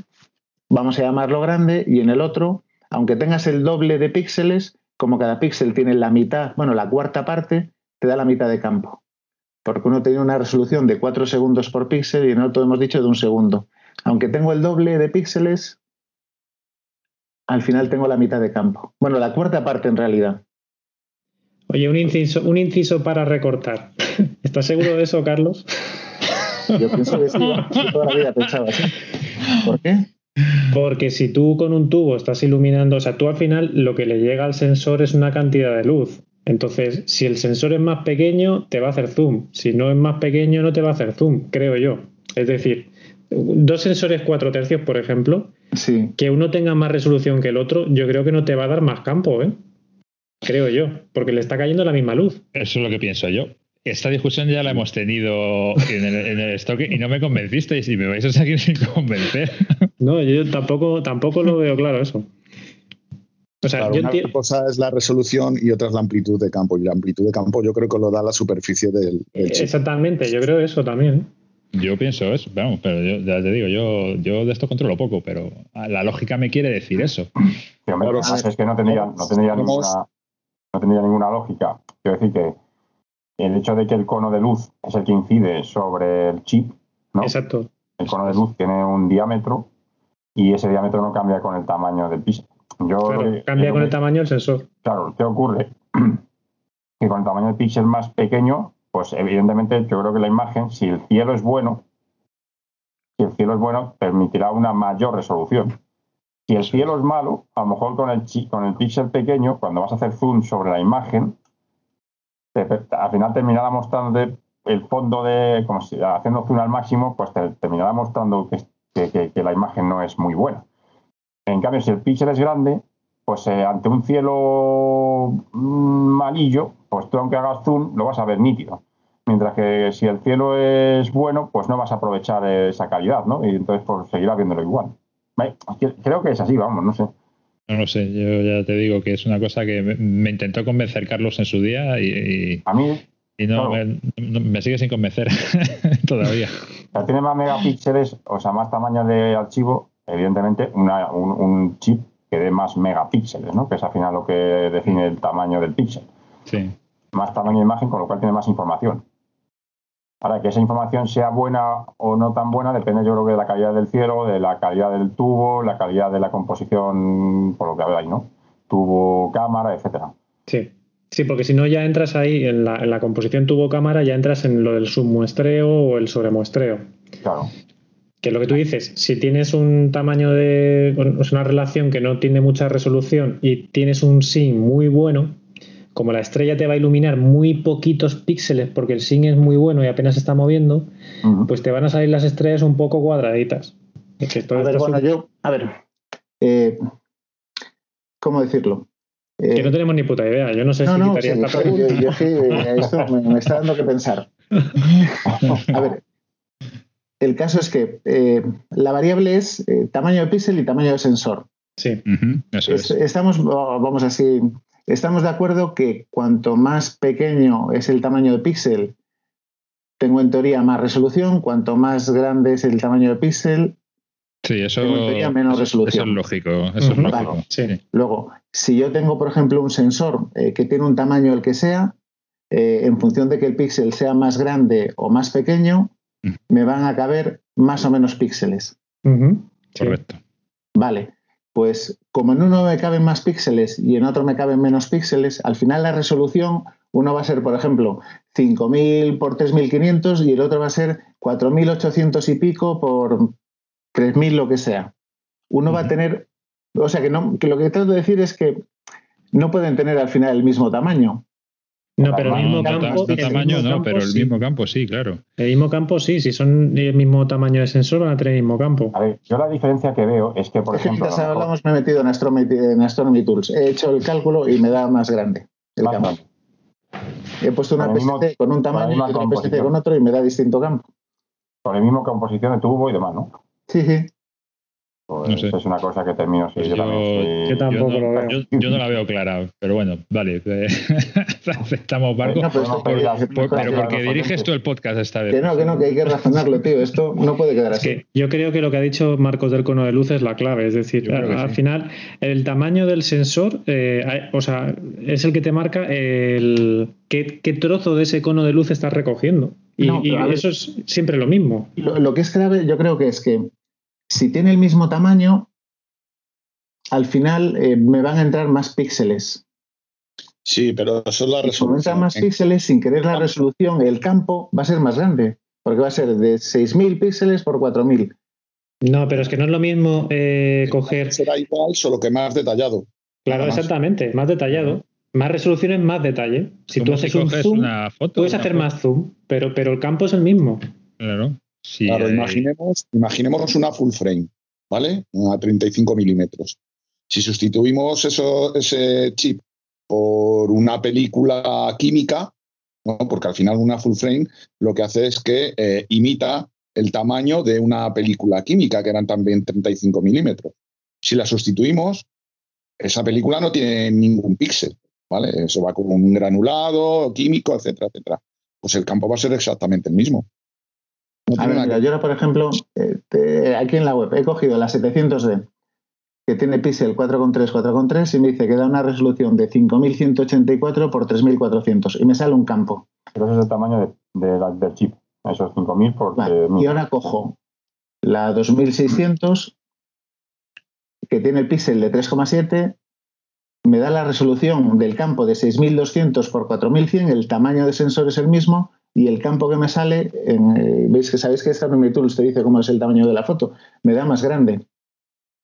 [SPEAKER 1] vamos a llamarlo grande, y en el otro, aunque tengas el doble de píxeles, como cada píxel tiene la mitad, bueno, la cuarta parte, te da la mitad de campo. Porque uno tiene una resolución de cuatro segundos por píxel y en el otro hemos dicho de un segundo. Aunque tengo el doble de píxeles, al final tengo la mitad de campo. Bueno, la cuarta parte en realidad.
[SPEAKER 2] Oye, un inciso, un inciso para recortar. (laughs) ¿Estás seguro de eso, Carlos?
[SPEAKER 1] Yo pienso que sí, toda la vida pensaba así. ¿Por qué?
[SPEAKER 2] Porque si tú con un tubo estás iluminando, o sea, tú al final lo que le llega al sensor es una cantidad de luz. Entonces, si el sensor es más pequeño, te va a hacer zoom. Si no es más pequeño, no te va a hacer zoom, creo yo. Es decir, dos sensores 4 tercios, por ejemplo, que uno tenga más resolución que el otro, yo creo que no te va a dar más campo, ¿eh? Creo yo, porque le está cayendo la misma luz.
[SPEAKER 3] Eso es lo que pienso yo. Esta discusión ya la hemos tenido en el, en estoque y no me convencisteis y me vais a seguir sin convencer. (laughs)
[SPEAKER 2] No, yo tampoco, tampoco lo veo claro eso.
[SPEAKER 4] O sea, una cosa es la resolución y otra es la amplitud de campo. Y la amplitud de campo yo creo que lo da la superficie del,
[SPEAKER 2] Exactamente, yo creo eso también.
[SPEAKER 3] Yo pienso eso, vamos, pero yo, ya te digo, yo, yo de esto controlo poco, pero la lógica me quiere decir eso.
[SPEAKER 5] es que no tendría, no tendría ninguna, no tendría ninguna lógica. Quiero decir que el hecho de que el cono de luz es el que incide sobre el chip, ¿no?
[SPEAKER 2] Exacto.
[SPEAKER 5] El cono de luz tiene un diámetro y ese diámetro no cambia con el tamaño del piso.
[SPEAKER 2] Yo, cambia con el tamaño del sensor.
[SPEAKER 5] Claro, ¿qué ocurre? (clears throat) que con el tamaño del píxel más pequeño pues evidentemente yo creo que la imagen, si el cielo es bueno, si el cielo es bueno, permitirá una mayor resolución. Si el cielo es malo, a lo mejor con el, con el píxel pequeño, cuando vas a hacer zoom sobre la imagen, al final terminará mostrando el fondo de, como si haciendo zoom al máximo, pues te, terminará mostrando que, la imagen no es muy buena. En cambio, si el píxel es grande, pues eh, ante un cielo mm, malillo, pues tú aunque hagas zoom lo vas a ver nítido. Mientras que si el cielo es bueno, pues no vas a aprovechar esa calidad, ¿no? Y entonces pues seguirás viéndolo igual. Creo que es así, vamos, no sé.
[SPEAKER 3] No lo sé, yo ya te digo que es una cosa que me, intentó convencer Carlos en su día y,
[SPEAKER 5] a mí
[SPEAKER 3] y no, me, sigue sin convencer (laughs) todavía.
[SPEAKER 5] tiene más megapíxeles, o sea, más tamaño de archivo, evidentemente un, un, chip que dé más megapíxeles, ¿no? Que es al final lo que define el tamaño del píxel.
[SPEAKER 3] Sí
[SPEAKER 5] más tamaño de imagen, con lo cual tiene más información. Ahora, que esa información sea buena o no tan buena depende, yo creo, de la calidad del cielo, de la calidad del tubo, la calidad de la composición, por lo que habláis, ¿no? Tubo, cámara, etcétera.
[SPEAKER 2] Sí. Sí, porque si no ya entras ahí en la, en la composición tubo-cámara, ya entras en lo del submuestreo o el sobremuestreo.
[SPEAKER 5] Claro.
[SPEAKER 2] Que lo que tú dices, si tienes un tamaño de. Es una relación que no tiene mucha resolución y tienes un SIN muy bueno, como la estrella te va a iluminar muy poquitos píxeles porque el SIN es muy bueno y apenas se está moviendo, pues te van a salir las estrellas un poco cuadraditas. Es que esto-
[SPEAKER 1] A ver, bueno,
[SPEAKER 2] un-
[SPEAKER 1] yo, a ver, eh, ¿cómo decirlo? Eh,
[SPEAKER 2] Que no tenemos ni puta idea. Yo no sé
[SPEAKER 1] no,
[SPEAKER 2] si
[SPEAKER 1] no,
[SPEAKER 2] quitaría
[SPEAKER 1] sí,
[SPEAKER 2] esta
[SPEAKER 1] yo,
[SPEAKER 2] pregunta.
[SPEAKER 1] yo- eh, esto me, me está dando que pensar. (laughs) A ver, el caso es que eh, la variable es eh, tamaño de píxel y tamaño de sensor.
[SPEAKER 2] Sí.
[SPEAKER 3] Eso
[SPEAKER 1] Es-
[SPEAKER 3] es.
[SPEAKER 1] estamos, vamos así, estamos de acuerdo que cuanto más pequeño es el tamaño de píxel, tengo en teoría más resolución, cuanto más grande es el tamaño de píxel,
[SPEAKER 3] Sí, eso,
[SPEAKER 1] tengo en teoría menos
[SPEAKER 3] eso-
[SPEAKER 1] resolución.
[SPEAKER 3] eso es lógico. Eso es lógico.
[SPEAKER 1] Vale,
[SPEAKER 2] sí.
[SPEAKER 1] Luego, si yo tengo, por ejemplo, un sensor eh, que tiene un tamaño el que sea, eh, en función de que el píxel sea más grande o más pequeño, me van a caber más o menos píxeles.
[SPEAKER 3] Correcto.
[SPEAKER 1] Vale, pues como en uno me caben más píxeles y en otro me caben menos píxeles, al final la resolución, uno va a ser, por ejemplo, 5000 por 3500 y el otro va a ser 4800 y pico por 3000, lo que sea. Uno va a tener, o sea que, no, que lo que trato de decir es que no pueden tener al final el mismo tamaño.
[SPEAKER 2] No, pero el mismo
[SPEAKER 3] No,
[SPEAKER 2] campo. el
[SPEAKER 3] tamaño
[SPEAKER 2] mismo
[SPEAKER 3] no,
[SPEAKER 2] campo
[SPEAKER 3] pero el
[SPEAKER 2] sí.
[SPEAKER 3] mismo campo sí, claro.
[SPEAKER 2] El mismo campo sí, si son el mismo tamaño de sensor van a tener el mismo campo.
[SPEAKER 5] A ver, yo la diferencia que veo es que, por
[SPEAKER 1] Es que
[SPEAKER 5] ejemplo, mejor-
[SPEAKER 1] hablamos me he metido en Astronomy, en Astronomy Tools. He hecho el cálculo y me da más grande el
[SPEAKER 5] más
[SPEAKER 1] campo. He puesto una
[SPEAKER 5] el mismo-
[SPEAKER 1] PSC con un tamaño y otra PSC con otro y me da distinto campo.
[SPEAKER 5] con la misma composición de tubo y demás, ¿no?
[SPEAKER 1] Sí, sí.
[SPEAKER 5] Pues
[SPEAKER 3] No sé.
[SPEAKER 5] Es una cosa que termino,
[SPEAKER 3] Pues
[SPEAKER 5] yo,
[SPEAKER 3] yo-
[SPEAKER 5] también estoy-
[SPEAKER 2] yo tampoco
[SPEAKER 3] yo no,
[SPEAKER 2] lo veo.
[SPEAKER 3] Yo, yo no la veo clara, pero bueno, vale. (laughs) Aceptamos barco.
[SPEAKER 1] No, pero
[SPEAKER 5] podemos
[SPEAKER 1] esto-
[SPEAKER 5] pedir a-
[SPEAKER 1] que-
[SPEAKER 3] Por-
[SPEAKER 1] que-
[SPEAKER 3] pero
[SPEAKER 5] que-
[SPEAKER 3] porque diriges tú el podcast esta vez.
[SPEAKER 1] que no, que no, que hay que razonarlo, tío. Esto no puede quedar
[SPEAKER 2] Es
[SPEAKER 1] así.
[SPEAKER 2] que yo creo que lo que ha dicho Marcos del cono de luz es la clave. Es decir, al
[SPEAKER 3] sí.
[SPEAKER 2] final, el tamaño del sensor, eh, o sea, es el que te marca el qué, qué trozo de ese cono de luz estás recogiendo. Y,
[SPEAKER 1] No, pero
[SPEAKER 2] y
[SPEAKER 1] a ver-
[SPEAKER 2] eso es siempre lo mismo.
[SPEAKER 1] Lo, lo que es grave, yo creo que es que si tiene el mismo tamaño, al final eh, me van a entrar más píxeles.
[SPEAKER 4] Sí, pero eso es la resolución.
[SPEAKER 1] más
[SPEAKER 4] En-
[SPEAKER 1] píxeles, sin querer la resolución, el campo va a ser más grande. Porque va a ser de 6.000 píxeles por 4.000.
[SPEAKER 2] No, pero es que no es lo mismo eh, coger.
[SPEAKER 4] Será igual, solo que más detallado.
[SPEAKER 2] Claro, exactamente, más detallado. Más resolución es más detalle. Si tú
[SPEAKER 3] ¿Cómo
[SPEAKER 2] haces
[SPEAKER 3] si
[SPEAKER 2] un zoom,
[SPEAKER 3] una foto?
[SPEAKER 2] puedes
[SPEAKER 3] una
[SPEAKER 2] hacer
[SPEAKER 3] foto?
[SPEAKER 2] más zoom, pero, pero el campo es el mismo.
[SPEAKER 3] Claro. Sí,
[SPEAKER 4] Claro,
[SPEAKER 3] eh,
[SPEAKER 4] imaginemos, imaginémonos una full frame, ¿vale? A 35 milímetros. Si sustituimos eso, ese chip por una película química, ¿no? porque al final una full frame lo que hace es que eh, imita el tamaño de una película química, que eran también 35 milímetros. Si la sustituimos, esa película no tiene ningún píxel, ¿vale? Eso va con un granulado químico, etcétera, etcétera. Pues el campo va a ser exactamente el mismo.
[SPEAKER 1] A ver, mira, yo ahora, por ejemplo, eh, te- aquí en la web he cogido la 700D, que tiene píxel 4,3, 4,3, y me dice que da una resolución de 5184 por 3400, y me sale un campo.
[SPEAKER 5] Pero ese es el tamaño de, de la- del chip. Esos 5.000 por
[SPEAKER 1] Vale,
[SPEAKER 5] 3.000.
[SPEAKER 1] Y ahora cojo la 2600, que tiene el píxel de 3,7, me da la resolución del campo de 6200 por 4100, el tamaño de sensor es el mismo y el campo que me sale, en, eh, veis que sabéis que esta Tools te dice cómo es el tamaño de la foto, me da más grande.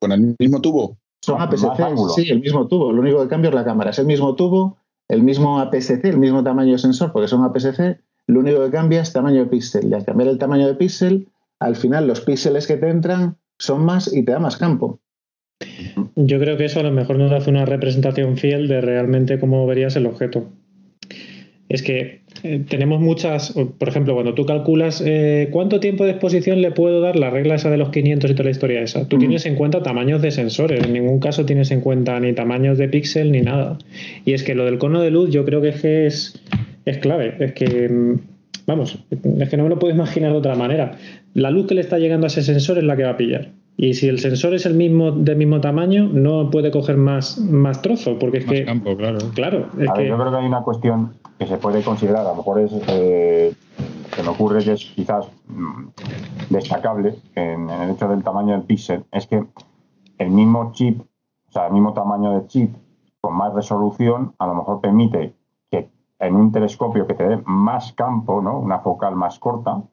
[SPEAKER 4] con el mismo tubo.
[SPEAKER 1] Son APS-C,
[SPEAKER 5] ángulo.
[SPEAKER 1] sí, el mismo tubo. Lo único que cambio es la cámara. Es el mismo tubo, el mismo APS-C, el mismo tamaño de sensor, porque son APS-C. Lo único que cambia es tamaño de píxel. Y al cambiar el tamaño de píxel, al final los píxeles que te entran son más y te da más campo.
[SPEAKER 2] Yo creo que eso a lo mejor nos hace una representación fiel de realmente cómo verías el objeto. Es que eh, tenemos muchas, por ejemplo, cuando tú calculas eh, cuánto tiempo de exposición le puedo dar, la regla esa de los 500 y toda la historia esa, tú
[SPEAKER 1] Mm.
[SPEAKER 2] tienes en cuenta tamaños de sensores, en ningún caso tienes en cuenta ni tamaños de píxel ni nada. Y es que lo del cono de luz yo creo que es, que es, es clave, es que, mm, vamos, es que no me lo puedo (laughs) imaginar de otra manera. La luz que le está llegando a ese sensor es la que va a pillar. Y si el sensor es el mismo del mismo tamaño, no puede coger más, más trozo, porque es
[SPEAKER 3] más
[SPEAKER 2] que,
[SPEAKER 3] campo, claro.
[SPEAKER 2] claro, es
[SPEAKER 5] A ver,
[SPEAKER 2] que
[SPEAKER 5] yo creo que hay una cuestión que se puede considerar, a lo mejor es eh, se me ocurre que es quizás mm, destacable en, el hecho del tamaño del píxel es que el mismo chip, o sea, el mismo tamaño de chip con más resolución, a lo mejor permite que en un telescopio que te dé más campo, ¿no? una focal más corta,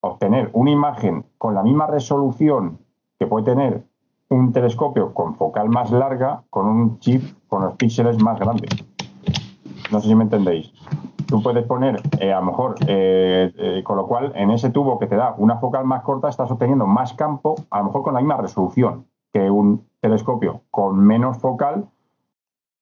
[SPEAKER 5] obtener una imagen con la misma resolución que puede tener un telescopio con focal más larga con un chip con los píxeles más grandes. No sé si me entendéis. Tú puedes poner, eh, a lo mejor, eh, eh, con lo cual en ese tubo que te da una focal más corta estás obteniendo más campo, a lo mejor con la misma resolución que un telescopio con menos focal,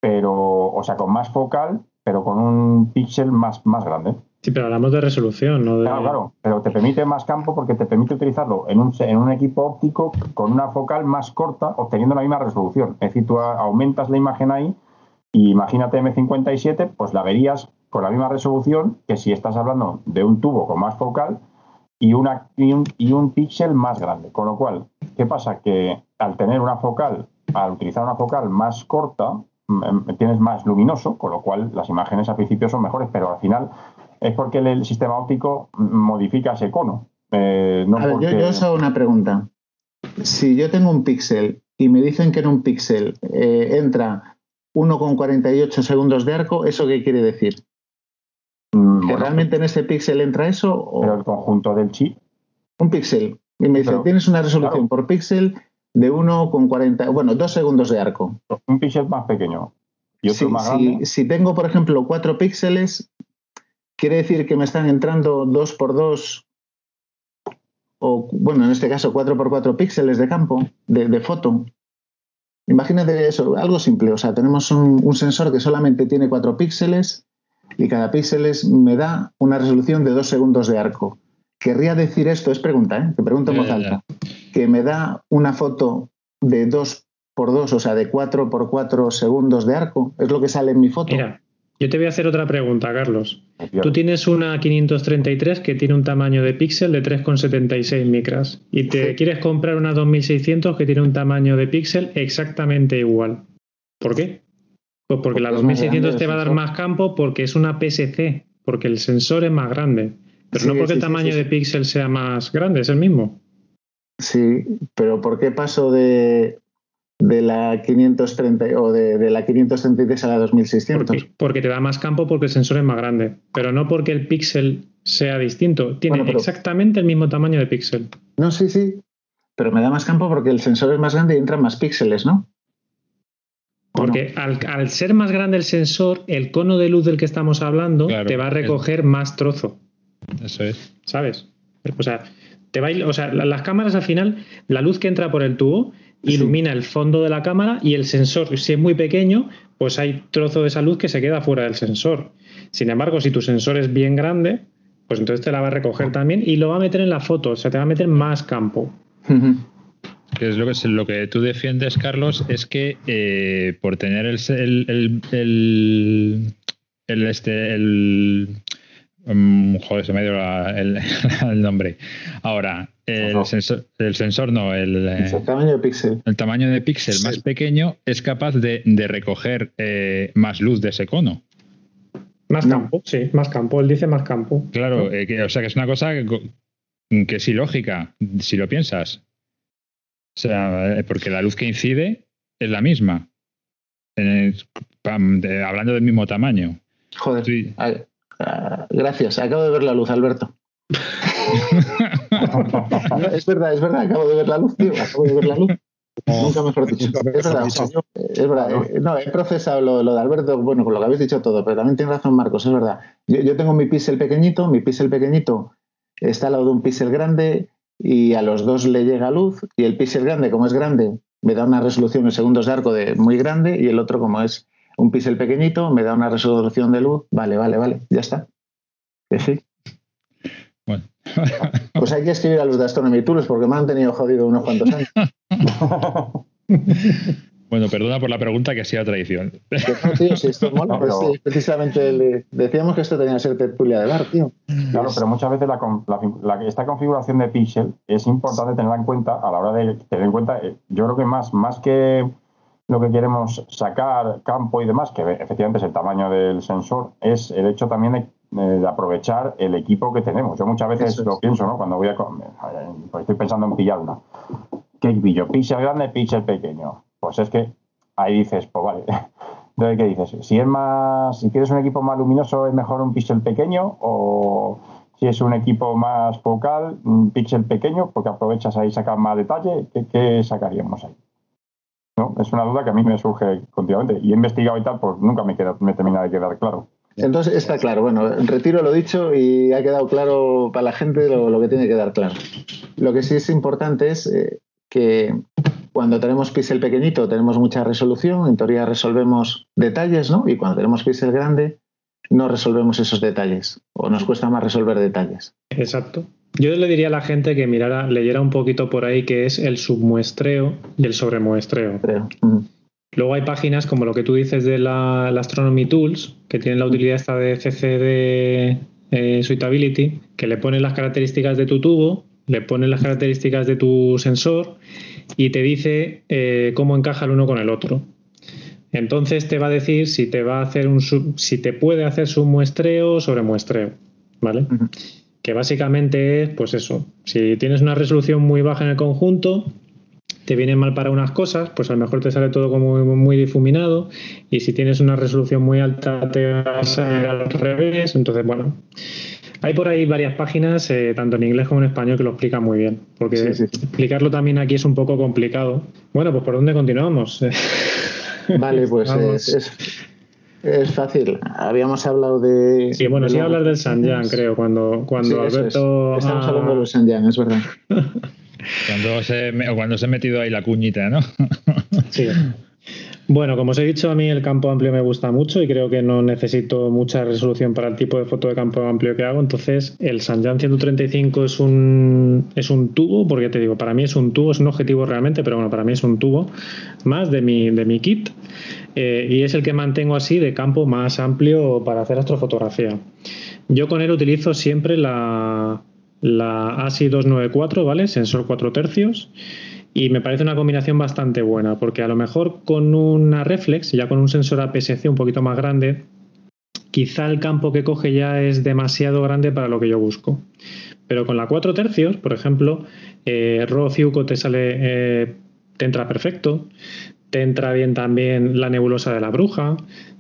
[SPEAKER 5] pero, o sea, con más focal, pero con un píxel más, más grande.
[SPEAKER 2] Sí, pero hablamos de resolución, no de...
[SPEAKER 5] Claro, claro, pero te permite más campo porque te permite utilizarlo en un, en un equipo óptico con una focal más corta, obteniendo la misma resolución. Es decir, tú aumentas la imagen ahí y imagínate M57, pues la verías con la misma resolución que si estás hablando de un tubo con más focal y, una, y un, y un píxel más grande. Con lo cual, ¿qué pasa? Que al tener una focal, al utilizar una focal más corta, mm, em, tienes más luminoso, con lo cual las imágenes al principio son mejores, pero al final es porque el, sistema óptico modifica ese cono.
[SPEAKER 1] Eh, a ver, yo, os hago una pregunta. Si yo tengo un píxel y me dicen que en un píxel eh, entra 1,48 segundos de arco, ¿eso qué quiere decir? Mm, ¿Que realmente en ese píxel entra eso?
[SPEAKER 5] O... Pero el conjunto del chip.
[SPEAKER 1] Un píxel. Y me dice, tienes una resolución por píxel de 1,40, bueno, 2 segundos de arco.
[SPEAKER 5] Un píxel más pequeño. Y otro más
[SPEAKER 1] grande. si tengo, por ejemplo, 4 píxeles, quiere decir que me están entrando 2 por 2 o, bueno, en este caso 4 por 4 píxeles de campo, de, foto. Imagínate eso, algo simple. O sea, tenemos un, sensor que solamente tiene 4 píxeles y cada píxel me da una resolución de 2 segundos de arco. Querría decir esto, es pregunta, ¿eh? Te pregunto en voz alta. Que me da una foto de 2 por 2, o sea, de 4 por 4 segundos de arco. Es lo que sale en mi foto.
[SPEAKER 2] Yo te voy a hacer otra pregunta, Carlos. Tú tienes una 533 que tiene un tamaño de píxel de 3,76 micras y te quieres comprar una 2600 que tiene un tamaño de píxel exactamente igual. ¿Por qué? Pues porque la 2600 te va a dar más campo porque es una PSC, porque el sensor es más grande. Pero no porque el tamaño de píxel sea más grande, es el mismo.
[SPEAKER 1] Sí, pero ¿por qué paso de de la 530 o de, la 533 a la 2600.
[SPEAKER 2] Porque, te da más campo porque el sensor es más grande, pero no porque el píxel sea distinto. Tiene exactamente el mismo tamaño de píxel.
[SPEAKER 1] No, sí, sí. Pero me da más campo porque el sensor es más grande y entran más píxeles, ¿no?
[SPEAKER 2] Porque al, ser más grande el sensor, el cono de luz del que estamos hablando te va a recoger más trozo.
[SPEAKER 3] Eso es.
[SPEAKER 2] ¿Sabes? O sea, te va o sea, las cámaras al final, la luz que entra por el tubo ilumina el fondo de la cámara y el sensor, si es muy pequeño, pues hay trozo de esa luz que se queda fuera del sensor. Sin embargo, si tu sensor es bien grande, pues entonces te la va a recoger también y lo va a meter en la foto, o sea, te va a meter más campo.
[SPEAKER 3] es lo que, lo que tú defiendes, Carlos, es que eh, por tener el, el, el, el, este, el Mm, joder, se me dio (laughs) el, nombre. Ahora, el, sensor, el sensor no, el,
[SPEAKER 1] el, tamaño de píxel.
[SPEAKER 3] El tamaño de píxel más pequeño es capaz de, recoger eh, más luz de ese cono.
[SPEAKER 2] Más campo, sí, más campo. Él dice más campo.
[SPEAKER 3] Claro, eh, o sea que es una cosa que, es ilógica, si lo piensas. O sea, eh, porque la luz que incide es la misma. hablando del mismo tamaño.
[SPEAKER 1] Joder. Sí. Ah, gracias, acabo de ver la luz, Alberto. (laughs) es verdad, es verdad, acabo de ver la luz, tío, acabo de ver la luz. Nunca mejor dicho. Es verdad, es verdad. Eh, no, he procesado lo, de Alberto, bueno, con lo que habéis dicho todo, pero también tiene razón Marcos, es verdad. Yo, tengo mi píxel pequeñito, mi píxel pequeñito está al lado de un píxel grande y a los dos le llega luz y el píxel grande, como es grande, me da una resolución en segundos de arco de muy grande y el otro, como es un píxel pequeñito, me da una resolución de luz, vale, vale, vale, ya está. sí. Bueno. (laughs) pues hay que escribir a los de Astronomy Tools porque me han tenido jodido unos cuantos años. (laughs)
[SPEAKER 3] Bueno, perdona por la pregunta que ha sido tradición.
[SPEAKER 1] No, tío, si esto (laughs) mola, pues precisamente decíamos que esto tenía que ser tertulia de bar, tío.
[SPEAKER 5] Claro, pero muchas veces esta configuración de píxel es importante tenerla en cuenta a la hora de tener en cuenta, eh, yo creo que más, más que lo que queremos sacar, campo y demás, que efectivamente es el tamaño del sensor, es el hecho también de de aprovechar el equipo que tenemos. Yo muchas veces lo pienso, ¿no? Cuando voy a comer, pues estoy pensando en pillar una. ¿Qué pillo? ¿Pixel grande, pixel pequeño? Pues es que ahí dices, pues vale. (laughs) Entonces, ¿qué dices? Si es más, si quieres un equipo más luminoso, ¿es mejor un pixel pequeño? O si es un equipo más focal, un pixel pequeño, porque aprovechas ahí, sacas más detalle, ¿qué, sacaríamos ahí? ¿No? Es una duda que a mí me surge continuamente. Y he investigado y tal, pues nunca me, queda, me termina de quedar claro.
[SPEAKER 1] Entonces está claro, bueno, retiro lo dicho y ha quedado claro para la gente lo, que tiene que dar claro. Lo que sí es importante es eh, que cuando tenemos píxel pequeñito tenemos mucha resolución, en teoría resolvemos detalles, ¿no? Y cuando tenemos píxel grande no resolvemos esos detalles o nos cuesta más resolver detalles.
[SPEAKER 2] Exacto. Yo le diría a la gente que mirara, leyera un poquito por ahí qué es el submuestreo y el sobremuestreo. Luego hay páginas como lo que tú dices de la, Astronomy Tools, que tienen la utilidad esta de CCD eh, Suitability, que le ponen las características de tu tubo, le ponen las características de tu sensor y te dice eh, cómo encaja el uno con el otro. Entonces te va a decir si te va a hacer un si te puede hacer submuestreo o sobremuestreo, ¿vale? Que básicamente es, pues eso, si tienes una resolución muy baja en el conjunto, te viene mal para unas cosas, pues a lo mejor te sale todo como muy, difuminado y si tienes una resolución muy alta te va a salir al revés. Entonces, bueno, hay por ahí varias páginas, eh, tanto en inglés como en español, que lo explican muy bien, porque explicarlo también aquí es un poco complicado. Bueno, pues ¿por dónde continuamos?
[SPEAKER 1] Vale, pues (laughs) es, fácil. Habíamos hablado de...
[SPEAKER 2] Sí, bueno, sí hablar del Sanjan, creo, cuando, cuando Alberto...
[SPEAKER 1] Estamos hablando del Sanjan, es verdad. (laughs)
[SPEAKER 3] Cuando se, cuando se ha metido ahí la cuñita, ¿no?
[SPEAKER 2] sí. (laughs) Bueno, como os he dicho, a mí el campo amplio me gusta mucho y creo que no necesito mucha resolución para el tipo de foto de campo amplio que hago. Entonces, el Sanjan 135 es un, es un tubo, porque te digo, para mí es un tubo, es un objetivo realmente, pero bueno, para mí es un tubo más de mi, de mi kit. Eh, y es el que mantengo así de campo más amplio para hacer astrofotografía. Yo con él utilizo siempre la, la ASI 294, ¿vale? Sensor 4 tercios. Y me parece una combinación bastante buena, porque a lo mejor con una reflex, ya con un sensor APS-C un poquito más grande, quizá el campo que coge ya es demasiado grande para lo que yo busco. Pero con la 4 tercios, por ejemplo, eh, RAW te sale, eh, te entra perfecto, te entra bien también la nebulosa de la bruja,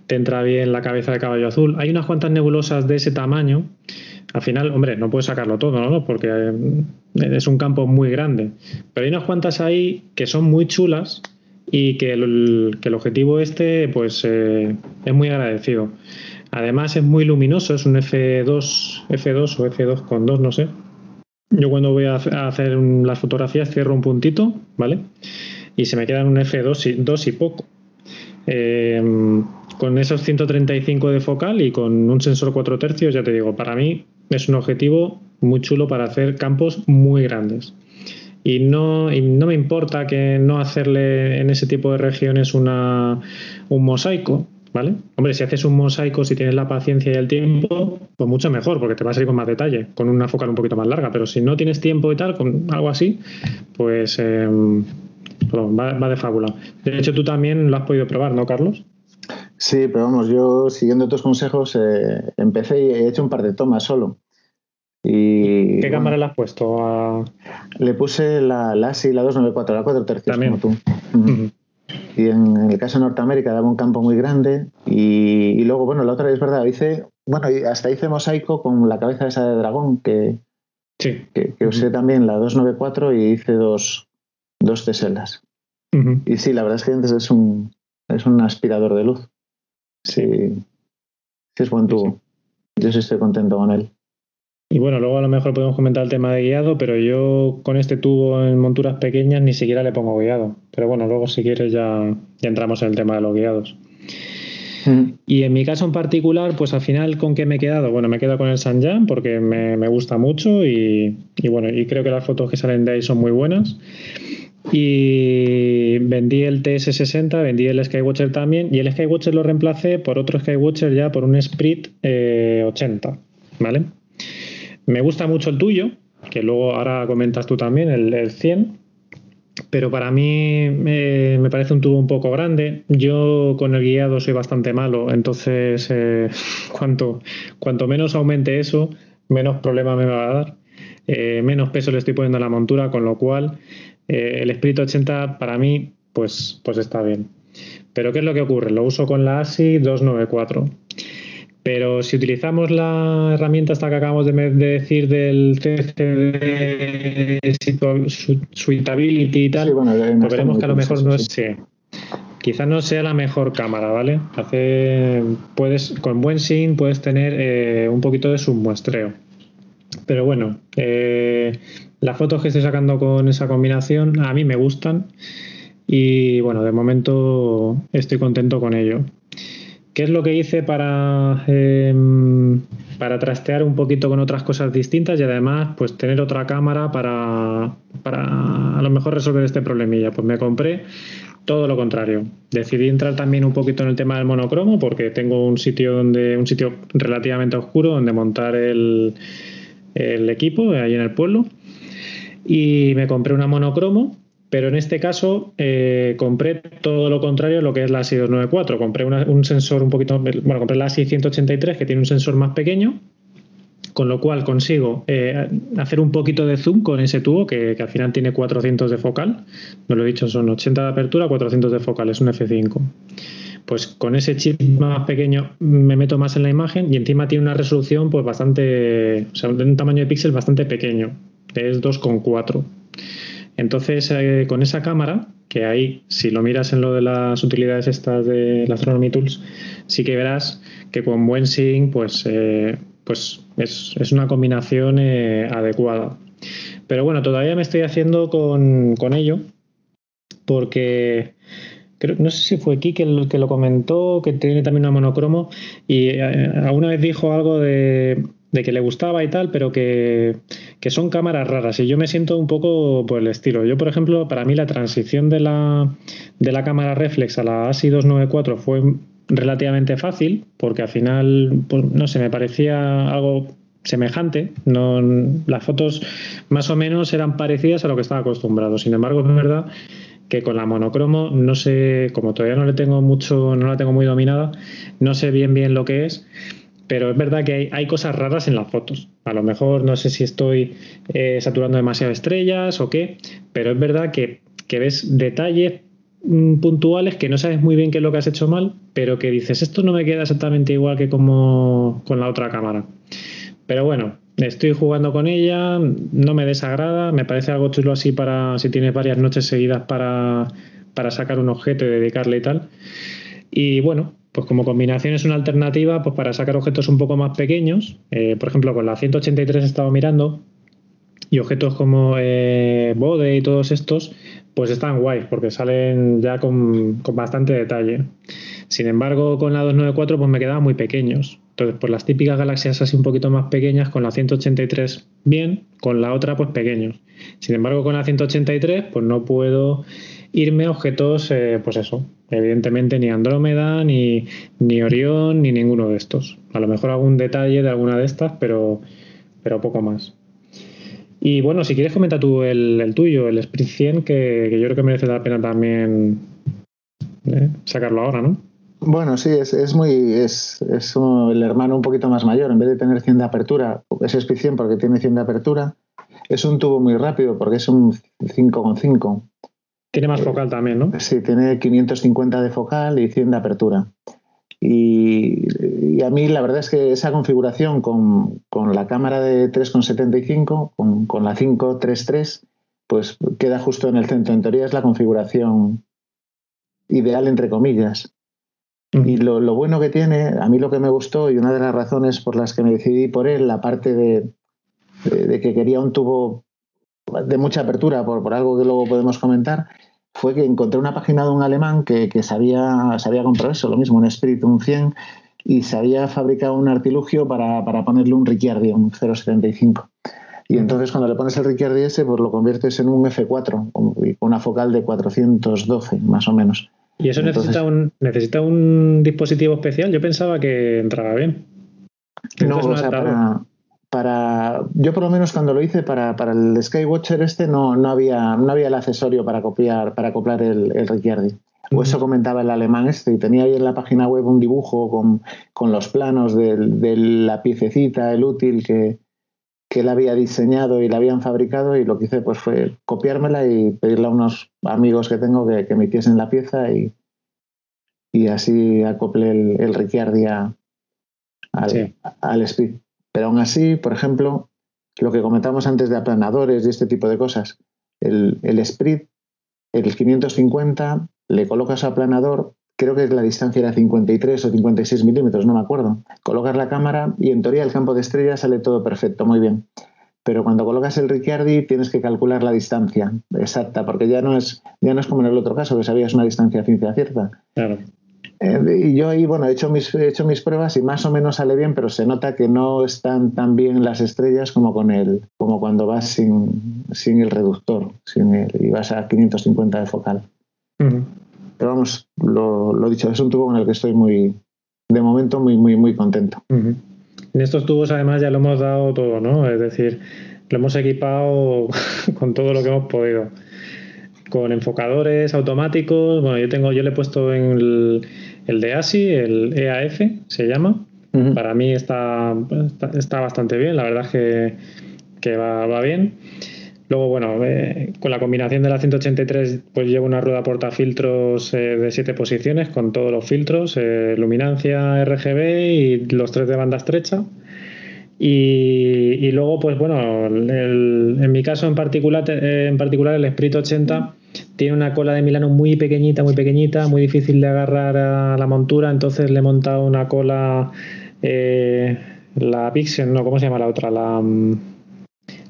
[SPEAKER 2] te entra bien la cabeza de caballo azul. Hay unas cuantas nebulosas de ese tamaño al final, hombre, no puedes sacarlo todo, ¿no? Porque eh, es un campo muy grande. Pero hay unas cuantas ahí que son muy chulas y que el, objetivo este, pues, eh, es muy agradecido. Además, es muy luminoso, es un F2, F2 o F2 con 2, no sé. Yo cuando voy a hacer las fotografías cierro un puntito, ¿vale? Y se me quedan un F2 y, 2 y poco. Eh, con esos 135 de focal y con un sensor 4 tercios, ya te digo, para mí es un objetivo muy chulo para hacer campos muy grandes. Y no, no me importa que no hacerle en ese tipo de regiones una, un mosaico, ¿vale? Hombre, si haces un mosaico, si tienes la paciencia y el tiempo, pues mucho mejor, porque te va a salir con más detalle, con una focal un poquito más larga. Pero si no tienes tiempo y tal, con algo así, pues em, va de fábula. De hecho, tú también lo has podido probar, ¿no, Carlos?
[SPEAKER 1] Sí, pero vamos, yo siguiendo tus consejos eh, empecé y he hecho un par de tomas solo. Y,
[SPEAKER 2] ¿Qué cámara le has puesto?
[SPEAKER 1] Le puse la, la ASI, la 294, la 4 tercios como tú. Y en, el caso de Norteamérica daba un campo muy grande y, luego, bueno, la otra es verdad, hice, bueno, hasta hice mosaico con la cabeza esa de dragón que,
[SPEAKER 2] sí.
[SPEAKER 1] que, usé también la 294 y hice dos, dos teselas. Y sí, la verdad es que es un, es un aspirador de luz. Sí, sí es buen tubo. Yo sí estoy contento con él.
[SPEAKER 2] Y bueno, luego a lo mejor podemos comentar el tema de guiado, pero yo con este tubo en monturas pequeñas ni siquiera le pongo guiado. Pero bueno, luego si quieres ya, entramos en el tema de los guiados. Mm. Y en mi caso en particular, pues al final, ¿con qué me he quedado? Bueno, me he quedado con el Sanjan porque me, me gusta mucho y, y, bueno, y creo que las fotos que salen de ahí son muy buenas. Y vendí el TS60, vendí el Skywatcher también, y el Skywatcher lo reemplacé por otro Skywatcher ya por un Sprit 80, eh, ¿vale? Me gusta mucho el tuyo, que luego ahora comentas tú también, el, 100, pero para mí me parece un tubo un poco grande. Yo con el guiado soy bastante malo, entonces eh, (laughs) cuanto, cuanto menos aumente eso, menos problema me va a dar. Eh, menos peso le estoy poniendo a la montura, con lo cual el Spirit 80 para mí pues, pues está bien. Pero ¿qué es lo que ocurre? Lo uso con la ASI 294. Pero si utilizamos la herramienta esta que acabamos de, decir del CCD Suitability y tal, pues veremos que a lo mejor no es. Quizás no sea la mejor cámara, ¿vale? Hace, puedes, con buen SIN puedes tener eh, un poquito de submuestreo. Pero bueno, eh, las fotos que estoy sacando con esa combinación a mí me gustan y bueno, de momento estoy contento con ello. ¿Qué es lo que hice para, em, para trastear un poquito con otras cosas distintas y además pues tener otra cámara para, para a lo mejor resolver este problemilla? Pues me compré todo lo contrario. Decidí entrar también un poquito en el tema del monocromo porque tengo un sitio donde un sitio relativamente oscuro donde montar el, el equipo ahí en el pueblo y me compré una monocromo pero en este caso eh, compré todo lo contrario a lo que es la ASI 294. Compré un sensor un poquito, bueno, compré la ASI 183 que tiene un sensor más pequeño, con lo cual consigo eh, hacer un poquito de zoom con ese tubo que, al final tiene 400 de focal. No lo he dicho, son 80 de apertura, 400 de focal, es un F5. Pues con ese chip más pequeño me meto más en la imagen y encima tiene una resolución pues bastante, o sea, un tamaño de píxel bastante pequeño, es 2,4 entonces, eh, con esa cámara, que ahí, si lo miras en lo de las utilidades estas de la Astronomy Tools, sí que verás que con buen sync, pues, eh, pues es, una combinación eh, adecuada. Pero bueno, todavía me estoy haciendo con, ello, porque no sé si fue aquí que, que lo comentó, que tiene también una monocromo, y alguna vez dijo algo de de que le gustaba y tal, pero que, son cámaras raras. Y yo me siento un poco por el estilo. Yo, por ejemplo, para mí la transición de la, de la cámara reflex a la ASI 294 fue relativamente fácil, porque al final, pues, no sé, me parecía algo semejante. No, las fotos más o menos eran parecidas a lo que estaba acostumbrado. Sin embargo, es verdad que con la monocromo no sé, como todavía no le tengo mucho, no la tengo muy dominada, no sé bien bien lo que es pero es verdad que hay, cosas raras en las fotos. A lo mejor no sé si estoy eh, saturando demasiado estrellas o qué, pero es verdad que, ves detalles mm, puntuales que no sabes muy bien qué es lo que has hecho mal, pero que dices, esto no me queda exactamente igual que como con la otra cámara. Pero bueno, estoy jugando con ella, no me desagrada, me parece algo chulo así para si tienes varias noches seguidas para, para sacar un objeto y dedicarle y tal. Y bueno, pues como combinación es una alternativa pues para sacar objetos un poco más pequeños. Eh, por ejemplo, con la 183 he estado mirando y objetos como eh, Bode y todos estos, pues están guays porque salen ya con, bastante detalle. Sin embargo, con la 294 pues me quedaban muy pequeños. Entonces, pues las típicas galaxias así un poquito más pequeñas, con la 183 bien, con la otra pues pequeños. Sin embargo, con la 183 pues no puedo irme a objetos, eh, pues eso, evidentemente ni Andrómeda, ni, ni Orión, ni ninguno de estos. A lo mejor algún detalle de alguna de estas, pero, pero poco más. Y bueno, si quieres comenta tú el, tuyo, el Sprint 100, que, yo creo que merece la pena también eh, sacarlo ahora, ¿no?
[SPEAKER 1] Bueno, sí, es, es muy es, es el hermano un poquito más mayor. En vez de tener 100 de apertura, es Sprint 100 porque tiene 100 de apertura. Es un tubo muy rápido porque es un 5,5
[SPEAKER 2] tiene más focal también, ¿no?
[SPEAKER 1] Sí, tiene 550 de focal y 100 de apertura. Y, a mí la verdad es que esa configuración con, la cámara de 3,75, con, con la 533, pues queda justo en el centro. En teoría es la configuración ideal, entre comillas. Y lo, bueno que tiene, a mí lo que me gustó y una de las razones por las que me decidí por él, la parte de, de que quería un tubo de mucha apertura, por, por, algo que luego podemos comentar, fue que encontré una página de un alemán que, que sabía, sabía comprar eso, lo mismo, un Spirit, un 100, y se había fabricado un artilugio para, para ponerle un Ricciardi, un 0.75. Y entonces cuando le pones el Ricciardi ese, pues lo conviertes en un F4, con una focal de 412, más o menos.
[SPEAKER 2] ¿Y eso necesita, un, necesita un dispositivo especial? Yo pensaba que entraba bien.
[SPEAKER 1] no, o sea, para, para yo por lo menos cuando lo hice para, para el Skywatcher este no, no, había, no había el accesorio para copiar para acoplar el, el Ricciardi. O eso comentaba el alemán este, y tenía ahí en la página web un dibujo con, con los planos de, de, la piececita, el útil que, que él había diseñado y la habían fabricado, y lo que hice pues fue copiármela y pedirle a unos amigos que tengo que, que me hiciesen la pieza y, y así acoplé el, el Ricciardi al, sí. al Speed. Pero aún así, por ejemplo, lo que comentamos antes de aplanadores y este tipo de cosas, el, el Sprint, el 550, le colocas aplanador, creo que la distancia era 53 o 56 milímetros, no me acuerdo. Colocas la cámara y en teoría el campo de estrella sale todo perfecto, muy bien. Pero cuando colocas el Ricciardi tienes que calcular la distancia exacta, porque ya no es, ya no es como en el otro caso, que sabías una distancia ciencia cierta.
[SPEAKER 2] Claro.
[SPEAKER 1] Eh, y yo ahí, bueno, he hecho, mis, he hecho mis pruebas y más o menos sale bien, pero se nota que no están tan bien las estrellas como con el, como cuando vas sin, sin el reductor, sin el, y vas a 550 de focal. Uh -huh. Pero vamos, lo, lo, dicho, es un tubo con el que estoy muy, de momento, muy, muy, muy contento.
[SPEAKER 2] Uh -huh. En estos tubos además ya lo hemos dado todo, ¿no? Es decir, lo hemos equipado (laughs) con todo lo que hemos podido con enfocadores automáticos. Bueno, yo tengo, yo le he puesto en el, el de ASI, el EAF se llama. Uh -huh. Para mí está, está, está, bastante bien, la verdad es que, que va, va, bien. Luego, bueno, eh, con la combinación de la 183, pues llevo una rueda portafiltros eh, de siete posiciones con todos los filtros, eh, luminancia, RGB y los tres de banda estrecha. Y, luego, pues bueno, el, en mi caso en particular, en particular el Sprint 80 tiene una cola de Milano muy pequeñita, muy pequeñita, muy difícil de agarrar a la montura, entonces le he montado una cola, eh, la Pixel, no, ¿cómo se llama la otra? La, mm,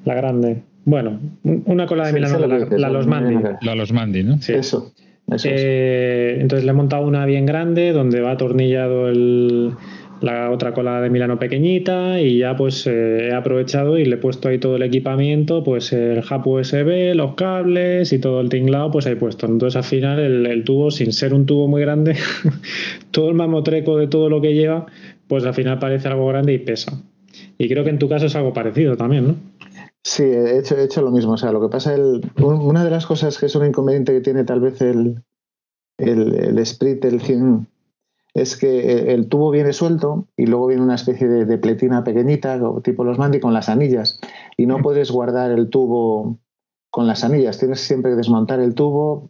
[SPEAKER 2] la grande. Bueno, una cola de sí, Milano, la, la, Los Mandi.
[SPEAKER 3] La Los Mandi, ¿no?
[SPEAKER 1] Sí. Eso. eso
[SPEAKER 2] eh, entonces le he montado una bien grande donde va atornillado el, la otra cola de Milano pequeñita y ya pues eh, he aprovechado y le he puesto ahí todo el equipamiento, pues el hub USB, los cables y todo el tinglado pues ahí puesto. Entonces al final el, el tubo, sin ser un tubo muy grande, (laughs) todo el mamotreco de todo lo que lleva, pues al final parece algo grande y pesa. Y creo que en tu caso es algo parecido también, ¿no?
[SPEAKER 1] Sí, he hecho, he hecho lo mismo. O sea, lo que pasa, el, una de las cosas que es un inconveniente que tiene tal vez el, el, el Sprit, el 100, es que el tubo viene suelto y luego viene una especie de, de pletina pequeñita, tipo los Mandi, con las anillas. Y no puedes guardar el tubo con las anillas. Tienes siempre que desmontar el tubo,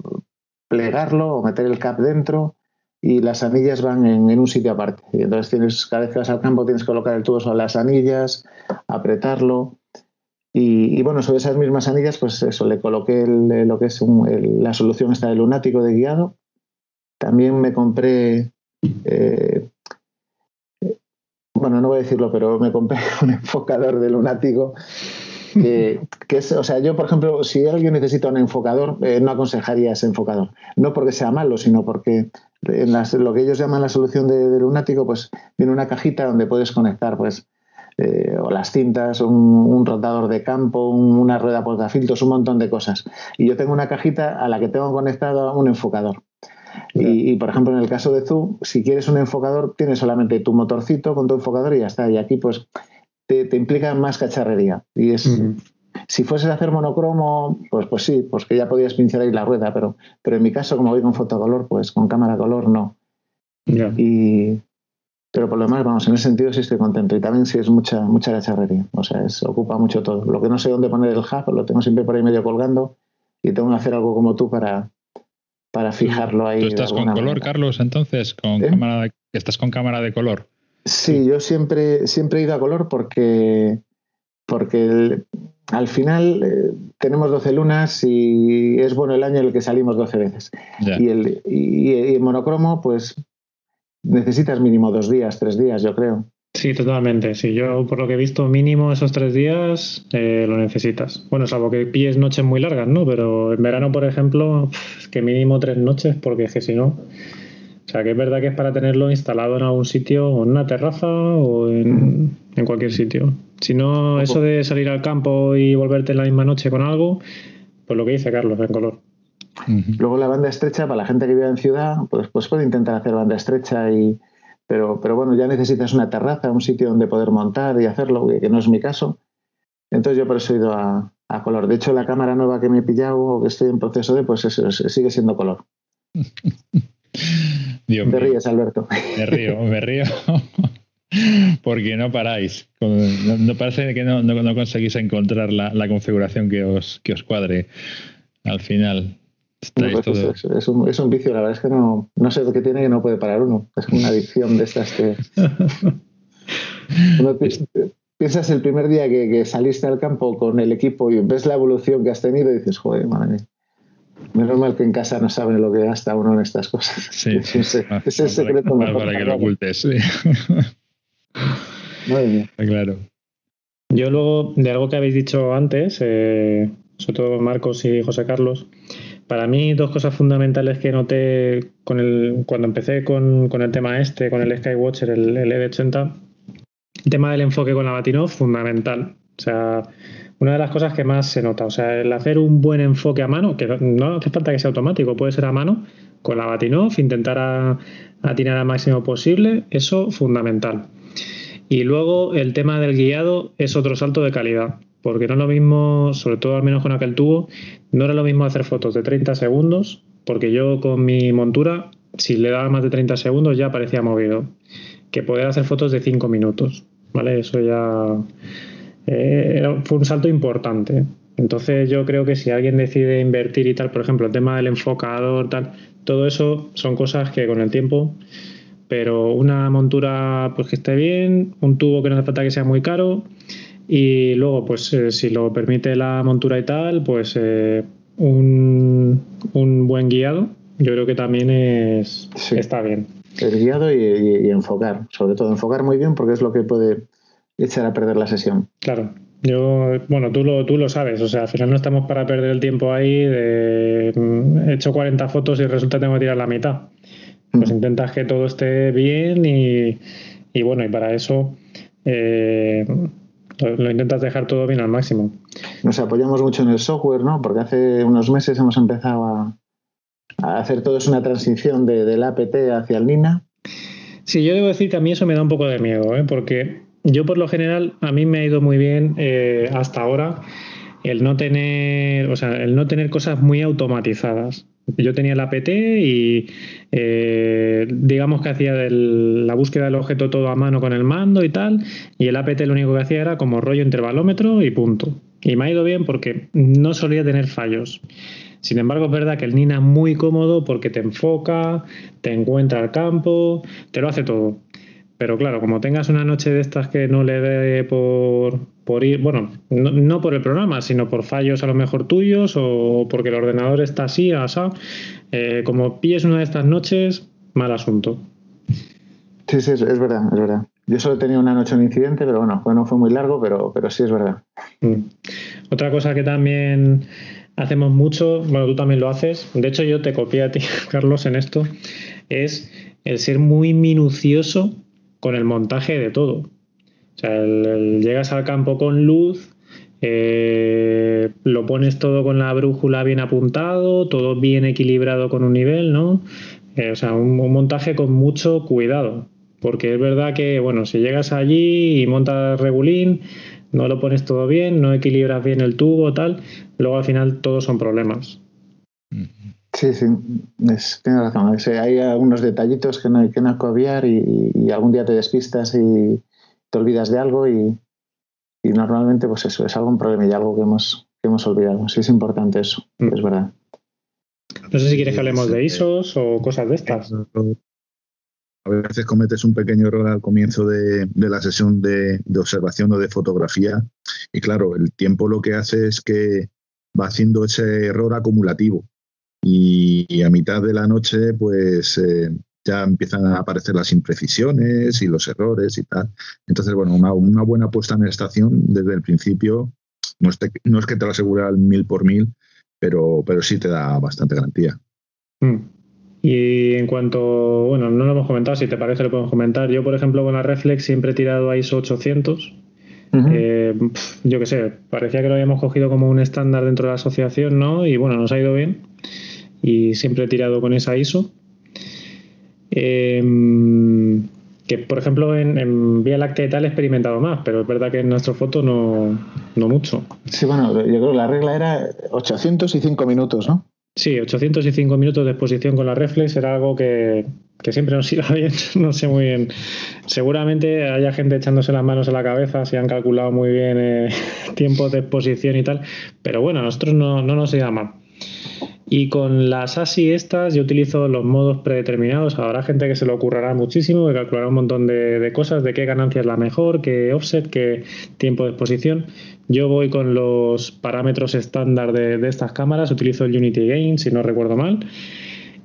[SPEAKER 1] plegarlo o meter el cap dentro y las anillas van en, en, un sitio aparte. Y entonces tienes, cada vez que vas al campo tienes que colocar el tubo sobre las anillas, apretarlo. Y, bueno, sobre esas mismas anillas, pues eso, le coloqué lo que es la solución esta de lunático de guiado. También me compré, eh, bueno, no voy a decirlo, pero me compré (laughs) un enfocador de lunático. Que, o sea, yo, por ejemplo, si alguien necesita un enfocador, eh, no aconsejaría ese enfocador. No porque sea malo, sino porque en las, lo que ellos llaman la solución de, de lunático, pues viene una cajita donde puedes conectar, pues, eh, o las cintas, un, un, rotador de campo, un, una rueda portafiltros, un montón de cosas. Y yo tengo una cajita a la que tengo conectado un enfocador. Y, y, por ejemplo, en el caso de Zoom, si quieres un enfocador, tienes solamente tu motorcito con tu enfocador y ya está. Y aquí, pues, te, te implica más cacharrería. Y es. Uh -huh. Si fueses a hacer monocromo, pues, pues sí, pues que ya podías pinchar ahí la rueda, pero, pero en mi caso, como voy con fotocolor, pues con cámara color no.
[SPEAKER 2] Yeah.
[SPEAKER 1] Y, pero por lo demás, vamos, en ese sentido sí estoy contento. Y también sí es mucha, mucha cacharrería. O sea, es, ocupa mucho todo. Lo que no sé dónde poner el hub, lo tengo siempre por ahí medio colgando y tengo que hacer algo como tú para, para fijarlo ahí.
[SPEAKER 3] ¿Tú estás con color, manera. Carlos, entonces? ¿Con ¿Eh? cámara de, ¿Estás con cámara de color?
[SPEAKER 1] Sí, yo siempre, siempre he ido a color porque, porque el, al final eh, tenemos 12 lunas y es bueno el año en el que salimos 12 veces. Yeah. Y, el, y, y el monocromo, pues necesitas mínimo dos días, tres días, yo creo.
[SPEAKER 2] Sí, totalmente. Sí, yo por lo que he visto, mínimo esos tres días eh, lo necesitas. Bueno, salvo que pilles noches muy largas, ¿no? Pero en verano, por ejemplo, es que mínimo tres noches, porque es que si no. O sea, que es verdad que es para tenerlo instalado en algún sitio, o en una terraza o en, en cualquier sitio. Si no, eso de salir al campo y volverte en la misma noche con algo, pues lo que dice Carlos, en color.
[SPEAKER 1] Uh -huh. Luego la banda estrecha, para la gente que vive en ciudad, pues, pues puede intentar hacer banda estrecha y pero, pero bueno, ya necesitas una terraza, un sitio donde poder montar y hacerlo, que, no es mi caso. Entonces yo por eso he ido a, color. De hecho, la cámara nueva que me he pillado o que estoy en proceso de, pues eso, sigue siendo color. (laughs)
[SPEAKER 3] Dios
[SPEAKER 1] me ríes, Alberto.
[SPEAKER 3] Me río, me río. (laughs) Porque no paráis. No, parece que no, no, conseguís encontrar la, la, configuración que os, que os cuadre al final.
[SPEAKER 1] Es, un, es, un, vicio, la verdad es que no, no sé lo que tiene que no puede parar uno. Es una adicción de estas que. (laughs) piensas el primer día que, saliste al campo con el equipo y ves la evolución que has tenido y dices, joder, madre mía. Menos mal que en casa no saben lo que gasta uno en estas cosas.
[SPEAKER 3] Sí, (laughs) es, el secreto para, para que lo ocultes. Sí.
[SPEAKER 1] Muy bien.
[SPEAKER 3] Claro.
[SPEAKER 2] Yo luego, de algo que habéis dicho antes, eh, sobre todo Marcos y José Carlos, para mí, dos cosas fundamentales que noté con el, cuando empecé con, el tema este, con el Skywatcher, el, el ED80, el tema del enfoque con la Batinov, fundamental. O sea, una de las cosas que más se nota. O sea, el hacer un buen enfoque a mano, que no hace falta que sea automático, puede ser a mano, con la Batinov, intentar atinar al máximo posible, eso fundamental. Y luego el tema del guiado es otro salto de calidad porque no es lo mismo, sobre todo al menos con aquel tubo, no era lo mismo hacer fotos de 30 segundos, porque yo con mi montura, si le daba más de 30 segundos ya parecía movido, que poder hacer fotos de 5 minutos, ¿vale? Eso ya eh, fue un salto importante. Entonces yo creo que si alguien decide invertir y tal, por ejemplo, el tema del enfocador, tal, todo eso son cosas que con el tiempo pero una montura pues que esté bien, un tubo que no hace falta que sea muy caro y luego, pues eh, si lo permite la montura y tal, pues eh, un, buen guiado, yo creo que también es, está bien.
[SPEAKER 1] El guiado y, enfocar, sobre todo enfocar muy bien porque es lo que puede echar a perder la sesión.
[SPEAKER 2] Claro. Yo, bueno, tú lo, tú lo sabes, o sea, al final no estamos para perder el tiempo ahí de he hecho 40 fotos y resulta que tengo que tirar la mitad. Pues mm. intentas que todo esté bien y, y bueno, y para eso eh, lo intentas dejar todo bien al máximo.
[SPEAKER 1] Nos apoyamos mucho en el software, ¿no? Porque hace unos meses hemos empezado a, hacer todo es una transición de, del APT hacia el Nina.
[SPEAKER 2] Sí, yo debo decir que a mí eso me da un poco de miedo, ¿eh? porque yo por lo general a mí me ha ido muy bien eh, hasta ahora el no tener, o sea, el no tener cosas muy automatizadas. Yo tenía el APT y eh, digamos que hacía la búsqueda del objeto todo a mano con el mando y tal, y el APT lo único que hacía era como rollo intervalómetro y punto. Y me ha ido bien porque no solía tener fallos. Sin embargo, es verdad que el Nina es muy cómodo porque te enfoca, te encuentra el campo, te lo hace todo. Pero claro, como tengas una noche de estas que no le dé por, por ir, bueno, no, por el programa, sino por fallos a lo mejor tuyos o porque el ordenador está así, así, eh, como pilles una de estas noches, mal asunto.
[SPEAKER 1] Sí, sí, es, verdad, es verdad. Yo solo he tenido una noche un incidente, pero bueno, no fue muy largo, pero, pero sí es verdad.
[SPEAKER 2] Mm. Otra cosa que también hacemos mucho, bueno, tú también lo haces, de hecho yo te copié a ti, (laughs) Carlos, en esto, es el ser muy minucioso con el montaje de todo. O sea, llegas al campo con luz, eh, lo pones todo con la brújula bien apuntado, todo bien equilibrado con un nivel, ¿no? Eh, o sea, un, montaje con mucho cuidado. Porque es verdad que, bueno, si llegas allí y montas regulín, no lo pones todo bien, no equilibras bien el tubo, tal, luego al final todos son problemas.
[SPEAKER 1] Sí, sí, es, tienes razón. hay algunos detallitos que no hay que no y, algún día te despistas y te olvidas de algo y, normalmente pues eso es algún problema y algo que hemos, que hemos olvidado. Sí es importante eso, mm. es verdad.
[SPEAKER 2] No sé si quieres que hablemos de ISOs o cosas de estas.
[SPEAKER 4] A veces cometes un pequeño error al comienzo de, la sesión de, de, observación o de fotografía y claro, el tiempo lo que hace es que va haciendo ese error acumulativo y, a mitad de la noche pues eh, ya empiezan a aparecer las imprecisiones y los errores y tal. Entonces, bueno, una, buena puesta en estación desde el principio no es, no es que te lo asegure al mil por mil, pero, pero sí te da bastante garantía.
[SPEAKER 2] Mm. Y en cuanto, bueno, no lo hemos comentado, si te parece lo podemos comentar. Yo, por ejemplo, con la Reflex siempre he tirado a ISO 800. Eh, yo qué sé, parecía que lo habíamos cogido como un estándar dentro de la asociación, ¿no? Y bueno, nos ha ido bien y siempre he tirado con esa ISO. Em, que por ejemplo en, Vía Láctea y tal he experimentado más, pero es verdad que en nuestro foto no, no mucho.
[SPEAKER 1] Sí, bueno, yo creo que la regla era 805 minutos, ¿no?
[SPEAKER 2] Sí, 805 minutos de exposición con la reflex era algo que, siempre nos iba (laughs) bien, no sé muy bien. Seguramente haya gente echándose las manos a la cabeza si han calculado muy bien eh, (laughs) tiempos de exposición y tal, pero bueno, a nosotros no, no nos iba mal. Y con las ASI estas yo utilizo los modos predeterminados. Habrá gente que se lo ocurrirá muchísimo, que calculará un montón de, cosas, de qué ganancia es la mejor, qué offset, qué tiempo de exposición. Yo voy con los parámetros estándar de, estas cámaras, utilizo el Unity Gain, si no recuerdo mal.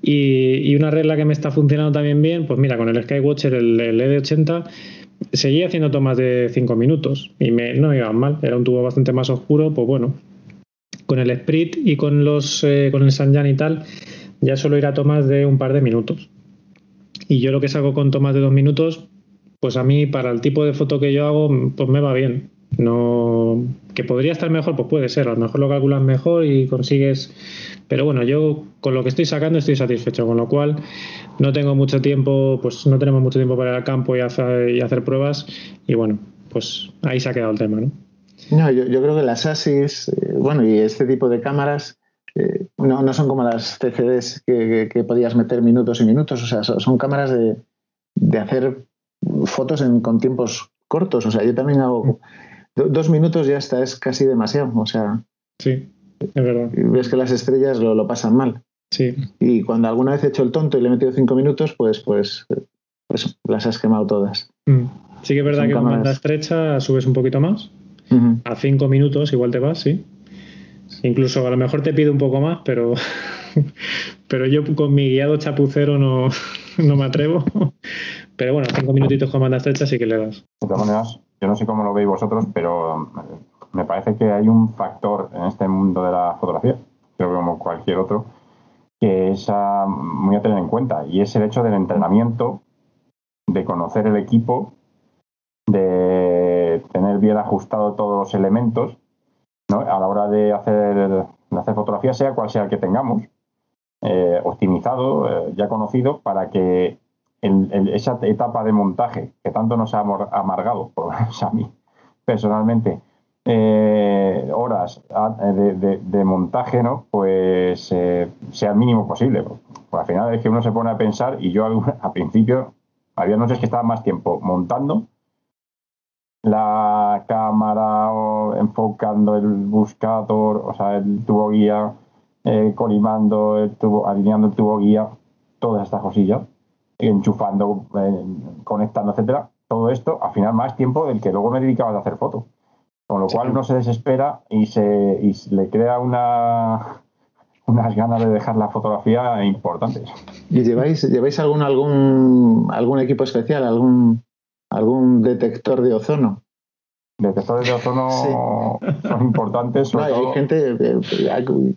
[SPEAKER 2] Y, una regla que me está funcionando también bien, pues mira, con el Skywatcher, el, el ED80, seguía haciendo tomas de 5 minutos y me, no me iban mal. Era un tubo bastante más oscuro, pues bueno, con el Sprit y con los eh, con el Sanjan y tal, ya solo irá a tomas de un par de minutos. Y yo lo que saco con tomas de dos minutos, pues a mí para el tipo de foto que yo hago, pues me va bien. No que podría estar mejor, pues puede ser. A lo mejor lo calculas mejor y consigues. Pero bueno, yo con lo que estoy sacando estoy satisfecho, con lo cual no tengo mucho tiempo, pues no tenemos mucho tiempo para ir al campo y hacer, y hacer pruebas. Y bueno, pues ahí se ha quedado el tema, ¿no?
[SPEAKER 1] No, yo, creo que las ASIS, eh, bueno, y este tipo de cámaras eh, no, son como las CCDs que, podías meter minutos y minutos, o sea, son, cámaras de, hacer fotos con tiempos cortos, o sea, yo también hago dos minutos ya está, es casi demasiado, o sea.
[SPEAKER 2] Sí, es verdad.
[SPEAKER 1] Ves que las estrellas lo, pasan mal.
[SPEAKER 2] Sí.
[SPEAKER 1] Y cuando alguna vez he hecho el tonto y le he metido cinco minutos, pues, pues, pues las has quemado todas.
[SPEAKER 2] Mm. Sí que es verdad que con banda estrecha subes un poquito más. A cinco minutos igual te vas, sí. Incluso a lo mejor te pido un poco más, pero, (laughs) pero yo con mi guiado chapucero no, (laughs) no me atrevo. Pero bueno, cinco minutitos con banda estrecha sí que le das.
[SPEAKER 5] De todas maneras, yo no sé cómo lo veis vosotros, pero eh, me parece que hay un factor en este mundo de la fotografía, creo que como cualquier otro, que es ah, muy a tener en cuenta, y es el hecho del entrenamiento, de conocer el equipo, de tener bien ajustado todos los elementos a la hora de hacer, hacer fotografía, sea cual sea el que tengamos, eh, optimizado, eh, ya conocido, para que esa etapa de montaje que tanto nos ha amargado, (laughs) por a mí personalmente, eh, horas de, montaje, ¿no? Pues sea el mínimo posible. Pues al final es que uno se pone a pensar y yo al (laughs) principio había noches que estaba más tiempo montando la cámara o enfocando el buscador, o sea, el tubo guía, eh, colimando el tubo, alineando el tubo guía, todas estas cosillas, enchufando, eh, conectando, etcétera. Todo esto, al final, más tiempo del que luego me dedicaba a hacer fotos. Con lo cual uno se desespera y se y le crea una unas ganas de dejar la fotografía importantes.
[SPEAKER 1] ¿Y lleváis, lleváis algún, algún, algún equipo especial, algún algún detector de ozono.
[SPEAKER 5] Detectores de ozono (laughs) son importantes.
[SPEAKER 1] hay gente,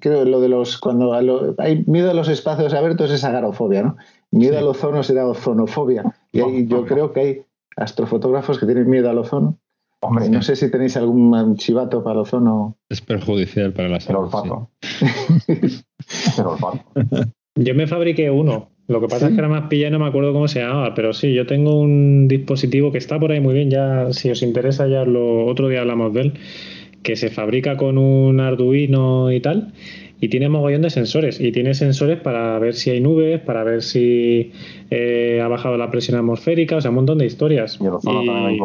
[SPEAKER 1] creo lo de los, cuando hay miedo a los espacios abiertos es agarofobia, ¿no? Miedo al ozono será ozonofobia. Y ahí, yo creo que hay astrofotógrafos que tienen miedo al ozono. Hombre, no sé si tenéis algún chivato para el ozono.
[SPEAKER 3] Es perjudicial para la salud. (laughs)
[SPEAKER 5] El olfato.
[SPEAKER 2] el (laughs) olfato. Yo me fabriqué uno lo que pasa es que era más pilla no me acuerdo cómo se llamaba, pero sí, yo tengo un dispositivo que está por ahí muy bien, ya si os interesa ya lo otro día hablamos de él, que se fabrica con un Arduino y tal, y tiene mogollón de sensores, y tiene sensores para ver si hay nubes, para ver si eh, ha bajado la presión atmosférica, o sea, un montón de historias.
[SPEAKER 5] Y el también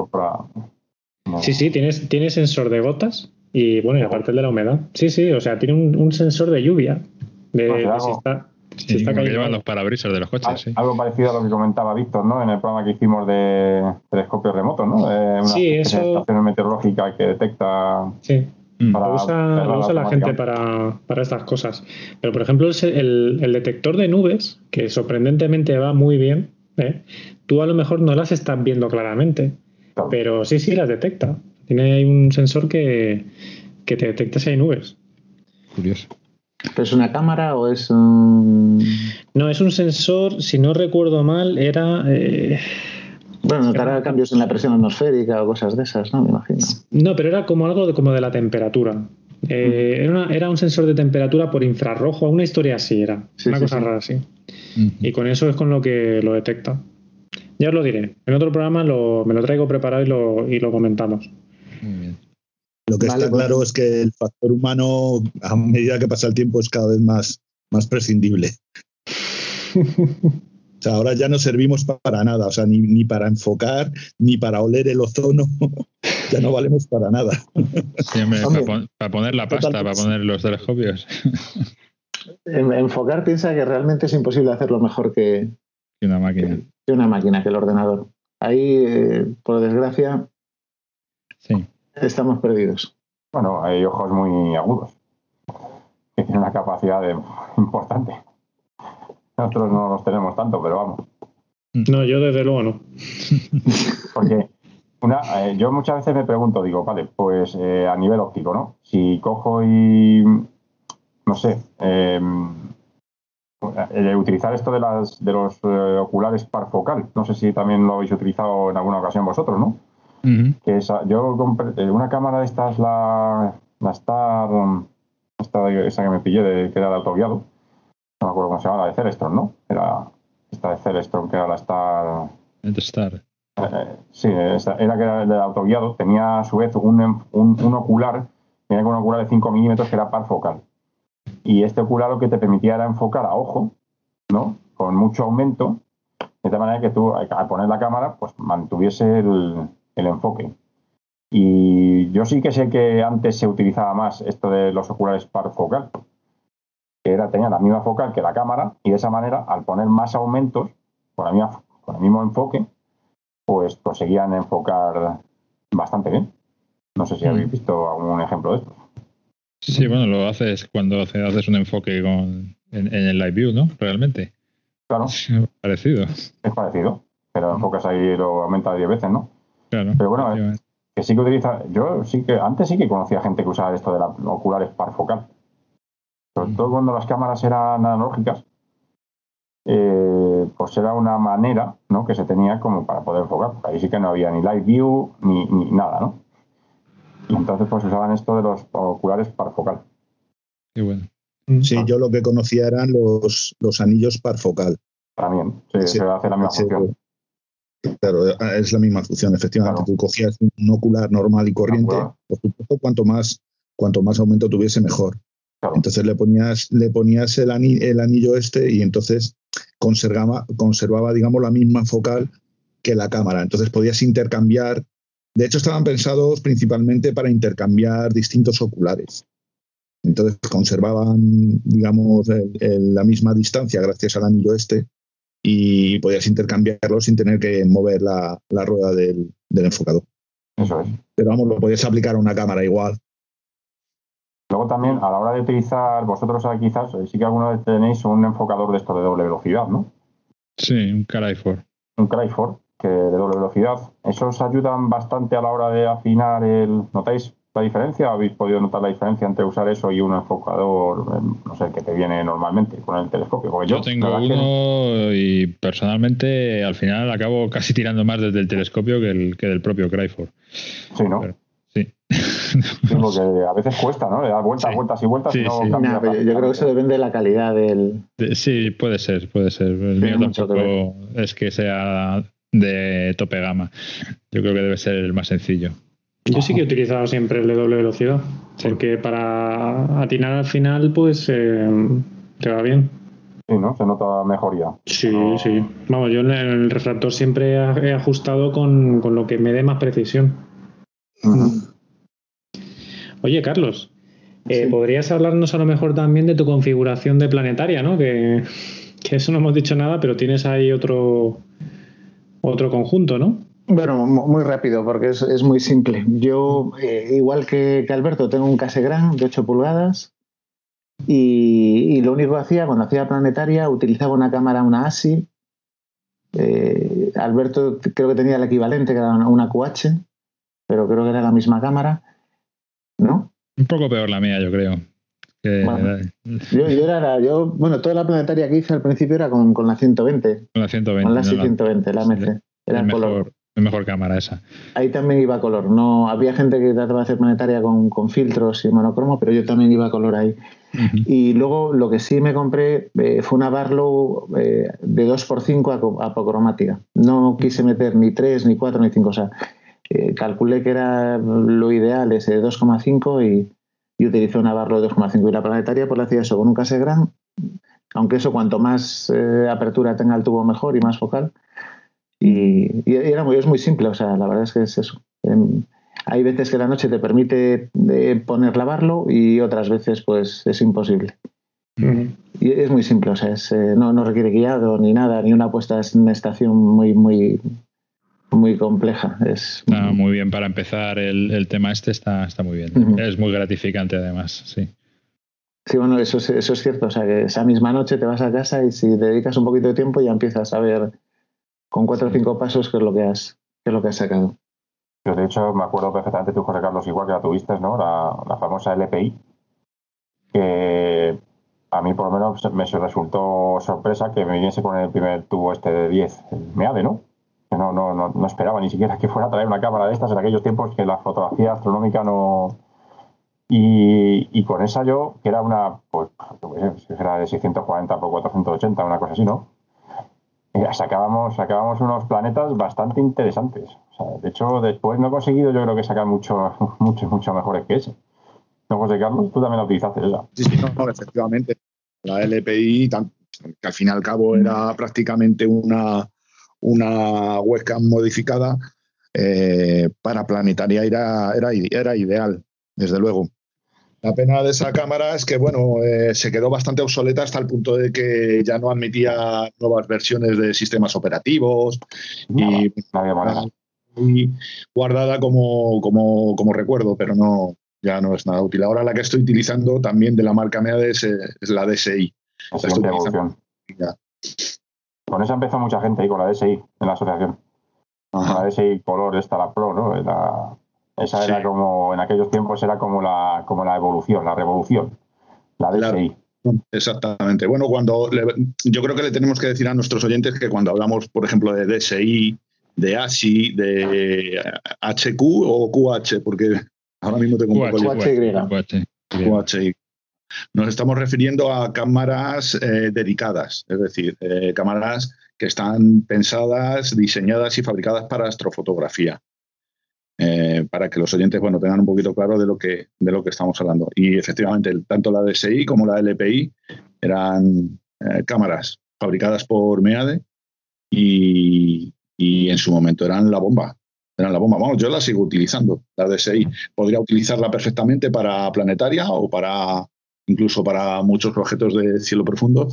[SPEAKER 2] Sí, sí, tiene, tiene sensor de gotas y bueno, y aparte el de la humedad. Sí, sí, o sea, tiene un, sensor de lluvia. De, pues de si está,
[SPEAKER 3] Sí, está que llevan los parabrisas de los coches, sí.
[SPEAKER 5] Algo parecido a lo que comentaba Víctor, ¿no? En el programa que hicimos de telescopio remoto, ¿no? una
[SPEAKER 2] sí, eso...
[SPEAKER 5] estación meteorológica que detecta...
[SPEAKER 2] Sí. lo usa, la gente para, estas cosas. Pero, por ejemplo, el, el, detector de nubes, que sorprendentemente va muy bien, ¿eh? tú a lo mejor no las estás viendo claramente, pero sí, sí las detecta. Tiene un sensor que, que te detecta si hay nubes.
[SPEAKER 3] Curioso.
[SPEAKER 1] Es una cámara o es un.?
[SPEAKER 2] No, es un sensor, si no recuerdo mal, era. Eh,
[SPEAKER 1] bueno, notará cambios en la presión atmosférica o cosas de esas, ¿no? Me imagino.
[SPEAKER 2] No, pero era como algo de, como de la temperatura. Eh, era, un sensor de temperatura por infrarrojo, una historia así era. una cosa rara así. Y con eso es con lo que lo detecta. Ya os lo diré. En otro programa lo, me lo traigo preparado y lo, y lo comentamos.
[SPEAKER 3] Muy bien.
[SPEAKER 4] Lo que
[SPEAKER 1] Vale,
[SPEAKER 4] está
[SPEAKER 1] pues-
[SPEAKER 4] claro es que el factor humano, a medida que pasa el tiempo, es cada vez más, más prescindible. (laughs) O sea, ahora ya no servimos pa- para nada, o sea, ni, ni para enfocar, ni para oler el ozono, (laughs) ya no valemos para nada.
[SPEAKER 3] Sí, hombre,
[SPEAKER 1] Hombre.
[SPEAKER 3] para, pon- para poner la pasta, para poner los telescopios. (laughs)
[SPEAKER 1] En- enfocar piensa que realmente es imposible hacerlo mejor que,
[SPEAKER 3] una máquina.
[SPEAKER 1] que una máquina, que el ordenador. Ahí, eh, por desgracia,
[SPEAKER 3] Sí.
[SPEAKER 1] Estamos perdidos.
[SPEAKER 5] Bueno, hay ojos muy agudos, que tienen una capacidad de- importante. Nosotros no los tenemos tanto, pero vamos.
[SPEAKER 2] No, yo desde luego no. (laughs)
[SPEAKER 5] Porque una, eh, yo muchas veces me pregunto, digo, vale, pues eh, a nivel óptico, ¿no? Si cojo y, no sé, eh, eh, utilizar esto de, las, de los eh, oculares parfocal, no sé si también lo habéis utilizado en alguna ocasión vosotros, ¿no? Que esa- yo compré eh, una cámara de estas, la, la Star, esta, esa que me pillé, de, que era de autoguiado, no me acuerdo cómo se llama, la de Celestron, ¿no? Era esta de Celestron, que era la Star,
[SPEAKER 3] Star.
[SPEAKER 5] eh, sí, esa- era que era de autoguiado, tenía a su vez un, em- un, un ocular, tenía un ocular de 5 milímetros que era par focal. Y este ocular lo que te permitía era enfocar a ojo, ¿no? Con mucho aumento, de tal manera que tú, al poner la cámara, pues mantuviese el, el enfoque. Y yo sí que sé que antes se utilizaba más esto de los oculares par focal, que era, tenía la misma focal que la cámara, y de esa manera, al poner más aumentos, con, la misma- con el mismo enfoque, pues conseguían enfocar bastante bien. No sé si
[SPEAKER 3] Mm.
[SPEAKER 5] habéis visto algún ejemplo de esto.
[SPEAKER 3] Sí, bueno, lo haces cuando hace- haces un enfoque con, en, en el live view, ¿no? Realmente.
[SPEAKER 5] Claro, (laughs)
[SPEAKER 3] Parecido.
[SPEAKER 5] es parecido, pero enfocas ahí y lo aumenta 10 veces, ¿no?
[SPEAKER 3] Claro.
[SPEAKER 5] Pero bueno,
[SPEAKER 3] efectivamente.
[SPEAKER 5] Que sí que utiliza, yo sí que, antes sí que conocía gente que usaba esto de los oculares parfocal. Sobre todo cuando las cámaras eran analógicas, eh, pues era una manera ¿no? que se tenía como para poder enfocar. Ahí sí que no había ni live view ni, ni nada, ¿no? Y entonces pues usaban esto de los oculares parfocal.
[SPEAKER 3] Qué bueno.
[SPEAKER 4] Sí, yo lo que conocía eran los, los anillos parfocal.
[SPEAKER 5] También, sí,
[SPEAKER 4] Sí,
[SPEAKER 5] se hace la misma
[SPEAKER 4] Sí,
[SPEAKER 5] función.
[SPEAKER 4] Claro, es la misma función, efectivamente.
[SPEAKER 5] Claro.
[SPEAKER 4] Tú cogías un ocular normal y corriente, por supuesto, cuanto más, cuanto más aumento tuviese, mejor.
[SPEAKER 5] Claro.
[SPEAKER 4] Entonces le ponías, le ponías el, ani- el anillo este y entonces conservaba, conservaba, digamos, la misma focal que la cámara. Entonces podías intercambiar. De hecho, estaban pensados principalmente para intercambiar distintos oculares. Entonces conservaban, digamos, el- el- la misma distancia gracias al anillo este y podías intercambiarlo sin tener que mover la, la rueda del, del enfocador.
[SPEAKER 5] Eso es.
[SPEAKER 4] Pero vamos, lo podías aplicar a una cámara igual.
[SPEAKER 5] Luego también, a la hora de utilizar, vosotros quizás, eh, sí que alguna vez tenéis un enfocador de esto de doble velocidad, ¿no?
[SPEAKER 3] Sí, un 4.
[SPEAKER 5] un Cryford que de doble velocidad. Esos ayudan bastante a la hora de afinar el. ¿Notáis la diferencia? ¿Habéis podido notar la diferencia entre usar eso y un enfocador, eh, no sé, que te viene normalmente con el telescopio? Porque yo,
[SPEAKER 3] Yo tengo
[SPEAKER 5] que-
[SPEAKER 3] uno y personalmente al final acabo casi tirando más desde el telescopio que, el, que del propio Cryford.
[SPEAKER 5] Sí, ¿no?
[SPEAKER 3] Pero- Sí.
[SPEAKER 5] Sí, porque a veces cuesta, ¿no? Le das vueltas,
[SPEAKER 3] Sí.
[SPEAKER 5] vueltas y vueltas
[SPEAKER 3] Sí,
[SPEAKER 5] y no
[SPEAKER 3] sí.
[SPEAKER 5] cambia
[SPEAKER 1] Nah, yo creo que eso depende de la calidad del.
[SPEAKER 3] De- Sí, puede ser, puede ser. El
[SPEAKER 1] Tiene
[SPEAKER 3] mío tampoco es que sea de tope gama. Yo creo que debe ser el más sencillo.
[SPEAKER 2] Yo sí que he utilizado siempre el de doble velocidad,
[SPEAKER 3] Sí.
[SPEAKER 2] porque para atinar al final, pues eh, te va bien.
[SPEAKER 5] Sí, ¿no? Se nota mejoría.
[SPEAKER 2] Sí,
[SPEAKER 5] No.
[SPEAKER 2] sí. Vamos, yo en el refractor siempre he ajustado con, con lo que me dé más precisión.
[SPEAKER 5] Ujú.
[SPEAKER 2] Oye, Carlos, eh,
[SPEAKER 1] Sí.
[SPEAKER 2] podrías hablarnos a lo mejor también de tu configuración de planetaria, ¿no? Que, que eso no hemos dicho nada, pero tienes ahí otro, otro conjunto, ¿no?
[SPEAKER 1] Bueno, mu- muy rápido, porque es, es muy simple. Yo, eh, igual que, que Alberto, tengo un Cassegrain de 8 pulgadas y, y lo único que hacía, cuando hacía planetaria, utilizaba una cámara, una ASI. Eh, Alberto creo que tenía el equivalente, que era una, QH, pero creo que era la misma cámara. ¿No?
[SPEAKER 3] Un poco peor la mía, yo creo. Que
[SPEAKER 1] Bueno. Yo, yo era, la- yo, bueno, toda la planetaria que hice al principio era con, con la 120,
[SPEAKER 3] con la 120.
[SPEAKER 1] con la
[SPEAKER 3] ¿no? La-
[SPEAKER 1] 620, la MC. Era
[SPEAKER 3] el
[SPEAKER 1] color.
[SPEAKER 3] Mejor, mejor cámara esa.
[SPEAKER 1] Ahí también iba a color. No, había gente que trataba de hacer planetaria con, con filtros y monocromo, pero yo también iba a color ahí. Y luego lo que sí me compré eh, fue una Barlow eh, de 2x5 apocromática. No quise meter ni 3, ni 4, ni 5. O sea, eh, calculé que era lo ideal ese de 2,5 y, y utilicé una Barlow de 2,5. Y la planetaria pues la hacía eso con un Cassegrain, aunque eso cuanto más apertura tenga el tubo mejor y más focal. Y, era muy, es muy simple, o sea, la verdad es que es eso. Hay veces que la noche te permite eh, poner lavarlo y otras veces pues es imposible. Y es muy simple, o sea, eh, no, no, requiere guiado ni nada, ni una puesta en estación muy, muy, muy compleja. Es,
[SPEAKER 3] está muy bien para empezar el, tema este, está, está muy bien. Es muy gratificante además, sí.
[SPEAKER 1] Sí, bueno, eso es, eso es cierto, o sea, que esa misma noche te vas a casa y si dedicas un poquito de tiempo ya empiezas a ver con cuatro o cinco pasos qué es lo que has, qué es lo que has sacado.
[SPEAKER 5] Yo, de hecho, me acuerdo perfectamente tú, José Carlos, igual que la tuviste, ¿no? La, famosa LPI, que a mí por lo menos me resultó sorpresa que me viniese con el primer tubo este de 10, el MEADE, ¿no? Que no, no, no, esperaba ni siquiera que fuera a traer una cámara de estas en aquellos tiempos que la fotografía astronómica no... Y, y con esa yo, que era una, pues, era de 640 por 480, una cosa así, ¿no? Sacábamos, sacábamos unos planetas bastante interesantes. de hecho, después no he conseguido, yo creo que sacar mucho, (laughs) mucho, mucho mejores que ese. No, José Carlos, tú también la utilizaste esa.
[SPEAKER 4] Sí, sí, no, efectivamente. La LPI, que al fin y al cabo era prácticamente una, una webcam modificada, eh, para planetaria era, era, era ideal, desde luego. La pena de esa cámara es que, bueno, eh, se quedó bastante obsoleta hasta el punto de que ya no admitía nuevas versiones de sistemas operativos y, guardada como, como, como, recuerdo, pero no ya no es nada útil. Ahora la que estoy utilizando también de la marca MEAD es, la DSI.
[SPEAKER 5] Con esa empezó mucha gente ahí, con la DSI en la asociación. Con la DSI Color, esta la Pro, ¿no? La, esa era como, en aquellos tiempos era como la, como la evolución, la revolución, la DSI.
[SPEAKER 4] Exactamente. Bueno, cuando yo creo que le tenemos que decir a nuestros oyentes que cuando hablamos, por ejemplo, de DSI, de ASI, de HQ o QH, porque ahora mismo tengo un poco
[SPEAKER 1] QH,
[SPEAKER 4] QH. Nos estamos refiriendo a cámaras eh, dedicadas, es decir, eh, cámaras que están pensadas, diseñadas y fabricadas para astrofotografía. Eh, para que los oyentes bueno, tengan un poquito claro de lo que, de lo que estamos hablando. Y efectivamente, tanto la DSI como la LPI eran eh, cámaras fabricadas por MEADE y, en su momento eran la bomba. Eran la bomba. Vamos, yo la sigo utilizando, la DSI. Podría utilizarla perfectamente para planetaria o para incluso para muchos objetos de cielo profundo.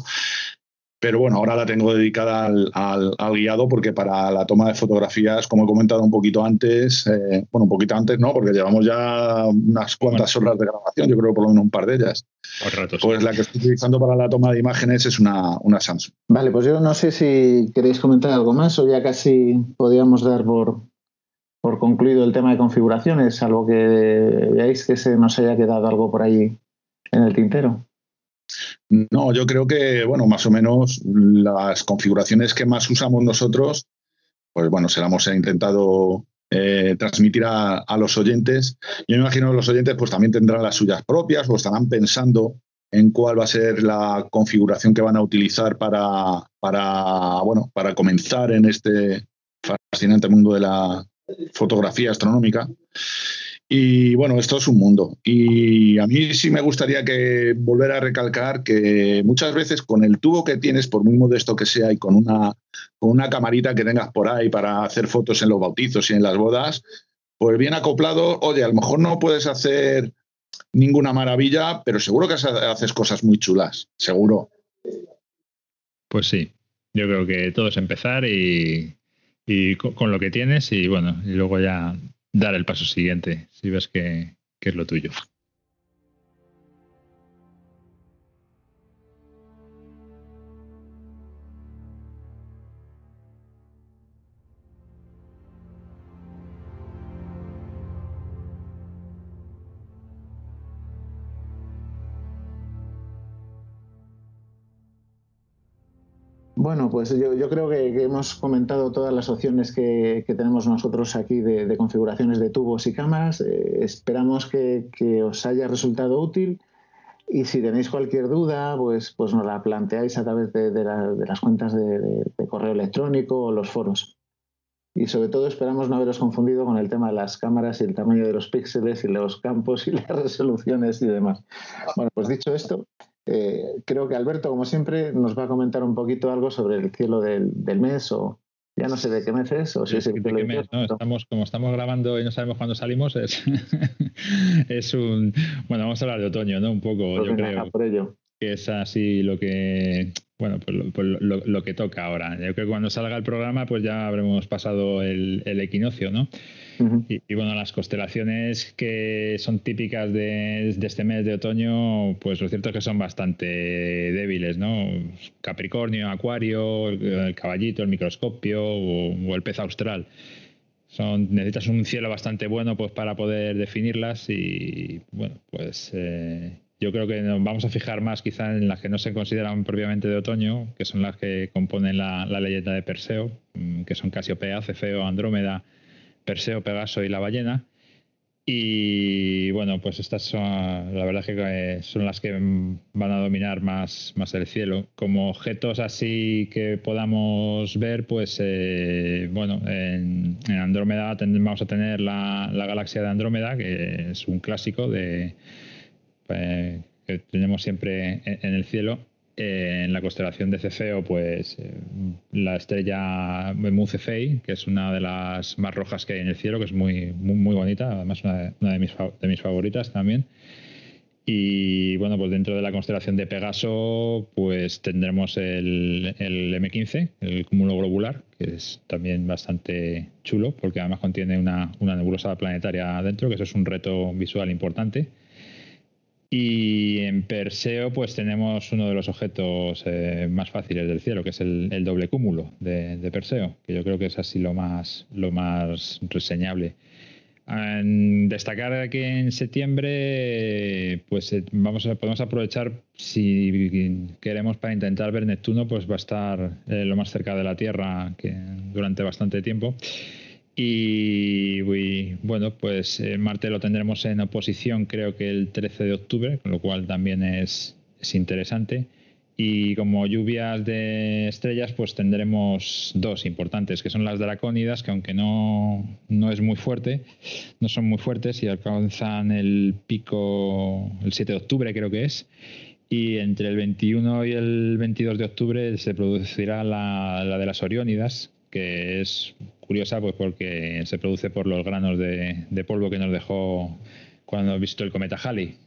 [SPEAKER 4] Pero bueno, ahora la tengo dedicada al, al, guiado porque para la toma de fotografías, como he comentado un poquito antes, eh, bueno, un poquito antes no, porque llevamos ya unas cuantas horas de grabación, yo creo por lo menos un par de ellas. pues la que estoy utilizando para la toma de imágenes es una, una Samsung.
[SPEAKER 1] Vale, pues yo no sé si queréis comentar algo más o ya casi podíamos dar por, por concluido el tema de configuraciones, salvo que veáis que se nos haya quedado algo por ahí en el tintero.
[SPEAKER 4] No, yo creo que, bueno, más o menos las configuraciones que más usamos nosotros, pues bueno, se las hemos intentado eh, transmitir a, los oyentes. Yo me imagino que los oyentes pues también tendrán las suyas propias o estarán pensando en cuál va a ser la configuración que van a utilizar para, para, bueno, para comenzar en este fascinante mundo de la fotografía astronómica. Y bueno, esto es un mundo. Y a mí sí me gustaría que volver a recalcar que muchas veces con el tubo que tienes, por muy modesto que sea, y con una, con una camarita que tengas por ahí para hacer fotos en los bautizos y en las bodas, pues bien acoplado, oye, a lo mejor no puedes hacer ninguna maravilla, pero seguro que haces cosas muy chulas, seguro.
[SPEAKER 3] Pues sí, yo creo que todo es empezar y, y con, lo que tienes y bueno, y luego ya dar el paso siguiente si ves que, es lo tuyo.
[SPEAKER 1] Bueno, pues yo, creo que, hemos comentado todas las opciones que, tenemos nosotros aquí de, configuraciones de tubos y cámaras. Eh, esperamos que, os haya resultado útil y si tenéis cualquier duda, pues, pues nos la planteáis a través de, las cuentas de, correo electrónico o los foros. Y sobre todo esperamos no haberos confundido con el tema de las cámaras y el tamaño de los píxeles y los campos y (laughs) las resoluciones y demás. Bueno, pues dicho esto, eh, creo que Alberto, como siempre, nos va a comentar un poquito algo sobre el cielo del, mes o ya no sé de qué mes es o si es el
[SPEAKER 3] de mes, ¿no? Estamos, como estamos grabando y no sabemos cuándo salimos, es, (laughs) es un... Bueno, vamos a hablar de otoño, ¿no? Un poco, pues yo creo.
[SPEAKER 1] Por ello.
[SPEAKER 3] Que es así lo que bueno, pues, pues lo, que toca ahora. Yo creo que cuando salga el programa, pues ya habremos pasado el, equinoccio, ¿no? Y, bueno, las constelaciones que son típicas de, este mes de otoño, pues lo cierto es que son bastante débiles, ¿no? Capricornio, Acuario, el, caballito, el microscopio o, el pez austral. Son, necesitas un cielo bastante bueno pues para poder definirlas y bueno, pues eh, yo creo que nos vamos a fijar más quizá en las que no se consideran propiamente de otoño, que son las que componen la, leyenda de Perseo, mm, que son Casiopea, Cefeo, Andrómeda, Perseo, Pegaso y la ballena. Y bueno, pues estas son, la verdad que eh, son las que van a dominar más, más el cielo. Como objetos así que podamos ver, pues eh, bueno, en, Andrómeda vamos a tener la, la, galaxia de Andrómeda, que es un clásico de, eh, que tenemos siempre en, el cielo. Eh, en la constelación de Cefeo, pues eh, la estrella Mu Cephei, que es una de las más rojas que hay en el cielo, que es muy, muy, bonita, además una, de, mis, de mis favoritas también. Y bueno, pues dentro de la constelación de Pegaso, pues tendremos el, el, M15, el cúmulo globular, que es también bastante chulo, porque además contiene una, una nebulosa planetaria dentro, que eso es un reto visual importante. Y en Perseo, pues tenemos uno de los objetos eh, más fáciles del cielo, que es el, doble cúmulo de, Perseo, que yo creo que es así lo más, lo más reseñable. Destacar que en septiembre, pues eh, vamos a, podemos aprovechar, si queremos para intentar ver Neptuno, pues va a estar eh, lo más cerca de la Tierra que durante bastante tiempo. Y, bueno, pues eh, Marte lo tendremos en oposición creo que el 13 de octubre, con lo cual también es, interesante. Y como lluvias de estrellas, pues tendremos dos importantes, que son las dracónidas, que aunque no, no es muy fuerte, no son muy fuertes y alcanzan el pico el 7 de octubre, creo que es. Y entre el 21 y el 22 de octubre se producirá la, la de las Oriónidas, que es curiosa pues porque se produce por los granos de, polvo que nos dejó cuando visto el cometa Halley.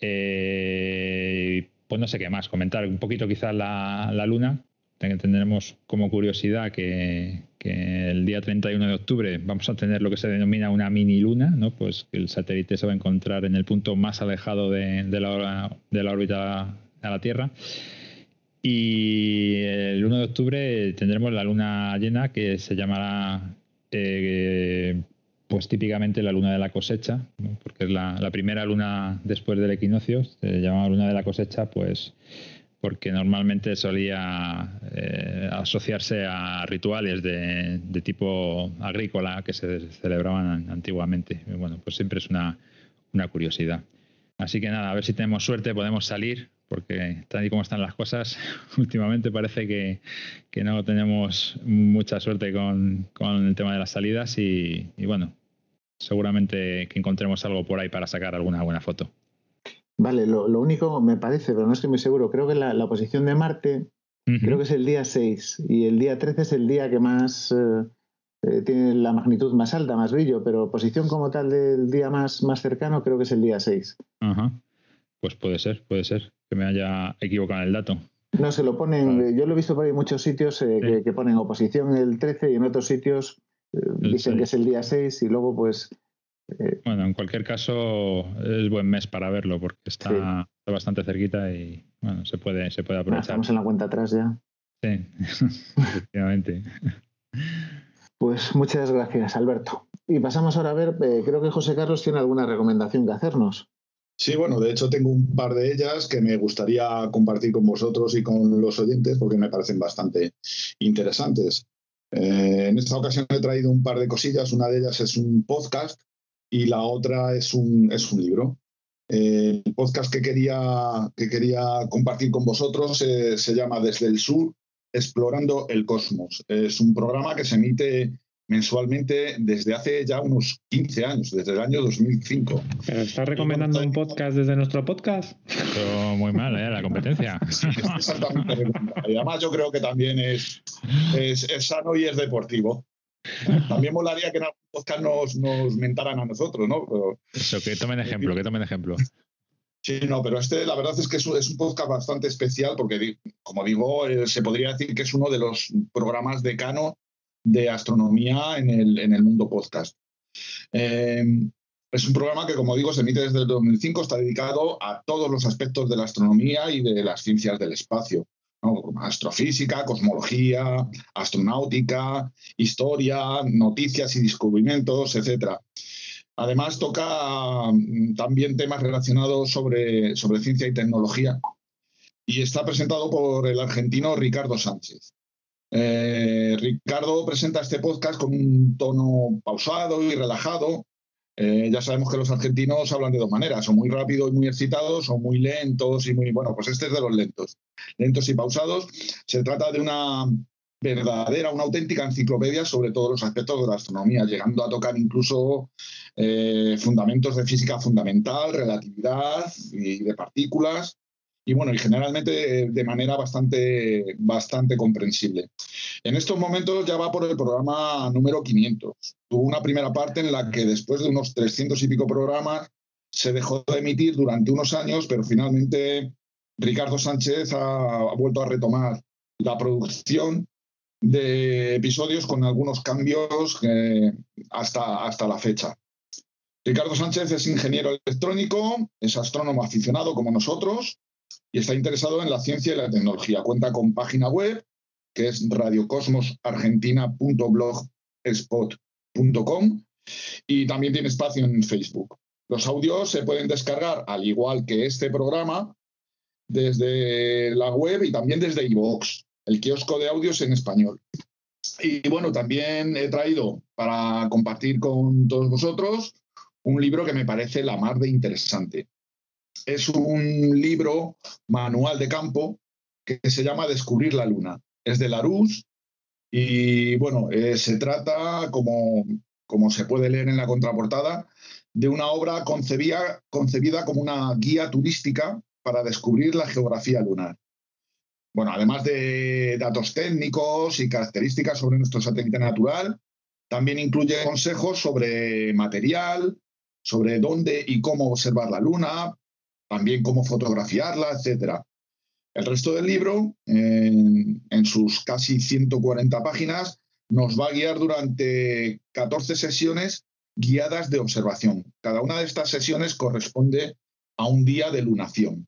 [SPEAKER 3] Eh, pues no sé qué más, comentar un poquito quizás la, luna. Tendremos como curiosidad que, el día 31 de octubre vamos a tener lo que se denomina una mini luna, ¿no? pues el satélite se va a encontrar en el punto más alejado de, de, la, de la órbita a la Tierra y el 1 de octubre tendremos la luna llena que se llamará, eh, pues típicamente la luna de la cosecha, porque es la, primera luna después del equinoccio, se llama luna de la cosecha, pues porque normalmente solía eh, asociarse a rituales de, tipo agrícola que se celebraban antiguamente. Bueno, pues siempre es una, una curiosidad. Así que nada, a ver si tenemos suerte, podemos salir porque tal y como están las cosas, (laughs) últimamente parece que, no tenemos mucha suerte con, el tema de las salidas y, bueno, seguramente que encontremos algo por ahí para sacar alguna buena foto.
[SPEAKER 1] Vale, lo, único me parece, pero no estoy muy seguro, creo que la, posición de Marte creo que es el día 6 y el día 13 es el día que más eh, eh, tiene la magnitud más alta, más brillo, pero posición como tal del día más, más cercano creo que es el día 6.
[SPEAKER 3] Ajá. Pues puede ser, puede ser que me haya equivocado en el dato.
[SPEAKER 1] No, se lo ponen, yo lo he visto por ahí en muchos sitios eh, que, ponen oposición el 13 y en otros sitios eh, dicen que es el día 6 y luego pues...
[SPEAKER 3] Eh, bueno, en cualquier caso es buen mes para verlo porque está, bastante cerquita y bueno, se puede, se puede aprovechar.
[SPEAKER 1] estamos en la cuenta atrás ya.
[SPEAKER 3] Sí, (laughs) efectivamente.
[SPEAKER 1] Pues muchas gracias, Alberto. Y pasamos ahora a ver, creo que José Carlos tiene alguna recomendación que hacernos.
[SPEAKER 4] Sí, bueno, de hecho tengo un par de ellas que me gustaría compartir con vosotros y con los oyentes porque me parecen bastante interesantes. Eh, en esta ocasión he traído un par de cosillas. Una de ellas es un podcast y la otra es un, es un libro. Eh, el podcast que quería, que quería compartir con vosotros eh, se llama Desde el Sur, Explorando el Cosmos. Es un programa que se emite mensualmente desde hace ya unos 15 años, desde el año 2005.
[SPEAKER 2] ¿Pero estás recomendando un podcast desde nuestro podcast?
[SPEAKER 3] muy mal, ¿eh? La competencia. (laughs)
[SPEAKER 4] exactamente. Y además yo creo que también es, es, sano y es deportivo. También molaría que en algún podcast nos, nos mentaran a nosotros, ¿no?
[SPEAKER 3] Eso, que tomen ejemplo, que tomen ejemplo.
[SPEAKER 4] Sí, no, pero este la verdad es que es un, podcast bastante especial porque, como digo, eh, se podría decir que es uno de los programas decano de astronomía en el, en el mundo podcast. Eh, es un programa que, como digo, se emite desde el 2005, está dedicado a todos los aspectos de la astronomía y de las ciencias del espacio. Astrofísica, cosmología, astronáutica, historia, noticias y descubrimientos, etc. Además, toca mm, también temas relacionados sobre, sobre ciencia y tecnología y está presentado por el argentino Ricardo Sánchez. Eh, Ricardo presenta este podcast con un tono pausado y relajado. Eh, ya sabemos que los argentinos hablan de dos maneras, son muy rápidos y muy excitados, o muy lentos y muy, bueno, pues este es de los lentos, lentos y pausados. Se trata de una verdadera, una auténtica enciclopedia sobre todos los aspectos de la astronomía, llegando a tocar incluso eh, fundamentos de física fundamental, relatividad y de partículas, y bueno, y generalmente de manera bastante, bastante comprensible. En estos momentos ya va por el programa número 500. Tuvo una primera parte en la que después de unos 300 y pico programas se dejó de emitir durante unos años, pero finalmente Ricardo Sánchez ha, vuelto a retomar la producción de episodios con algunos cambios eh, hasta, hasta la fecha. Ricardo Sánchez es ingeniero electrónico, es astrónomo aficionado como nosotros y está interesado en la ciencia y la tecnología. Cuenta con página web que es radiocosmosargentina.blogspot.com y también tiene espacio en Facebook. Los audios se pueden descargar, al igual que este programa, desde la web y también desde iVoox, el kiosco de audios en español. Y bueno, también he traído para compartir con todos vosotros un libro que me parece la más de interesante es un libro manual de campo que se llama Descubrir la Luna. Es de Larousse y bueno, eh, se trata, como, como se puede leer en la contraportada, de una obra concebida, concebida como una guía turística para descubrir la geografía lunar. Bueno, además de datos técnicos y características sobre nuestro satélite natural, también incluye consejos sobre material, sobre dónde y cómo observar la Luna, también cómo fotografiarla, etc. El resto del libro, en, sus casi 140 páginas, nos va a guiar durante 14 sesiones guiadas de observación. Cada una de estas sesiones corresponde a un día de lunación.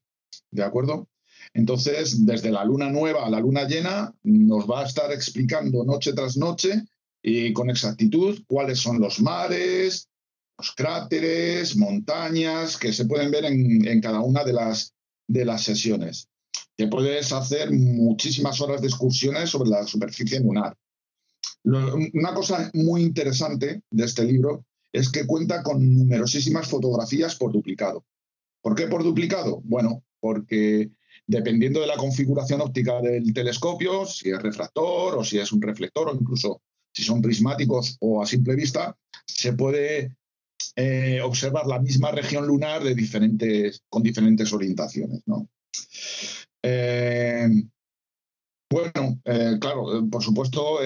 [SPEAKER 4] ¿De acuerdo? Entonces, desde la luna nueva a la luna llena, nos va a estar explicando noche tras noche y con exactitud cuáles son los mares, los cráteres, montañas que se pueden ver en, cada una de las, de las sesiones. Que puedes hacer muchísimas horas de excursiones sobre la superficie lunar. una cosa muy interesante de este libro es que cuenta con numerosísimas fotografías por duplicado. ¿Por qué por duplicado? Bueno, porque dependiendo de la configuración óptica del telescopio, si es refractor o si es un reflector o incluso si son prismáticos o a simple vista, se puede eh, observar la misma región lunar de diferentes, con diferentes orientaciones. Eh, bueno, eh, claro, por supuesto,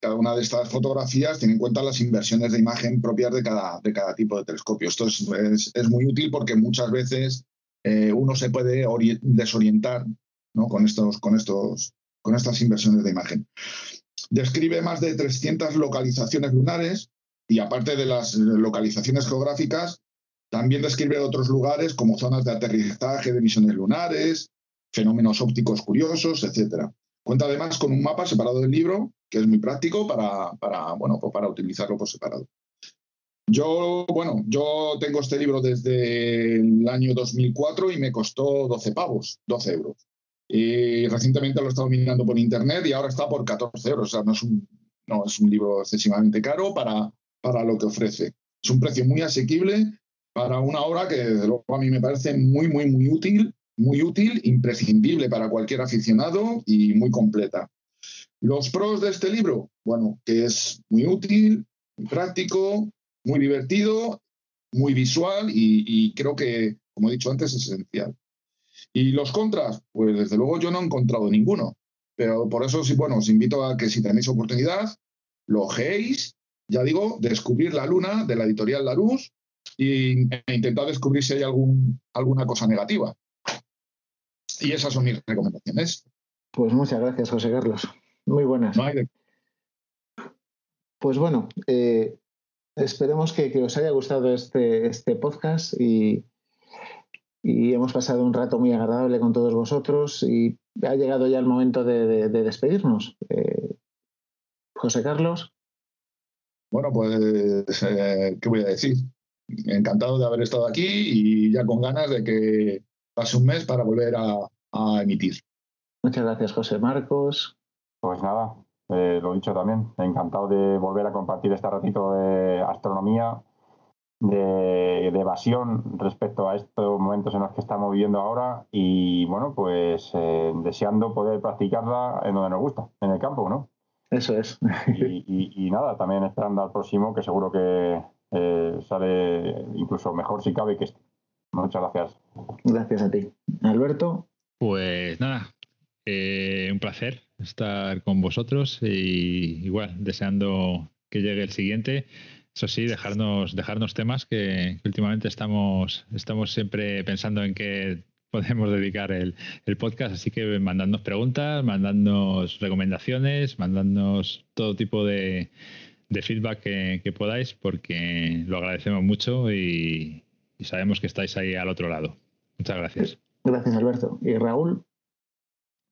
[SPEAKER 4] cada una de estas fotografías tiene en cuenta las inversiones de imagen propias de cada tipo de telescopio. Esto es, muy útil porque muchas veces uno se puede desorientar con, estos, con, estos, con estas inversiones de imagen. Describe más de 300 localizaciones lunares, y aparte de las localizaciones geográficas, también describe otros lugares como zonas de aterrizaje de misiones lunares, fenómenos ópticos curiosos, etc. Cuenta además con un mapa separado del libro, que es muy práctico para, bueno, pues para utilizarlo por separado. Yo, bueno, yo tengo este libro desde el año 2004 y me costó 12 pavos, 12 euros. Y recientemente lo he estado mirando por internet y ahora está por 14 euros. O sea, no es un, no es un libro excesivamente caro para, para lo que ofrece. Es un precio muy asequible para una obra que desde luego a mí me parece muy, muy, muy útil, muy útil, imprescindible para cualquier aficionado y muy completa. Los pros de este libro, bueno, que es muy útil, muy práctico, muy divertido, muy visual y, y creo que, como he dicho antes, es esencial. Y los contras, pues desde luego yo no he encontrado ninguno. Pero por eso, sí, bueno, os invito a que si tenéis oportunidad, lo ojeéis, ya digo, descubrir la luna de la editorial La Luz y, e intentar descubrir si hay algún, alguna cosa negativa. Y esas son mis recomendaciones.
[SPEAKER 1] Pues muchas gracias, José Carlos. Muy buenas.
[SPEAKER 4] No hay de-
[SPEAKER 1] Pues bueno, eh, esperemos que, que os haya gustado este, este podcast y, y hemos pasado un rato muy agradable con todos vosotros y ha llegado ya el momento de, de- de despedirnos. Eh, José Carlos,
[SPEAKER 4] Bueno, pues, eh, ¿qué voy a decir? Encantado de haber estado aquí y ya con ganas de que pase un mes para volver a, a emitir.
[SPEAKER 1] muchas gracias José Marcos.
[SPEAKER 5] Pues nada, eh, lo dicho también, encantado de volver a compartir este ratito de astronomía, de, de evasión respecto a estos momentos en los que estamos viviendo ahora y bueno, pues eh, deseando poder practicarla en donde nos gusta, en el campo, ¿no?
[SPEAKER 1] Eso es.
[SPEAKER 5] Y, y- y nada, también esperando al próximo que seguro que eh, sale incluso mejor si cabe que este. Muchas gracias.
[SPEAKER 1] Gracias a ti. Alberto,
[SPEAKER 3] Pues nada, eh, un placer estar con vosotros y igual deseando que llegue el siguiente. Eso sí, dejarnos, dejarnos temas que, últimamente estamos, estamos siempre pensando en qué podemos dedicar el, el podcast, así que mandadnos preguntas, mandadnos recomendaciones, mandadnos todo tipo de, de feedback que, podáis, porque lo agradecemos mucho y sabemos que estáis ahí al otro lado. Muchas gracias.
[SPEAKER 1] gracias Alberto. Y Raúl,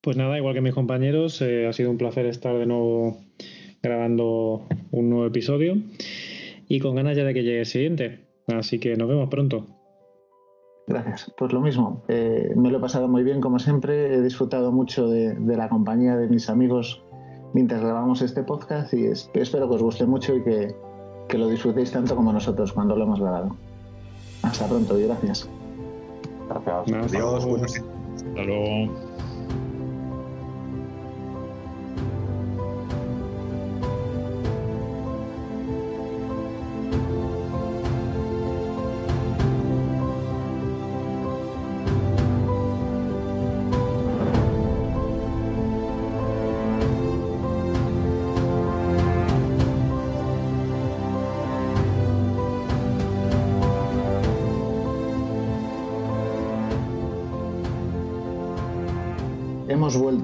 [SPEAKER 2] Pues nada, igual que mis compañeros, eh, ha sido un placer estar de nuevo grabando un nuevo episodio y con ganas ya de que llegue el siguiente. Así que nos vemos pronto.
[SPEAKER 1] Gracias. Pues lo mismo. Eh, me lo he pasado muy bien, como siempre. He disfrutado mucho de, de la compañía de mis amigos mientras grabamos este podcast y es- espero que os guste mucho y que, que lo disfrutéis tanto como nosotros cuando lo hemos grabado. Hasta pronto y gracias.
[SPEAKER 5] Gracias.
[SPEAKER 4] Adiós,
[SPEAKER 3] Hasta luego.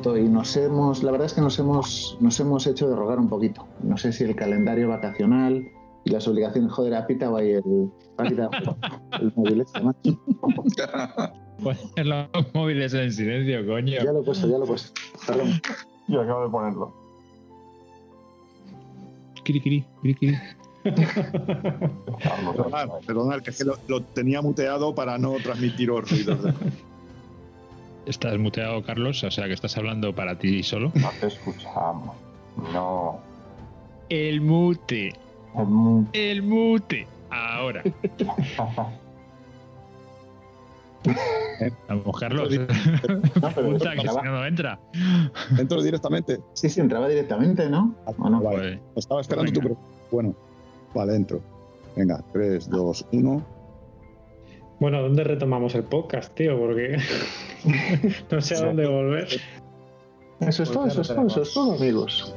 [SPEAKER 1] Y nos hemos, la verdad es que nos hemos, nos hemos hecho de rogar un poquito. No sé si el calendario vacacional y las obligaciones, joder, ha pitado ahí el, ha pitado el móvil este, macho.
[SPEAKER 3] Poner (laughs) los móviles en silencio, coño.
[SPEAKER 1] Ya lo he puesto, ya lo he puesto. Perdón.
[SPEAKER 5] Yo acabo de ponerlo.
[SPEAKER 3] Cri, cri, cri.
[SPEAKER 5] Carlos,
[SPEAKER 4] Perdonad, perdonad, que es que lo, lo tenía muteado para no transmitir los ruidos.
[SPEAKER 3] Estás muteado, Carlos, o sea que estás hablando para ti solo.
[SPEAKER 5] no te escuchamos. No.
[SPEAKER 3] El mute,
[SPEAKER 5] Es muy-
[SPEAKER 3] el mute. Ahora. Vamos, Carlos. (laughs)
[SPEAKER 1] No, pero
[SPEAKER 3] Puta, que si no, no entra.
[SPEAKER 4] Entro directamente.
[SPEAKER 1] sí, sí, entraba directamente, ¿no? ¿O no?
[SPEAKER 4] Vale,
[SPEAKER 3] Pues,
[SPEAKER 4] estaba esperando
[SPEAKER 3] Venga.
[SPEAKER 4] tu pregunta. Bueno, vale, entro. Venga, 3, 2, 1.
[SPEAKER 2] Bueno, ¿dónde retomamos el podcast, tío? Porque (laughs) no sé a dónde volver.
[SPEAKER 1] Eso es todo, eso es todo, eso es todo, amigos.